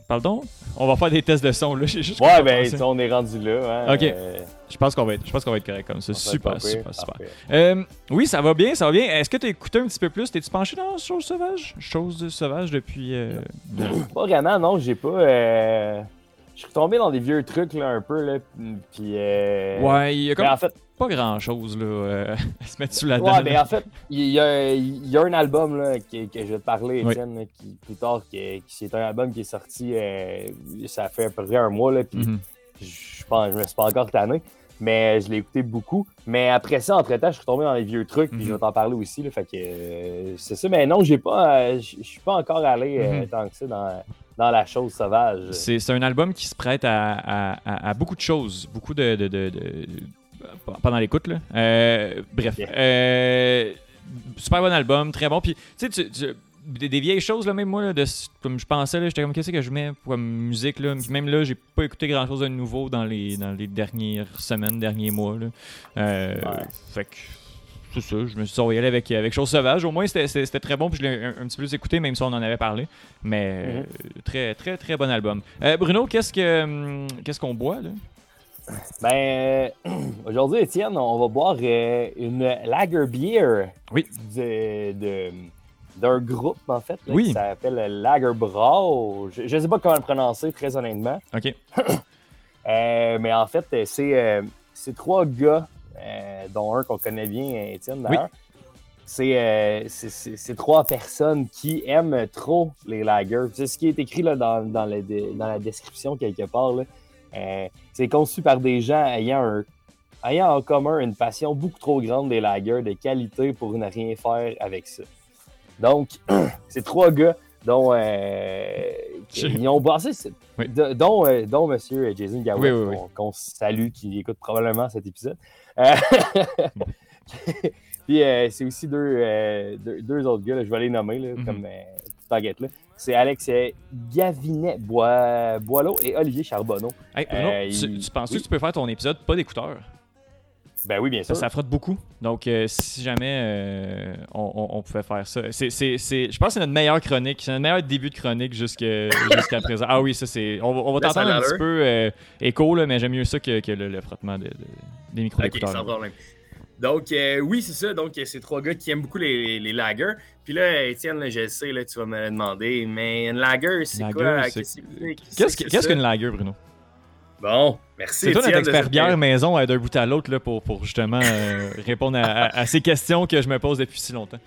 Pardon? On va faire des tests de son là. Juste ouais, ben, on est rendu là. Hein, ok. Euh, je pense qu'on va, être, je pense qu'on va être correct comme ça. Super, super, super. Euh, oui, ça va bien, ça va bien. Est-ce que tu écouté un petit peu plus? T'es-tu penché dans Chose Sauvage? Chose Sauvage depuis. Pas vraiment, non. J'ai pas. Je suis tombé dans des vieux trucs là, un peu. Là, puis, ouais, il y a comme. En fait, pas grand chose là, euh, à se mettre sous la dent. Ouais, ben en fait, il y, a, il y a un album là, que, que je vais te parler, Étienne, qui, plus tard, qui, c'est un album qui est sorti, euh, ça fait à peu près un mois, là, puis mm-hmm. je pense, je me suis pas encore tanné, mais je l'ai écouté beaucoup. Mais après ça, entre-temps, je suis tombé dans les vieux trucs, puis je vais mm-hmm. t'en parler aussi, là, fait que euh, c'est ça. Mais non, j'ai pas, je suis pas encore allé mm-hmm. tant que ça dans dans la chose sauvage. C'est un album qui se prête à, à, à, beaucoup de choses, beaucoup de, de, de, pendant l'écoute. Là. Euh, bref. Euh, super bon album, très bon. Puis, tu sais, des, vieilles choses, là, même moi, de, comme je pensais, j'étais comme, qu'est-ce que je mets comme musique, là? Même là, j'ai pas écouté grand chose de nouveau dans les, dans les dernières semaines, derniers mois, là. Euh, fait que c'est ça. Je me suis dit, on va y aller avec, avec Chose Sauvage. Au moins, c'était très bon, puis je l'ai un, petit peu plus écouté, même si on en avait parlé. Mais mhm. très, très, très bon album. Bruno, qu'est-ce que hum, qu'est-ce qu'on boit, là? Ben, aujourd'hui, Étienne, on va boire une Lager Beer. Oui. De, d'un groupe, en fait, qui s'appelle Lager Brawl. Je ne sais pas comment le prononcer, très honnêtement. OK. Euh, mais en fait, c'est, trois gars, euh, dont un qu'on connaît bien, Étienne, d'ailleurs. C'est, c'est, trois personnes qui aiment trop les lagers. C'est ce qui est écrit là, dans, dans, dans la description quelque part. Là. Euh, c'est conçu par des gens ayant, ayant en commun une passion beaucoup trop grande des lagers de qualité pour ne rien faire avec ça. Donc, c'est trois gars dont euh, ils ont bossé, dont, euh, dont M. Jason Gawin, qu'on salue, qui écoute probablement cet épisode. Puis c'est aussi deux, deux, autres gars, je vais les nommer là, comme baguette là c'est Alex Gavinet Boileau et Olivier Charbonneau. Hey, euh, tu, penses que tu peux faire ton épisode pas d'écouteur? Ben oui, bien sûr. Ça, frotte beaucoup. Donc, euh, si jamais euh, on, pouvait faire ça. C'est, je pense que c'est notre meilleure chronique. C'est notre meilleur début de chronique jusqu'à présent. Ah oui, ça, c'est. On, va ben, t'entendre un petit peu écho, mais j'aime mieux ça que, le, frottement des micros d'écouteurs. Donc, euh, oui, c'est ça. Donc, c'est trois gars qui aiment beaucoup les, les lagers. Puis là, Étienne, je sais, là, tu vas me demander, mais une lager, c'est quoi? Qu'est-ce qu'une lager, Bruno? Bon, merci. C'est toi notre expert bière maison d'un bout à l'autre pour, pour justement euh, répondre à, ces questions que je me pose depuis si longtemps.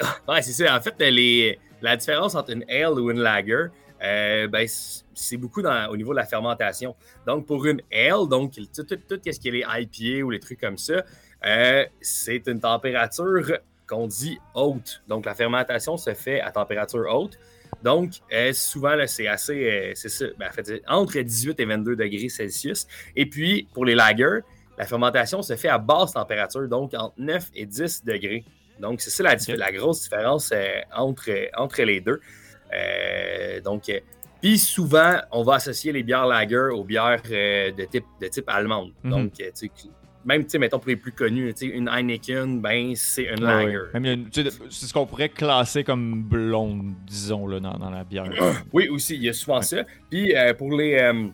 Ouais, c'est ça. En fait, les, la différence entre une ale ou une lager, euh, ben, c'est beaucoup dans, au niveau de la fermentation. Donc, pour une ale, donc tout, tout, tout ce qui est les IPA ou les trucs comme ça, euh, c'est une température qu'on dit haute. Donc, la fermentation se fait à température haute. Donc, euh, souvent, c'est assez. Euh, c'est ça, ben, entre 18 et 22 degrés Celsius. Et puis, pour les lagers, la fermentation se fait à basse température, donc entre 9 et 10 degrés. Donc, c'est ça la, la, grosse différence entre, entre les deux. donc, puis souvent, on va associer les bières lager aux bières de, type, de type allemande. Mm-hmm. Donc, tu sais, même, tu sais, mettons pour les plus connus, tu sais, une Heineken, ben, c'est une lager. c'est ce qu'on pourrait classer comme blonde, disons, là, dans, la bière. oui, aussi, il y a souvent ça. Puis, euh, pour les. Euh,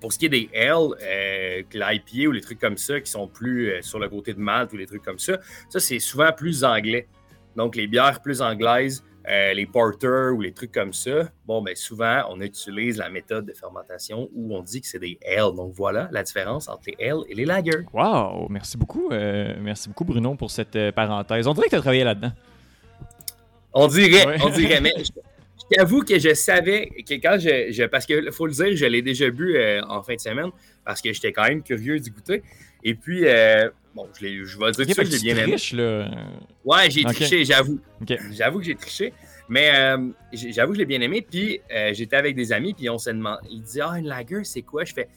pour ce qui est des L, euh, l'IPA ou les trucs comme ça, qui sont plus sur le côté de Malte ou les trucs comme ça, ça, c'est souvent plus anglais. Donc, les bières plus anglaises, euh, les porters ou les trucs comme ça, bon, ben souvent, on utilise la méthode de fermentation où on dit que c'est des L. Donc voilà la différence entre les L et les lagers. Wow! Merci beaucoup. Euh, merci beaucoup, Bruno, pour cette euh, parenthèse. On dirait que tu as travaillé là-dedans. On dirait, on dirait, mais je, t'avoue que je savais que quand je. parce qu'il faut le dire, je l'ai déjà bu en fin de semaine parce que j'étais quand même curieux d'y goûter. Et puis, Bon, je, je vais dire que j'ai bien aimé. là. Ouais, j'ai triché, j'avoue. J'avoue que j'ai triché. Mais euh, j'avoue que je l'ai bien aimé. Puis euh, j'étais avec des amis, puis on s'est demandé. Il dit Ah, une lager, c'est quoi Je fais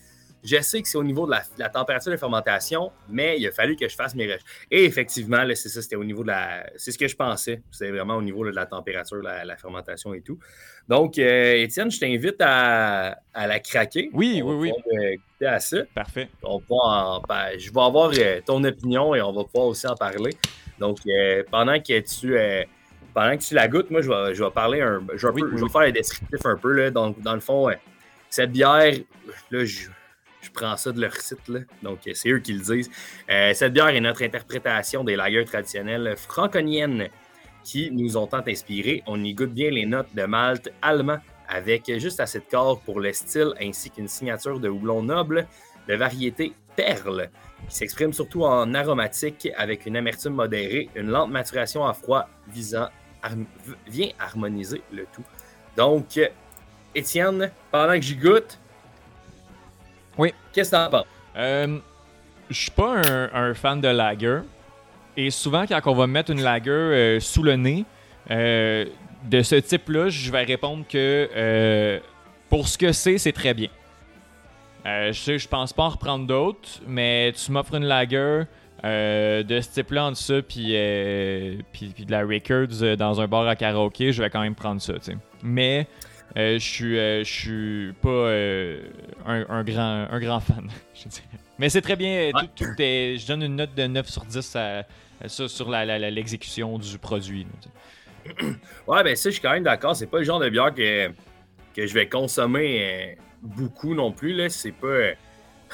Je sais que c'est au niveau de la, température de fermentation, mais il a fallu que je fasse mes recherches. Et effectivement, c'est ça, c'était au niveau de la. C'est ce que je pensais. C'était vraiment au niveau de la température, la, la fermentation et tout. Donc, euh, Étienne, je t'invite à, la craquer. Oui, oui, oui. à ça. Parfait. On ben, je vais avoir euh, ton opinion et on va pouvoir aussi en parler. Donc, euh, pendant que tu pendant que tu la goûtes, moi, je vais, je vais parler un. Je vais, faire un descriptif un peu. Là. Donc, dans le fond, cette bière, là, je, prends ça de leur site. Là. Donc, c'est eux qui le disent. cette bière est notre interprétation des lagers traditionnelles franconiennes qui nous ont tant inspirés. On y goûte bien les notes de Malte allemand avec juste assez de corps pour le style ainsi qu'une signature de houblon noble de variété perle qui s'exprime surtout en aromatique avec une amertume modérée, une lente maturation à froid visant vient harmoniser le tout. Donc, Étienne, pendant que j'y goûte, oui. qu'est-ce que t'en penses? Euh, je suis pas un, un, fan de lager. Et souvent, quand on va mettre une lager euh, sous le nez, euh, de ce type-là, je vais répondre que euh, pour ce que c'est, c'est très bien. je sais, je pense pas en reprendre d'autres, mais tu m'offres une lager de ce type-là en dessous, puis, puis, de la Records dans un bar à karaoké, je vais quand même prendre ça, Mais je suis je suis pas un, grand, un grand fan, je dirais. Mais c'est très bien. je donne une note de 9 sur 10 à, sur l'exécution du produit. Ouais, ben ça, je suis quand même d'accord. C'est pas le genre de bière que, que je vais consommer euh, beaucoup non plus. Là. C'est pas. Euh,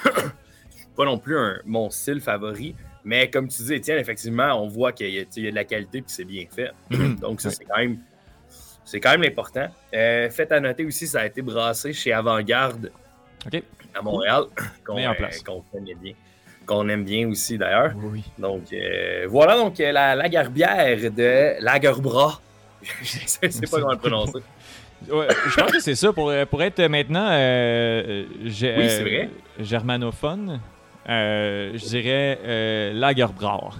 pas non plus mon style favori. Mais comme tu dis, Étienne, effectivement, on voit qu'il y, a de la qualité et c'est bien fait. Donc, ça, c'est quand même. C'est quand même important. Euh, faites à noter aussi, ça a été brassé chez Avant-Garde à Montréal, qu'on connaît bien qu'on aime bien aussi d'ailleurs. Oui. Donc euh, voilà donc euh, la, la garbière de Lagerbras. je sais pas comment le prononcer. je pense que c'est ça. Pour, pour être maintenant euh, oui, germanophone, je dirais Lagerbras.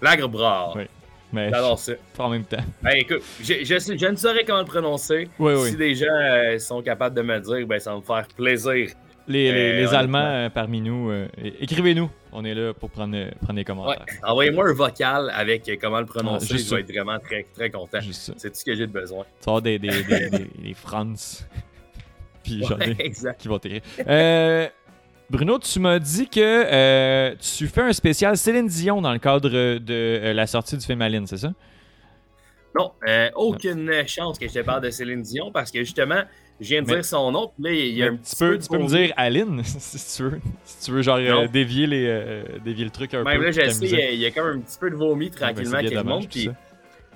Lagerbras. Oui. Mais J'adore ça. en même temps. Ben, écoute, je, je, ne saurais comment le prononcer. Oui, oui. Si des gens sont capables de me dire, ben, ça va me faire plaisir les, les, euh, Allemands euh, parmi nous, euh, écrivez-nous. On est là pour prendre, prendre des commentaires. Envoyez-moi un vocal avec comment le prononcer. Ah, je vais être vraiment très, très content. C'est tout ce que j'ai de besoin. Tu vas des, des, des, des, France. Puis j'en ai qui vont t'écrire. Bruno, tu m'as dit que tu fais un spécial Céline Dion dans le cadre de la sortie du film Aline, c'est ça? Non, aucune chance que je te parle de Céline Dion parce que justement, je viens de dire son nom, puis là, il y a un petit peu. Tu peux me dire Aline, si tu veux. Si tu veux, genre, euh, dévier, les, euh, dévier le truc un Même peu. là, je sais, il y, a comme un petit peu de vomi tranquillement qui remonte, puis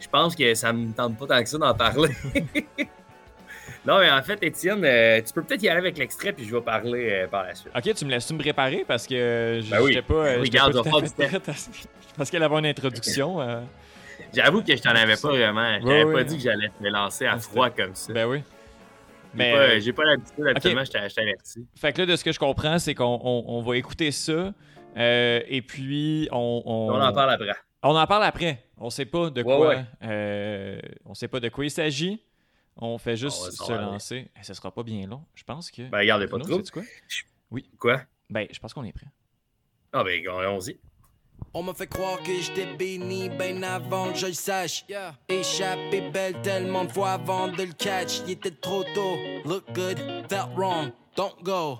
je pense que ça me tente pas tant que ça d'en parler. non, mais en fait, Étienne, euh, tu peux peut-être y aller avec l'extrait, puis je vais parler par la suite. Ok, tu me laisses-tu me préparer? Parce que je ben oui. pas. Regarde, je pas Parce qu'elle avait une introduction. J'avoue que je t'en avais pas vraiment. J'avais pas dit que j'allais me lancer à froid comme ça. Ben oui. Mais j'ai pas, pas l'habitude, absolument, je t'ai averti. Fait que là, de ce que je comprends, c'est qu'on on, va écouter ça. Euh, et puis, on, on, on. en parle après. On en parle après. On sait pas de quoi. Euh, on sait pas de quoi il s'agit. On fait juste se lancer. Et ce sera pas bien long. Je pense que. Ben, regardez pas trop. quoi? Oui. Quoi? Ben, je pense qu'on est prêt. Ah, ben, allons-y. On m'a fait croire que j'étais béni ben avant que je le sache. Yeah. Échappé belle tellement de fois avant de le catch. Il était trop tôt. Look good, felt wrong, don't go.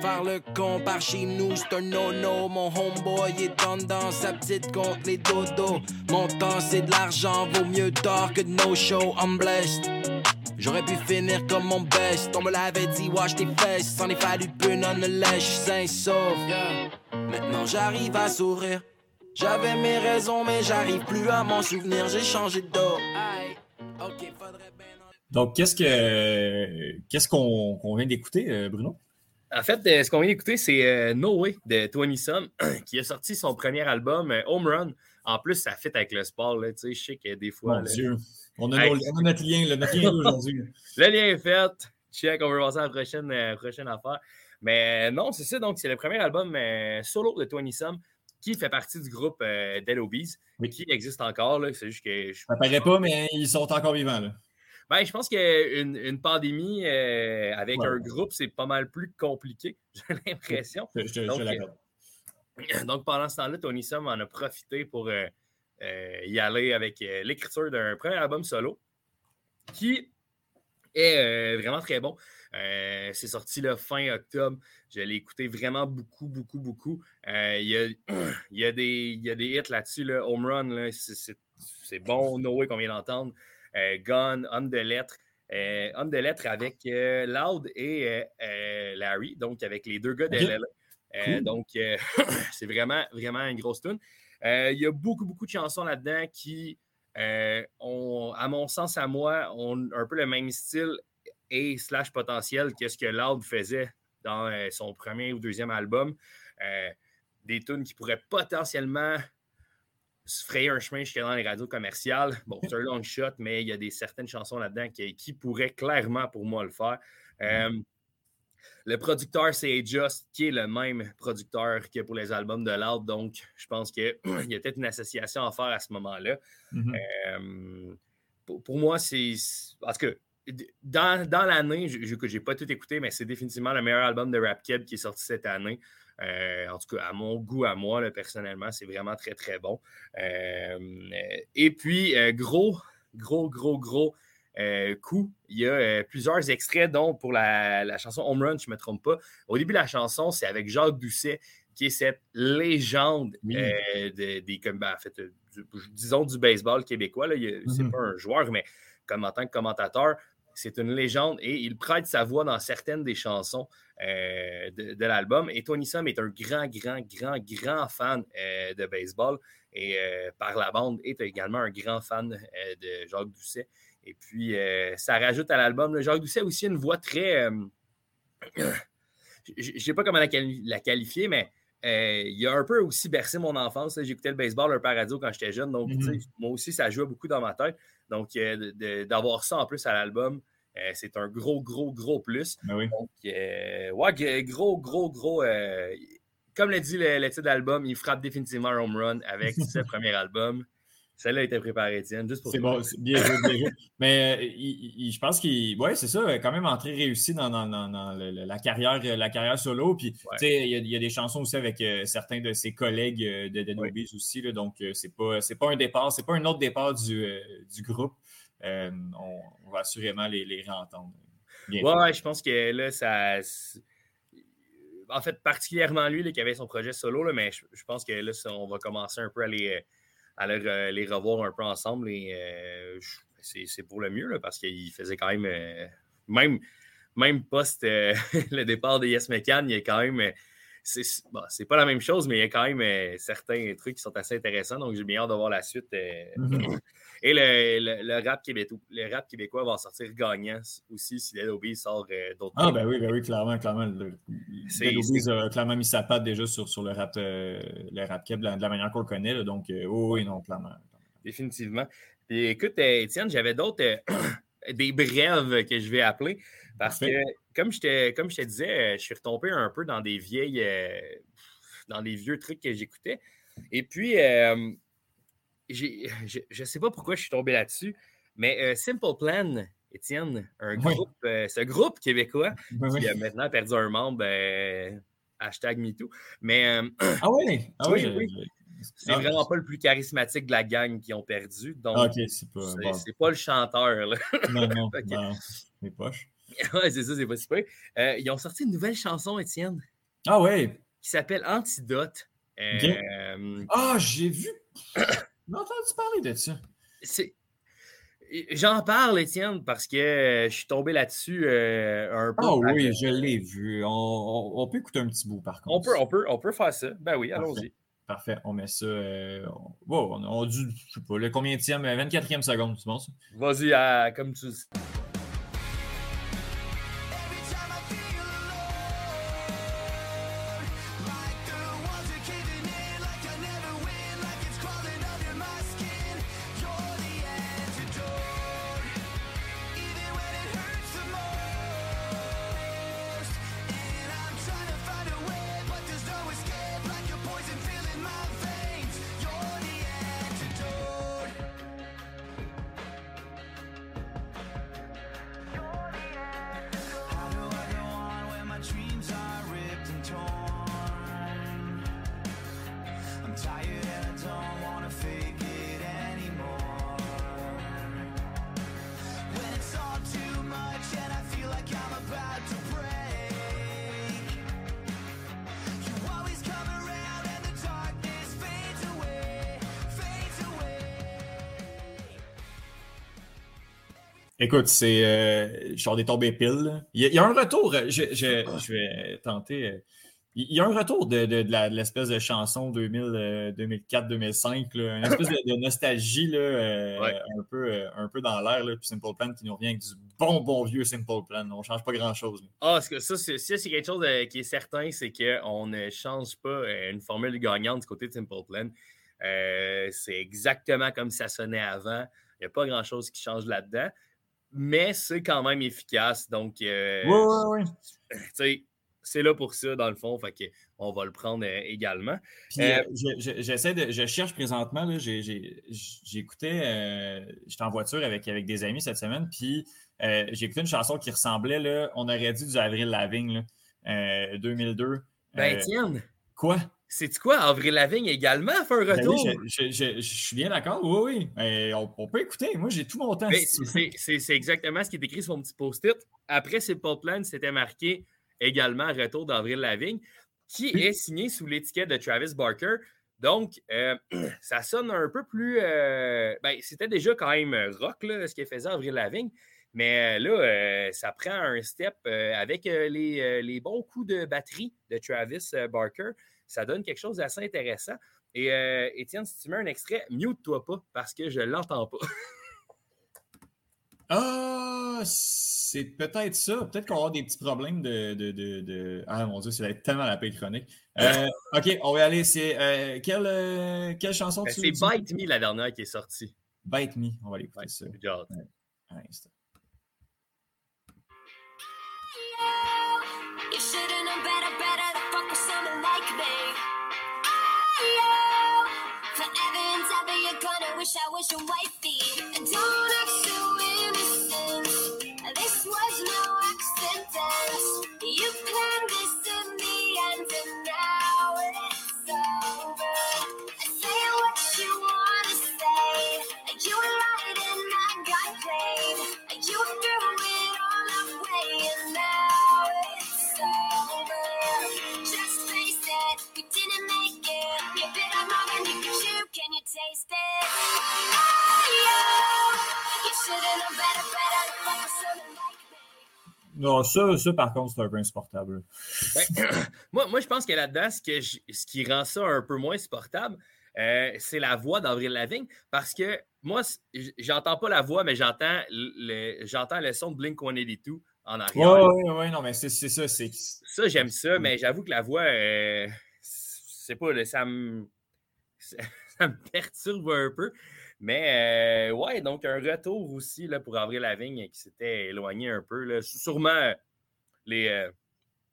Faire le con par chez nous, c'est un no-no. Mon homeboy est dans sa petite contre les dodos. Mon temps, c'est de l'argent, vaut mieux tard que de no show. I'm blessed. J'aurais pu finir comme mon best. On me l'avait dit, wash tes fesses. S'en est fallu peu, non ne lèche, sain sauf. Maintenant j'arrive à sourire. J'avais mes raisons, mais j'arrive plus à m'en souvenir. J'ai changé dos. Donc, qu'est-ce que qu'est-ce qu'on vient d'écouter, euh, Bruno? En fait, euh, ce qu'on vient d'écouter, c'est euh, No Way de Tony Sun, qui a sorti son premier album, Home Run. En plus, ça fit avec le sport. Là, je sais que des fois. Mon Dieu. On a, notre lien, le, notre lien aujourd'hui? le lien est fait. Check, on va passer à la prochaine, prochaine affaire. Mais non, c'est ça. Donc, c'est le premier album solo de Tony Sun qui fait partie du groupe euh, Dead Obies, mais qui existe encore. C'est juste que. Je... Ça paraît pas, mais ils sont encore vivants. Là. Ben, je pense qu'une une pandémie euh, avec un groupe, c'est pas mal plus compliqué, j'ai l'impression. Je, donc, euh, donc, pendant ce temps-là, Tony Sum en a profité pour euh, y aller avec l'écriture d'un premier album solo qui est vraiment très bon. c'est sorti le fin octobre. Je l'ai écouté vraiment beaucoup, beaucoup, beaucoup. Euh, il, y a, y a y a, des, hits là-dessus. Là. Home Run, c'est bon. Noé qu'on vient d'entendre. Euh, Gun, Homme de lettres. Euh, homme de lettres avec Loud et Larry, donc avec les deux gars de Donc, c'est vraiment, vraiment une grosse tune. Il y a beaucoup, beaucoup de chansons là-dedans qui, ont, à mon sens, à moi, ont un peu le même style et slash potentiel que ce que Loud faisait dans euh, son premier ou deuxième album. Euh, des tunes qui pourraient potentiellement se frayer un chemin jusqu'à dans les radios commerciales. Bon, c'est un long shot, mais il y a des certaines chansons là-dedans qui, pourraient clairement pour moi le faire. Euh, le producteur, c'est Just, qui est le même producteur que pour les albums de Loud. Donc, je pense qu'il y a peut-être une association à faire à ce moment-là. Mm-hmm. pour, pour, moi, c'est. Parce que dans, dans l'année, je n'ai pas tout écouté, mais c'est définitivement le meilleur album de Rap qui est sorti cette année. Euh, en tout cas, à mon goût, à moi, personnellement, c'est vraiment très, très bon. Euh, et puis, euh, gros, gros, gros, coup. Il y a plusieurs extraits, dont pour la, chanson Home Run, je ne me trompe pas. Au début de la chanson, c'est avec Jacques Doucet, qui est cette légende des, comme, ben, en fait, disons du baseball québécois. Ce n'est mm-hmm. pas un joueur, mais comme en tant que commentateur, c'est une légende et il prête sa voix dans certaines des chansons euh, de, l'album. Et Tony Sam est un grand, grand, grand, grand fan euh, de baseball et euh, par la bande est également un grand fan de Jacques Doucet. Et puis, ça rajoute à l'album. Jacques Doucet a aussi une voix très. je ne sais pas comment la, qualifier, mais il a un peu aussi bercé mon enfance. J'écoutais le baseball un peu à radio quand j'étais jeune. Donc, mm-hmm. moi aussi, ça jouait beaucoup dans ma tête. Donc, d'avoir ça en plus à l'album, euh, c'est un gros, gros, gros plus. Ben Donc, euh, ouais, gros, gros, gros. Euh, comme l'a dit le, titre d'album, il frappe définitivement un home run avec ce premier album. Celle-là a été préparée, Étienne, juste pour C'est bon, bien joué, bien joué. Mais je pense qu'il. Oui, c'est ça, quand même entré réussi dans, la, carrière, la carrière solo. Puis, il y, a des chansons aussi avec certains de ses collègues de Dead aussi. donc, c'est pas, pas un départ, c'est pas un autre départ du, du groupe. Euh, on, va assurément les, les réentendre. Ouais, je pense que là, ça. En fait, particulièrement lui qui avait son projet solo, là, mais je, pense que là, on va commencer un peu à les, à les, revoir un peu ensemble. Et euh, c'est pour le mieux parce qu'il faisait quand même. Euh, même, même post le départ de Yes il y a quand même c'est pas la même chose, mais il y a quand même certains trucs qui sont assez intéressants. Donc, j'ai bien hâte de voir la suite. Mm-hmm. Et le, rap québécois, le rap québécois va sortir gagnant aussi si Dead sort euh, d'autres Ah, ben oui, ben oui, clairement, clairement. Dead a clairement mis sa patte déjà sur, sur le rap, euh, le rap de la, manière qu'on le connaît. donc, euh, oui, non, clairement. Définitivement. Puis, écoute, Étienne, j'avais d'autres, des brèves que je vais appeler. Parce que, comme je, te, comme je te disais, je suis retombé un peu dans des vieilles. dans des vieux trucs que j'écoutais. Et puis, je ne sais pas pourquoi je suis tombé là-dessus, mais euh, Simple Plan, Étienne, un groupe, euh, ce groupe québécois qui a maintenant perdu un membre, euh, hashtag MeToo. Mais, ah oui, ah oui, C'est vraiment pas le plus charismatique de la gang qui ont perdu. Donc, ah, c'est pas, pas, le chanteur. Là. non, non, non, poches. ouais, c'est ça, c'est pas super. ils ont sorti une nouvelle chanson, Étienne. Ah ouais. Qui s'appelle Antidote. Ah, j'ai vu. J'ai entendu parler de ça. J'en parle, Étienne, parce que euh, je suis tombé là-dessus euh, un peu. Ah oui, je l'ai vu. On, peut écouter un petit bout, par contre. On peut, on peut, on peut faire ça. Ben oui, allons-y. Parfait. On met ça. Euh, on, on, je sais pas, le combien 24e seconde, bon ça? Vas-y, comme tu dis. Écoute, c'est. Euh, je des tombées piles. Il y, a, un retour. Euh, je, vais tenter. Euh, il y a un retour de, l'espèce de chanson 2004-2005, une espèce de, nostalgie là, un, peu, un peu dans l'air. Puis Simple Plan qui nous revient avec du bon, bon vieux Simple Plan. On ne change pas grand-chose. Ah, ça, c'est, c'est quelque chose qui est certain, c'est qu'on ne change pas une formule gagnante du côté de Simple Plan. c'est exactement comme ça sonnait avant. Il n'y a pas grand-chose qui change là-dedans mais c'est quand même efficace. Donc, euh, oui, oui, oui. c'est là pour ça, dans le fond. Fait que on va le prendre euh, également. Euh, j'essaie de. Je cherche présentement. J'écoutais. J'étais en voiture avec, avec des amis cette semaine. Puis j'ai écouté une chanson qui ressemblait. Là, on aurait dit du Avril Lavigne, 2002. Ben, tiens. Quoi? C'est quoi? Avril Lavigne également fait un Ben oui, retour? je, je- je- je suis bien d'accord. Oui, oui. Mais on, on peut écouter. Moi, j'ai tout mon temps. C'est- exactement ce qui est écrit sur mon petit post-it. Après Simple Plan, c'était marqué également retour d'Avril Lavigne, qui est signé sous l'étiquette de Travis Barker. Donc, euh, ça sonne un peu plus. euh, ben, c'était déjà quand même rock, là, ce qu'il faisait Avril Lavigne. Mais euh, là, euh, ça prend un step euh, avec euh, les, les bons coups de batterie de Travis Barker. Ça donne quelque chose d'assez intéressant. Et euh, Étienne, si tu mets un extrait, mute-toi pas parce que je l'entends pas. Ah, c'est peut-être ça. Peut-être qu'on va avoir des petits problèmes de. de, de, de- Ah mon dieu, ça va être tellement la paix chronique. Euh, ok, on va y aller. C'est euh, quelle, quelle chanson Ben, tu C'est? Bite Me la dernière qui est sortie. Bite Me. On va aller écouter Ouais, ça. Wish I was your wifey. Don't act so innocent. This was no accident. You planned this Non, ça, ça, par contre, c'est un peu insupportable. Ben, moi, moi, je pense que là-dedans, ce, que je- ce qui rend ça un peu moins supportable, euh, c'est la voix d'Avril Lavigne. Parce que moi, j'entends pas la voix, mais j'entends le, j'entends le son de Blink 182 en arrière. ouais, ouais, non, mais c'est c'est ça. C'est Ça, j'aime ça, mais j'avoue que la voix, euh, c'est pas, ça me, ça me perturbe un peu. Mais euh, ouais, donc un retour aussi là, pour Avril Lavigne qui s'était éloigné un peu. Là. Sûrement, les, euh,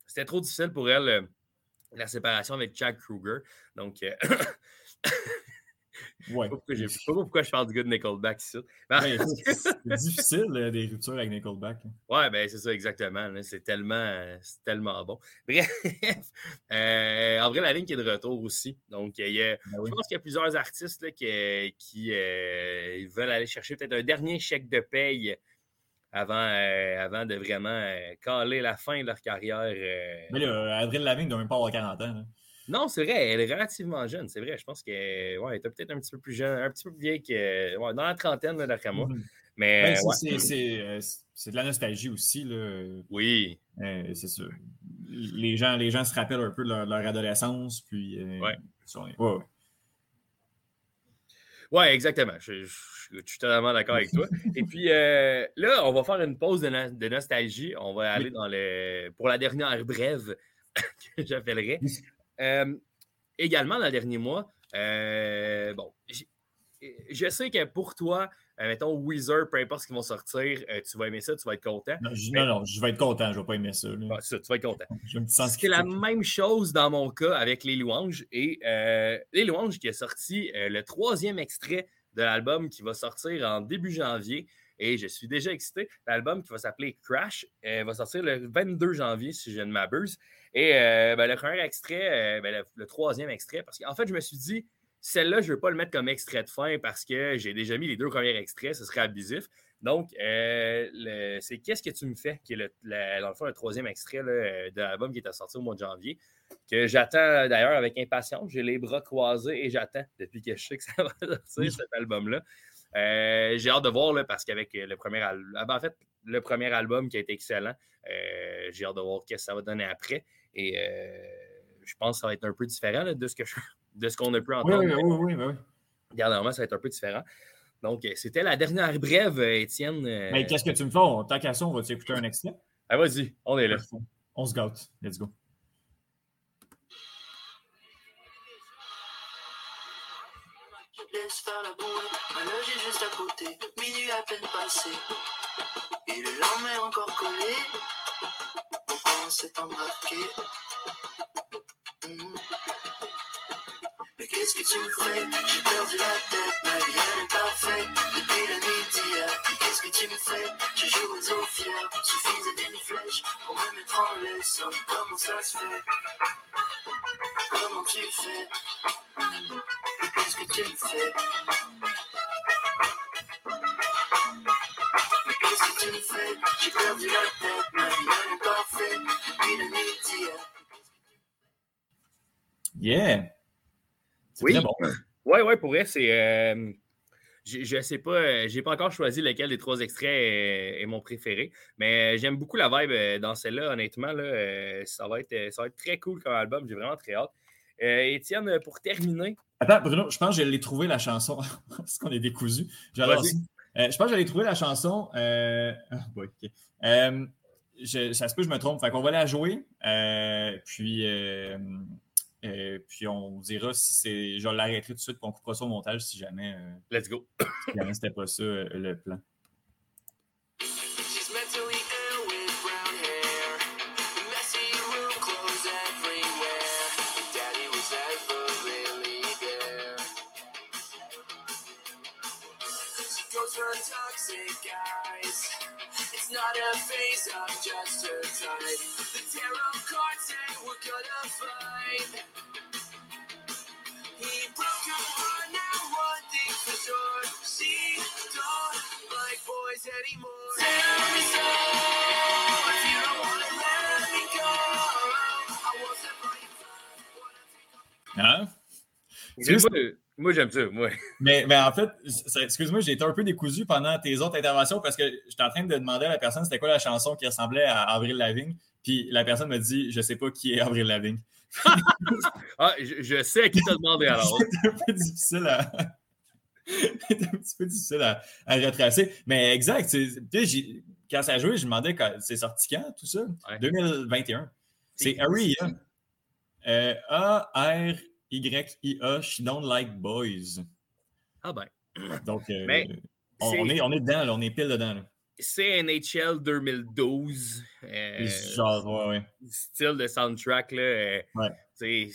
c'était trop difficile pour elle, euh, la séparation avec Jack Kruger. Donc, euh, ouais. je je sais pas pourquoi je parle du gars de Nickelback ici. Ouais, c'est difficile, là, des ruptures avec Nickelback. Ouais, ben c'est ça, exactement. C'est tellement, euh, tellement bon. Bref, euh, Avril Lavigne qui est de retour aussi. Donc, il y a, Ben oui. je pense qu'il y a plusieurs artistes là, qui, qui, euh, veulent aller chercher peut-être un dernier chèque de paye avant, euh, avant de vraiment euh, caler la fin de leur carrière. euh. Mais là, Avril Lavigne ne doit même pas avoir 40 ans. là. Non, c'est vrai, elle est relativement jeune, c'est vrai. Je pense qu'elle ouais, était peut-être un petit peu plus jeune, un petit peu plus vieille que. ouais, dans la trentaine, d'après moi. Mhm. Mais Ben, euh, c'est- ouais, de la nostalgie aussi. Là. oui. Euh, c'est ça. Les gens, les gens se rappellent un peu de leur, leur adolescence. Puis, euh, Ouais. ils sont- ouais, ouais. Oui, exactement. Je, je- je suis totalement d'accord avec toi. Et puis euh, là, on va faire une pause de, no- de nostalgie. On va aller dans le pour la dernière brève que j'appellerais. Euh, également, dans le dernier mois, euh, bon, je sais que pour toi, euh, mettons Weezer, peu importe ce qu'ils vont sortir, euh, tu vas aimer ça, tu vas être content. Non, je, non, non, je vais être content. Je vais pas aimer ça. là. Ça, tu vas être content. C'est la même chose dans mon cas avec Les Louanges. Et euh, Les Louanges qui a sorti le troisième extrait de l'album qui va sortir en début janvier. Et je suis déjà excité. L'album qui va s'appeler Crash euh, va sortir le 22 janvier, si je ne m'abuse. Et euh, ben, le premier extrait, euh, ben, le, le troisième extrait, parce qu'en fait, je me suis dit, celle-là, je ne veux pas le mettre comme extrait de fin parce que j'ai déjà mis les deux premiers extraits, ce serait abusif. Donc, euh, c'est Qu'est-ce que tu me fais, qui est le, la- dans le fond le troisième extrait là, de l'album qui est sorti au mois de janvier, que j'attends d'ailleurs avec impatience. J'ai les bras croisés et j'attends depuis que je sais que ça va sortir, cet album-là. Euh, j'ai hâte de voir là, parce qu'avec le premier album, en fait, le premier album qui a été excellent, euh, j'ai hâte de voir ce que ça va donner après. Et euh, je pense que ça va être un peu différent là, de ce que je- de ce qu'on a pu entendre. oui, oui, oui, oui. Dernièrement, ça va être un peu différent. Donc, euh, c'était la dernière brève, euh, Étienne. euh, Mais qu'est-ce que tu me fais? Tant qu'à ça, on va-tu écouter un extrait? ah, vas-y, on est là. On se gâte. Let's go. Laisse faire la boue, un logis juste à côté, minuit à peine passé. Et le lendemain encore collé, on s'est embarqué? Mhm. Mais qu'est-ce que tu me fais? J'ai perdu la tête, ma vie elle est parfaite Depuis la nuit d'hier, qu'est-ce que tu me fais? Je joue aux eaux fières, suffisait d'une flèche Pour me mettre en laisse, comment ça se fait? Comment tu fais qu'est-ce que tu fais qu'est-ce que tu fais J'ai perdu la tête, ma vie elle est parfaite Une nuit Yeah! C'est Oui. très bon. Ouais, ouais, pour vrai, c'est. euh, je, je sais pas, euh, j'ai pas encore choisi lequel des trois extraits est, est mon préféré, mais euh, j'aime beaucoup la vibe euh, dans celle-là, honnêtement. Là, ça, va être, ça va être très cool comme album, j'ai vraiment très hâte. Euh, Étienne, euh, pour terminer, Attends, Bruno, je pense que je l'ai trouvé la chanson. Parce qu'on est décousu. Euh, je pense que j'allais trouver la chanson. Euh... ah. Euh, je- ça se peut que je me trompe. Fait qu'on va la jouer. puis, puis on dira si c'est. Je l'arrêterai tout de suite. puis on coupera ça au montage si jamais, let's go. si jamais c'était pas ça le plan. Type. The tarot cards say we're gonna. He broke her heart, now one thing for sure. She don't like boys anymore. Tell me so, you. Moi, moi, j'aime ça. Moi. Mais, mais en fait, excuse-moi, j'ai été un peu décousu pendant tes autres interventions parce que j'étais en train de demander à la personne c'était quoi la chanson qui ressemblait à Avril Lavigne. Puis la personne me dit Je sais pas qui est Avril Lavigne. Ah, je, je sais à qui t'as demandé alors. C'est un peu difficile à. c'est un petit peu difficile à, à retracer. Mais exact. Quand ça a joué, je me demandais quand c'est sorti quand, tout ça? Ouais. 2021. C'est Aria. Euh, A-R-Y-I-A, She Don't Like Boys. Ah ben. Donc, euh, Mais on, est, on est dedans, là, on est pile dedans. Là. C'est NHL 2012. euh, Puis Genre, ouais, ouais. style de soundtrack, là, euh, Ouais.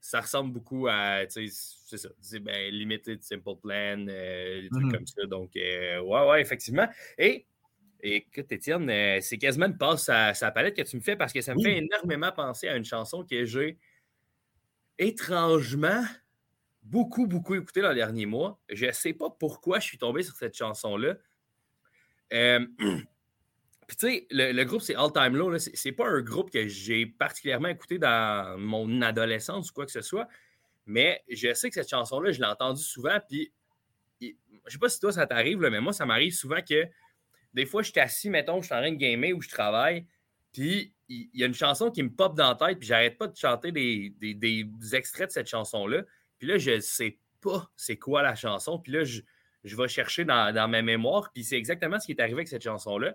ça ressemble beaucoup à, c'est ça, c'est ben, Limited Simple Plan, euh, des trucs Mhm. comme ça. Donc, ouais, ouais, effectivement. Et, écoute, Étienne, c'est quasiment une passe à sa palette que tu me fais parce que ça me Oui. fait énormément penser à une chanson que j'ai étrangement beaucoup, beaucoup écoutée dans les derniers mois. Je ne sais pas pourquoi je suis tombé sur cette chanson-là. Euh, Puis, tu sais, le, le groupe, c'est All Time Low. là. C'est c'est pas un groupe que j'ai particulièrement écouté dans mon adolescence ou quoi que ce soit. Mais je sais que cette chanson-là, je l'ai entendue souvent. Puis, je sais pas si toi, ça t'arrive, mais moi, ça m'arrive souvent que des fois, je suis assis, mettons, je suis en train de gamer ou je travaille. Puis, il y a une chanson qui me pop dans la tête. Puis, j'arrête pas de chanter des, des- des extraits de cette chanson-là. Puis là, je sais pas c'est quoi la chanson. Puis là, je, je vais chercher dans, dans ma mémoire. Puis, c'est exactement ce qui est arrivé avec cette chanson-là.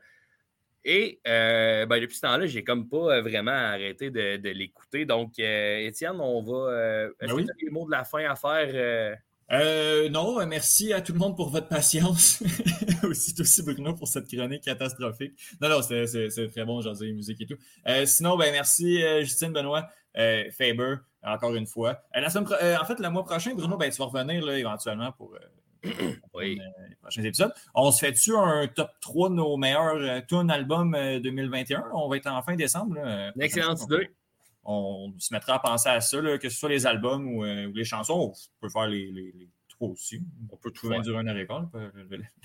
Et euh, ben, depuis ce temps-là, j'ai comme pas euh, vraiment arrêté de, de l'écouter. Donc, euh, Étienne, on va. euh, Est-ce Ben oui. que tu as des mots de la fin à faire? Euh? Non, euh, merci à tout le monde pour votre patience. aussi, aussi Bruno pour cette chronique catastrophique. Non, non, c'est- très bon, j'en musique et tout. Euh, sinon, ben merci euh, Justine Benoît, Faber, encore une fois. La semaine en fait, le mois prochain, Bruno, ben, tu vas revenir là, éventuellement pour Oui. les prochains épisodes. On se fait-tu un top 3 de nos meilleurs tunes albums euh, 2021? On va être en fin décembre. là, Une excellente idée. On se mettra à penser à ça, là, que ce soit les albums ou, euh, ou les chansons. On peut faire les, les, les trois aussi. On peut trouver heure et quart, là,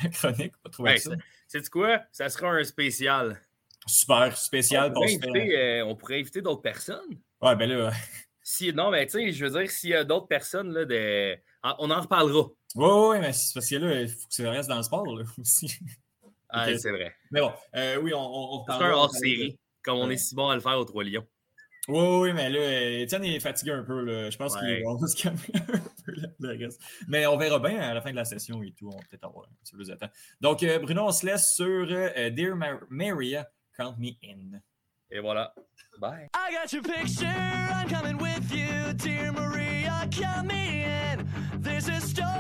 la, chronique. Pas trouver Ouais, ça. Sais-tu quoi? Ça sera un spécial. Super spécial. on, pour pourrait inviter, euh, on pourrait inviter d'autres personnes. Ouais, ben là, Si, non, mais tu sais, je veux dire, s'il y a d'autres personnes, là, de... on en reparlera. ouais, ouais, ouais, mais c'est parce que là, il faut que ça reste dans le sport là, aussi. Ah, c'est vrai. Mais bon, euh, oui, on, on, on C'est un hors-série, comme on Ouais. est si bon à le faire aux Trois Lions. Oui, oui, mais là, Étienne est fatigué un peu. Là. Je pense Ouais. qu'on va se calmer un peu là, le reste. Mais on verra bien à la fin de la session et tout. On va peut-être avoir un petit peu de temps. Donc, euh, Bruno, on se laisse sur euh, Dear Mar- Maria, Count Me In. Et voilà. Bye. I got your picture, I'm coming with you, dear Maria, come in. There's a story.